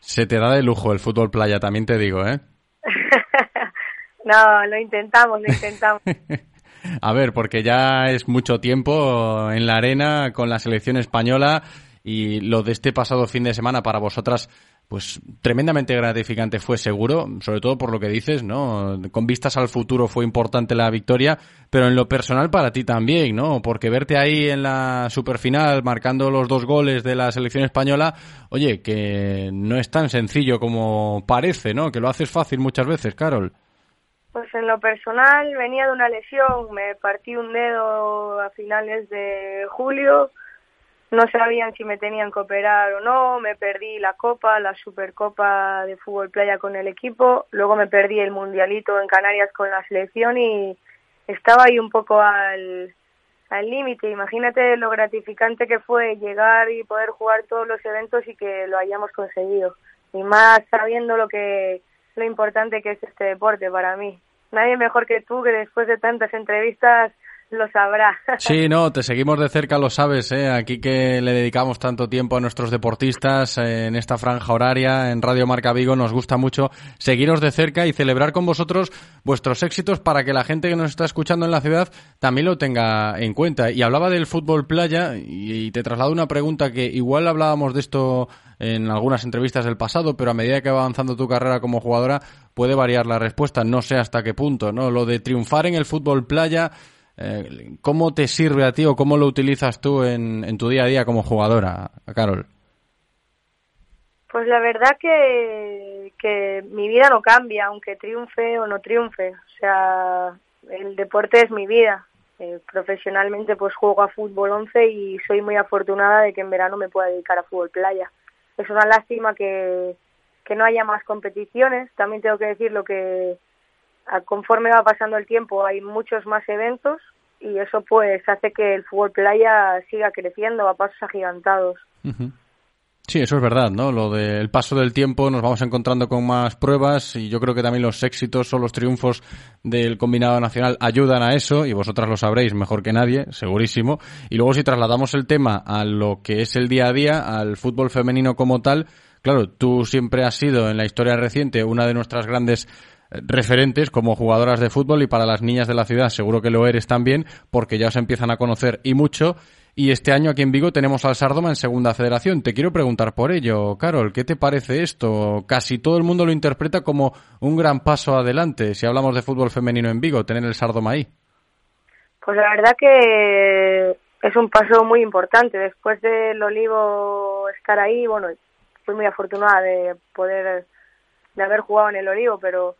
Se te da de lujo el fútbol playa, también te digo, ¿eh? no, lo intentamos, lo intentamos. A ver, porque ya es mucho tiempo en la arena con la selección española y lo de este pasado fin de semana para vosotras, pues tremendamente gratificante fue seguro, sobre todo por lo que dices, ¿no? Con vistas al futuro fue importante la victoria, pero en lo personal para ti también, ¿no? Porque verte ahí en la superfinal marcando los dos goles de la selección española, oye, que no es tan sencillo como parece, ¿no? Que lo haces fácil muchas veces, Carol. Pues en lo personal venía de una lesión, me partí un dedo a finales de julio, no sabían si me tenían que operar o no, me perdí la copa, la supercopa de fútbol playa con el equipo, luego me perdí el mundialito en Canarias con la selección y estaba ahí un poco al al límite. Imagínate lo gratificante que fue llegar y poder jugar todos los eventos y que lo hayamos conseguido. Y más sabiendo lo que lo importante que es este deporte para mí. Nadie mejor que tú, que después de tantas entrevistas lo sabrá. Sí, no, te seguimos de cerca, lo sabes, ¿eh? Aquí que le dedicamos tanto tiempo a nuestros deportistas eh, en esta franja horaria, en Radio Marca Vigo, nos gusta mucho seguiros de cerca y celebrar con vosotros vuestros éxitos para que la gente que nos está escuchando en la ciudad también lo tenga en cuenta. Y hablaba del fútbol playa y te traslado una pregunta que igual hablábamos de esto en algunas entrevistas del pasado, pero a medida que va avanzando tu carrera como jugadora puede variar la respuesta, no sé hasta qué punto, ¿no? Lo de triunfar en el fútbol playa, eh, ¿cómo te sirve a ti o cómo lo utilizas tú en, tu día a día como jugadora, Carol? Pues la verdad que, que mi vida no cambia, aunque triunfe o no triunfe. O sea, el deporte es mi vida. Eh, profesionalmente pues juego a fútbol 11 y soy muy afortunada de que en verano me pueda dedicar a fútbol playa. Es una lástima que, no haya más competiciones. También tengo que decir lo que conforme va pasando el tiempo hay muchos más eventos y eso pues hace que el fútbol playa siga creciendo a pasos agigantados. Sí, eso es verdad, ¿no? Lo del paso del tiempo, nos vamos encontrando con más pruebas y yo creo que también los éxitos o los triunfos del combinado nacional ayudan a eso y vosotras lo sabréis mejor que nadie, segurísimo. Y luego si trasladamos el tema a lo que es el día a día, al fútbol femenino como tal, claro, tú siempre has sido en la historia reciente una de nuestras grandes referentes como jugadoras de fútbol y para las niñas de la ciudad seguro que lo eres también porque ya os empiezan a conocer y mucho y este año aquí en Vigo tenemos al Sardoma en Segunda Federación. Te quiero preguntar por ello, Carol, ¿qué te parece esto? Casi todo el mundo lo interpreta como un gran paso adelante si hablamos de fútbol femenino en Vigo, tener el Sardoma ahí. Pues la verdad que es un paso muy importante. Después del Olivo estar ahí, bueno, fui muy afortunada de poder, de haber jugado en el Olivo, pero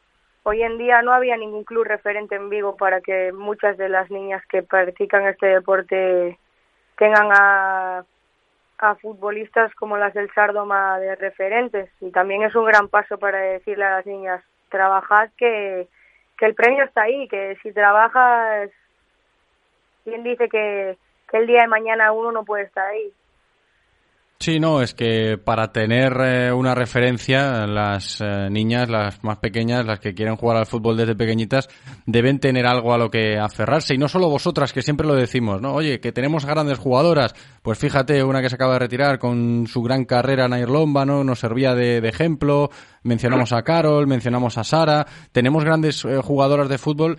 hoy en día no había ningún club referente en Vigo para que muchas de las niñas que practican este deporte tengan a, futbolistas como las del Sardoma de referentes. Y también es un gran paso para decirle a las niñas, trabajad que, que el premio está ahí, que si trabajas ¿Quién dice que, que el día de mañana uno no puede estar ahí? Sí, no, es que para tener eh, una referencia, las eh, niñas, las más pequeñas, las que quieren jugar al fútbol desde pequeñitas, deben tener algo a lo que aferrarse. Y no solo vosotras, que siempre lo decimos, ¿no? Oye, que tenemos grandes jugadoras. Pues fíjate, una que se acaba de retirar con su gran carrera en Irlomba, ¿no? Nos servía de, ejemplo. Mencionamos a Carol, mencionamos a Sara. Tenemos grandes eh, jugadoras de fútbol,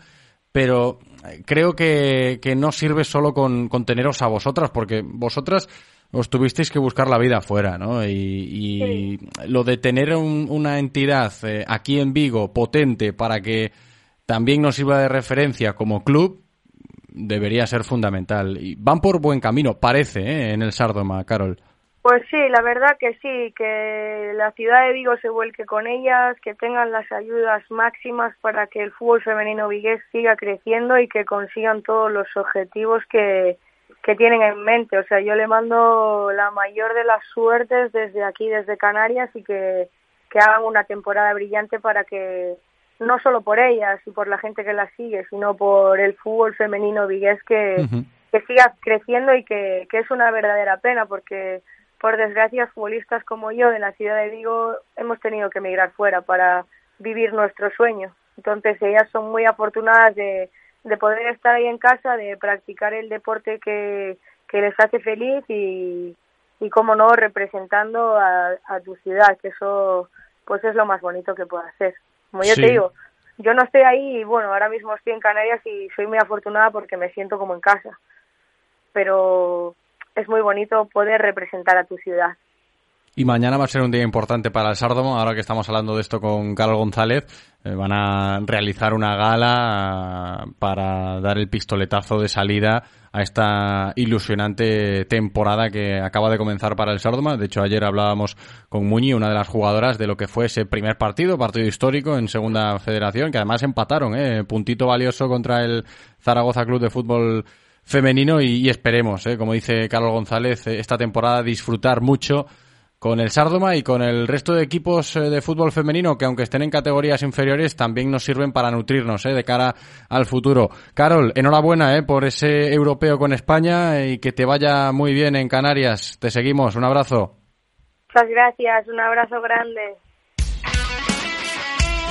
pero creo que, que no sirve solo con, con teneros a vosotras, porque vosotras os tuvisteis que buscar la vida afuera, ¿no? Y, y lo de tener un- una entidad eh, aquí en Vigo potente para que también nos sirva de referencia como club debería ser fundamental. Y van por buen camino, parece, ¿eh? en el Sardoma, Carol. Pues sí, la verdad que sí, que la ciudad de Vigo se vuelque con ellas, que tengan las ayudas máximas para que el fútbol femenino vigués siga creciendo y que consigan todos los objetivos que, que tienen en mente. O sea, yo le mando la mayor de las suertes desde aquí, desde Canarias, y que, que hagan una temporada brillante para que, no solo por ellas y por la gente que las sigue, sino por el fútbol femenino vigués que, que siga creciendo y que, que es una verdadera pena porque por desgracia futbolistas como yo de la ciudad de Vigo hemos tenido que emigrar fuera para vivir nuestro sueño. Entonces ellas son muy afortunadas de, de poder estar ahí en casa, de practicar el deporte que, que les hace feliz y, y como no, representando a, a tu ciudad, que eso pues es lo más bonito que puede hacer. Como yo Sí. te digo, yo no estoy ahí y bueno, ahora mismo estoy en Canarias y soy muy afortunada porque me siento como en casa. Pero es muy bonito poder representar a tu ciudad. Y mañana va a ser un día importante para el Sardomo, ahora que estamos hablando de esto con Carol González. eh, van a realizar una gala eh, para dar el pistoletazo de salida a esta ilusionante temporada que acaba de comenzar para el Sardoma. De hecho, ayer hablábamos con Muñi, una de las jugadoras, de lo que fue ese primer partido, partido histórico en Segunda Federación, que además empataron, ¿eh? puntito valioso contra el Zaragoza Club de Fútbol femenino y, y esperemos, ¿eh? como dice Carlos González, eh, esta temporada disfrutar mucho con el Sardoma y con el resto de equipos eh, de fútbol femenino que aunque estén en categorías inferiores también nos sirven para nutrirnos eh, de cara al futuro. Carol, enhorabuena eh, por ese europeo con España y que te vaya muy bien en Canarias. Te seguimos, un abrazo. Muchas gracias, un abrazo grande.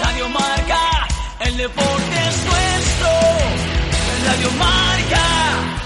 Radio Marca, el deporte es nuestro. Radio Marca.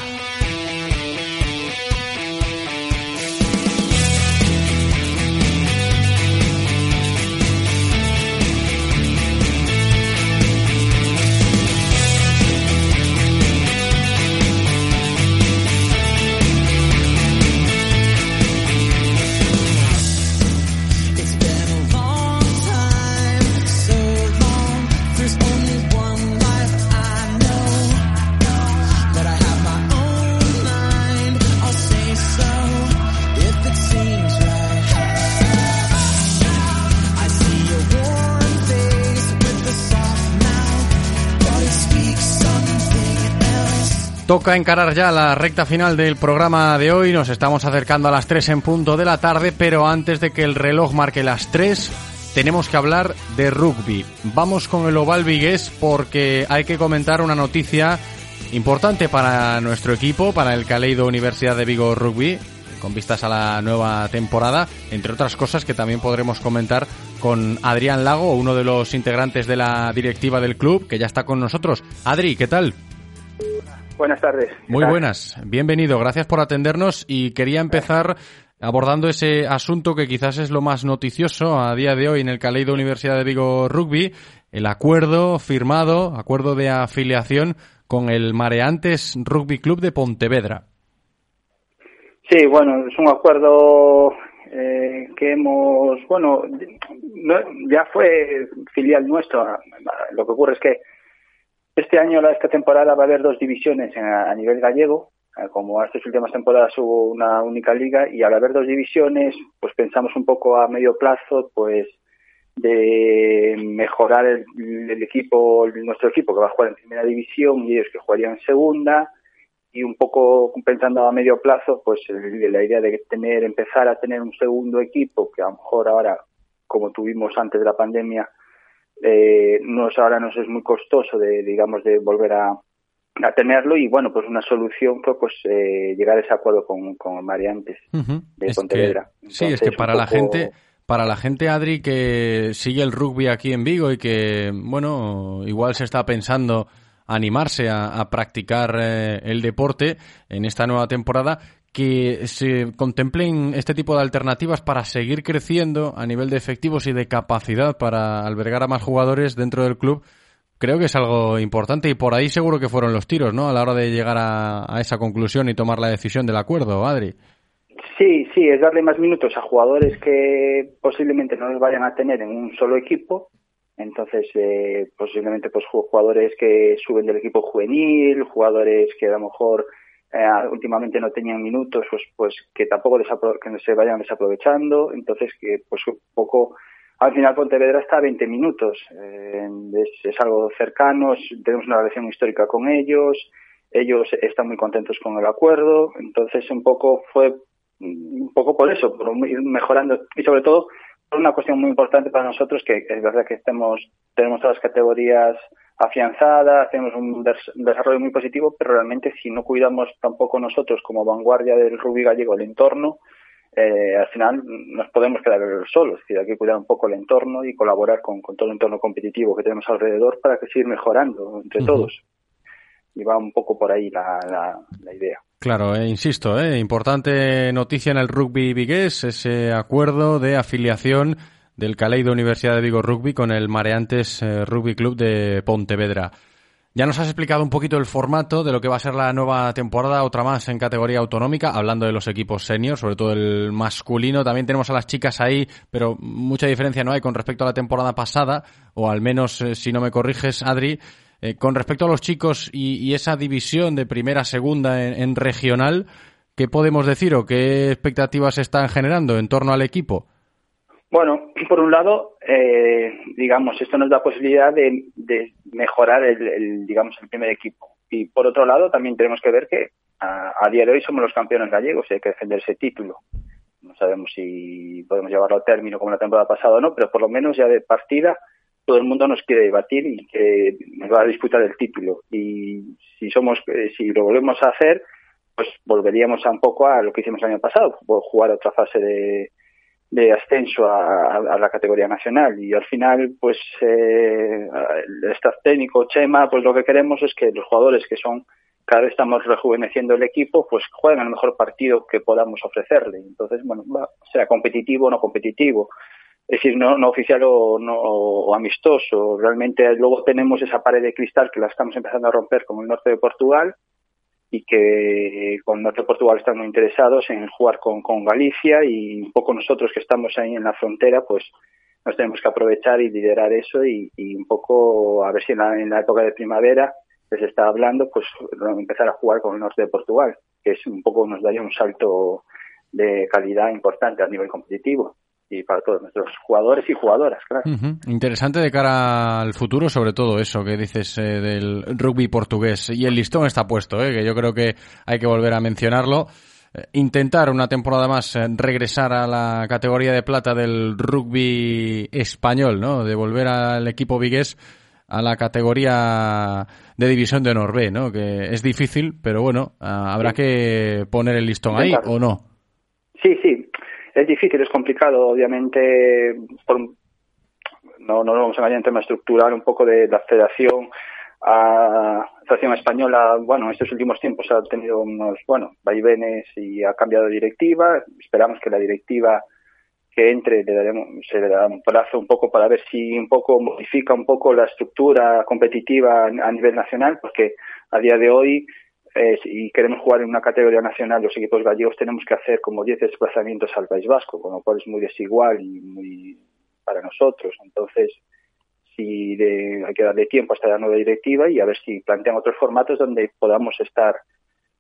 Toca encarar ya la recta final del programa de hoy. Nos estamos acercando a las 3 en punto de la tarde, pero antes de que el reloj marque las 3, tenemos que hablar de rugby. Vamos con el Oval Vigués porque hay que comentar una noticia importante para nuestro equipo, para el Caleido Universidad de Vigo Rugby, con vistas a la nueva temporada, entre otras cosas que también podremos comentar con Adrián Lago, uno de los integrantes de la directiva del club, que ya está con nosotros. Adri, ¿qué tal? Buenas tardes. ¿Qué Muy buenas, bienvenido, gracias por atendernos y quería empezar abordando ese asunto que quizás es lo más noticioso a día de hoy en el Caleido Universidad de Vigo Rugby, el acuerdo firmado, acuerdo de afiliación con el Mareantes Rugby Club de Pontevedra. Sí, bueno, es un acuerdo eh, que hemos, bueno, no- ya fue filial nuestro. Lo que ocurre es que este año, esta temporada, va a haber dos divisiones a, a nivel gallego. Eh, Como estas últimas temporadas hubo una única liga y al haber dos divisiones, pues pensamos un poco a medio plazo, pues de mejorar el, el equipo, nuestro equipo que va a jugar en primera división y ellos que jugarían en segunda y un poco pensando a medio plazo, pues la idea de tener, empezar a tener un segundo equipo que a lo mejor ahora, como tuvimos antes de la pandemia, eh, nos ahora nos es muy costoso de, digamos, de volver a, a tenerlo y bueno, pues una solución fue pues eh, llegar a ese acuerdo con, con Mariantes Ujú. de Es Pontevedra. que- sí, es que para la gente, para la gente Adri que sigue el rugby aquí en Vigo y que, bueno, igual se está pensando animarse a, a practicar eh, el deporte en esta nueva temporada, que se contemplen este tipo de alternativas para seguir creciendo a nivel de efectivos y de capacidad para albergar a más jugadores dentro del club. Creo que es algo importante y por ahí seguro que fueron los tiros, ¿no? A la hora de llegar a, esa conclusión y tomar la decisión del acuerdo, Adri. Sí, sí, es darle más minutos a jugadores que posiblemente no los vayan a tener en un solo equipo. Entonces, eh, posiblemente pues ju- jugadores que suben del equipo juvenil, jugadores que a lo mejor eh, últimamente no tenían minutos, pues pues que tampoco que no se vayan desaprovechando. Entonces, que pues un poco al final Pontevedra está a 20 minutos. Eh, es, algo cercano, tenemos una relación histórica con ellos. Ellos están muy contentos con el acuerdo. Entonces, un poco fue un poco por eso, por ir mejorando y sobre todo por una cuestión muy importante para nosotros que es verdad que estemos, tenemos todas las categorías afianzadas, tenemos un des- desarrollo muy positivo, pero realmente si no cuidamos tampoco nosotros como vanguardia del rugby gallego el entorno, eh, al final nos podemos quedar solos. Es decir, hay que cuidar un poco el entorno y colaborar con, con todo el entorno competitivo que tenemos alrededor para que siga mejorando entre todos. Y va un poco por ahí la, la, la idea. Claro, eh, insisto, eh, importante noticia en el rugby vigués, ese acuerdo de afiliación del Caleido Universidad de Vigo Rugby con el Mareantes eh, Rugby Club de Pontevedra. Ya nos has explicado un poquito el formato de lo que va a ser la nueva temporada, otra más en categoría autonómica, hablando de los equipos senior, sobre todo el masculino. También tenemos a las chicas ahí, pero mucha diferencia no hay con respecto a la temporada pasada, o al menos, eh, si no me corriges, Adri, eh, con respecto a los chicos y, esa división de primera a segunda en, en regional, ¿qué podemos decir o qué expectativas están generando en torno al equipo? Bueno, por un lado, eh, digamos, esto nos da posibilidad de, de mejorar el, el, digamos, el primer equipo. Y por otro lado, también tenemos que ver que a, día de hoy somos los campeones gallegos y hay que defender ese título. No sabemos si podemos llevarlo a término como la temporada pasada o no, pero por lo menos ya de partida todo el mundo nos quiere debatir y que nos va a disputar el título. Y si somos, eh, si lo volvemos a hacer, pues volveríamos a un poco a lo que hicimos el año pasado, jugar otra fase de, de ascenso a, a, la categoría nacional. Y al final pues eh, el staff técnico Chema pues lo que queremos es que los jugadores que son cada vez estamos rejuveneciendo el equipo pues jueguen el mejor partido que podamos ofrecerle. Entonces bueno va, sea competitivo o no competitivo. Es decir no, no oficial o, no, o amistoso. Realmente luego tenemos esa pared de cristal que la estamos empezando a romper con el norte de Portugal y que con norte de Portugal están muy interesados en jugar con, con Galicia y un poco nosotros que estamos ahí en la frontera, pues nos tenemos que aprovechar y liderar eso y, un poco a ver si en la, época de primavera les está hablando, pues empezar a jugar con el norte de Portugal, que es un poco nos daría un salto de calidad importante a nivel competitivo y para todos nuestros jugadores y jugadoras, claro. Uh -huh. Interesante de cara al futuro, sobre todo eso que dices eh, del rugby portugués. Y el listón está puesto, eh, que yo creo que hay que volver a mencionarlo. Eh, intentar una temporada más eh, regresar a la categoría de plata del rugby español, ¿no? De volver al equipo vigués a la categoría de división de honor B, ¿no? Que es difícil, pero bueno, habrá sí. que poner el listón ahí o no. Sí, sí, es difícil, es complicado, obviamente, por, no, no vamos a engañar en tema estructural, un poco de la federación a la Federación Española, bueno, en estos últimos tiempos ha tenido unos, bueno, vaivenes y ha cambiado de directiva. Esperamos que la directiva que entre le daremos, se le dará un plazo un poco para ver si un poco modifica un poco la estructura competitiva a nivel nacional, porque a día de hoy eh, si queremos jugar en una categoría nacional, los equipos gallegos tenemos que hacer como 10 desplazamientos al País Vasco, con lo cual es muy desigual y muy para nosotros. Entonces, si de, hay que darle tiempo hasta la nueva directiva y a ver si plantean otros formatos donde podamos estar,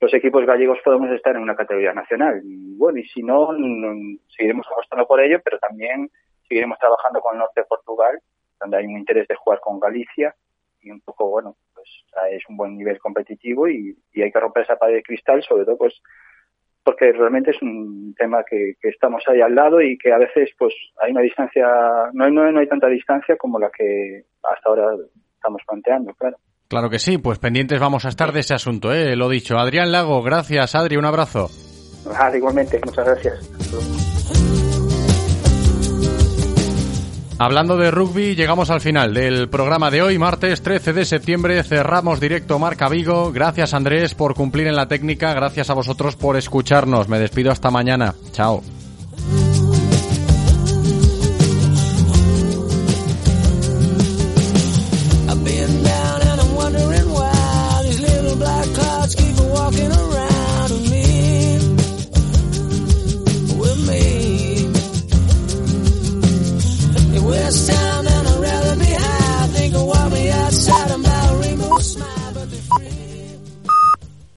los equipos gallegos podamos estar en una categoría nacional. Y bueno, y si no, no seguiremos apostando por ello, pero también seguiremos trabajando con el norte de Portugal, donde hay un interés de jugar con Galicia y un poco, bueno, pues es un buen nivel competitivo y, y, hay que romper esa pared de cristal, sobre todo pues porque realmente es un tema que, que, estamos ahí al lado y que a veces pues hay una distancia, no hay, no, no hay tanta distancia como la que hasta ahora estamos planteando, claro. Claro que sí, pues pendientes vamos a estar de ese asunto, ¿eh? Lo dicho. Adrián Lago, gracias, Adri, un abrazo. Ah, igualmente, muchas gracias. Hablando de rugby, llegamos al final del programa de hoy, martes 13 de septiembre. Cerramos directo Marca Vigo. Gracias Andrés por cumplir en la técnica. Gracias a vosotros por escucharnos. Me despido hasta mañana. Chao.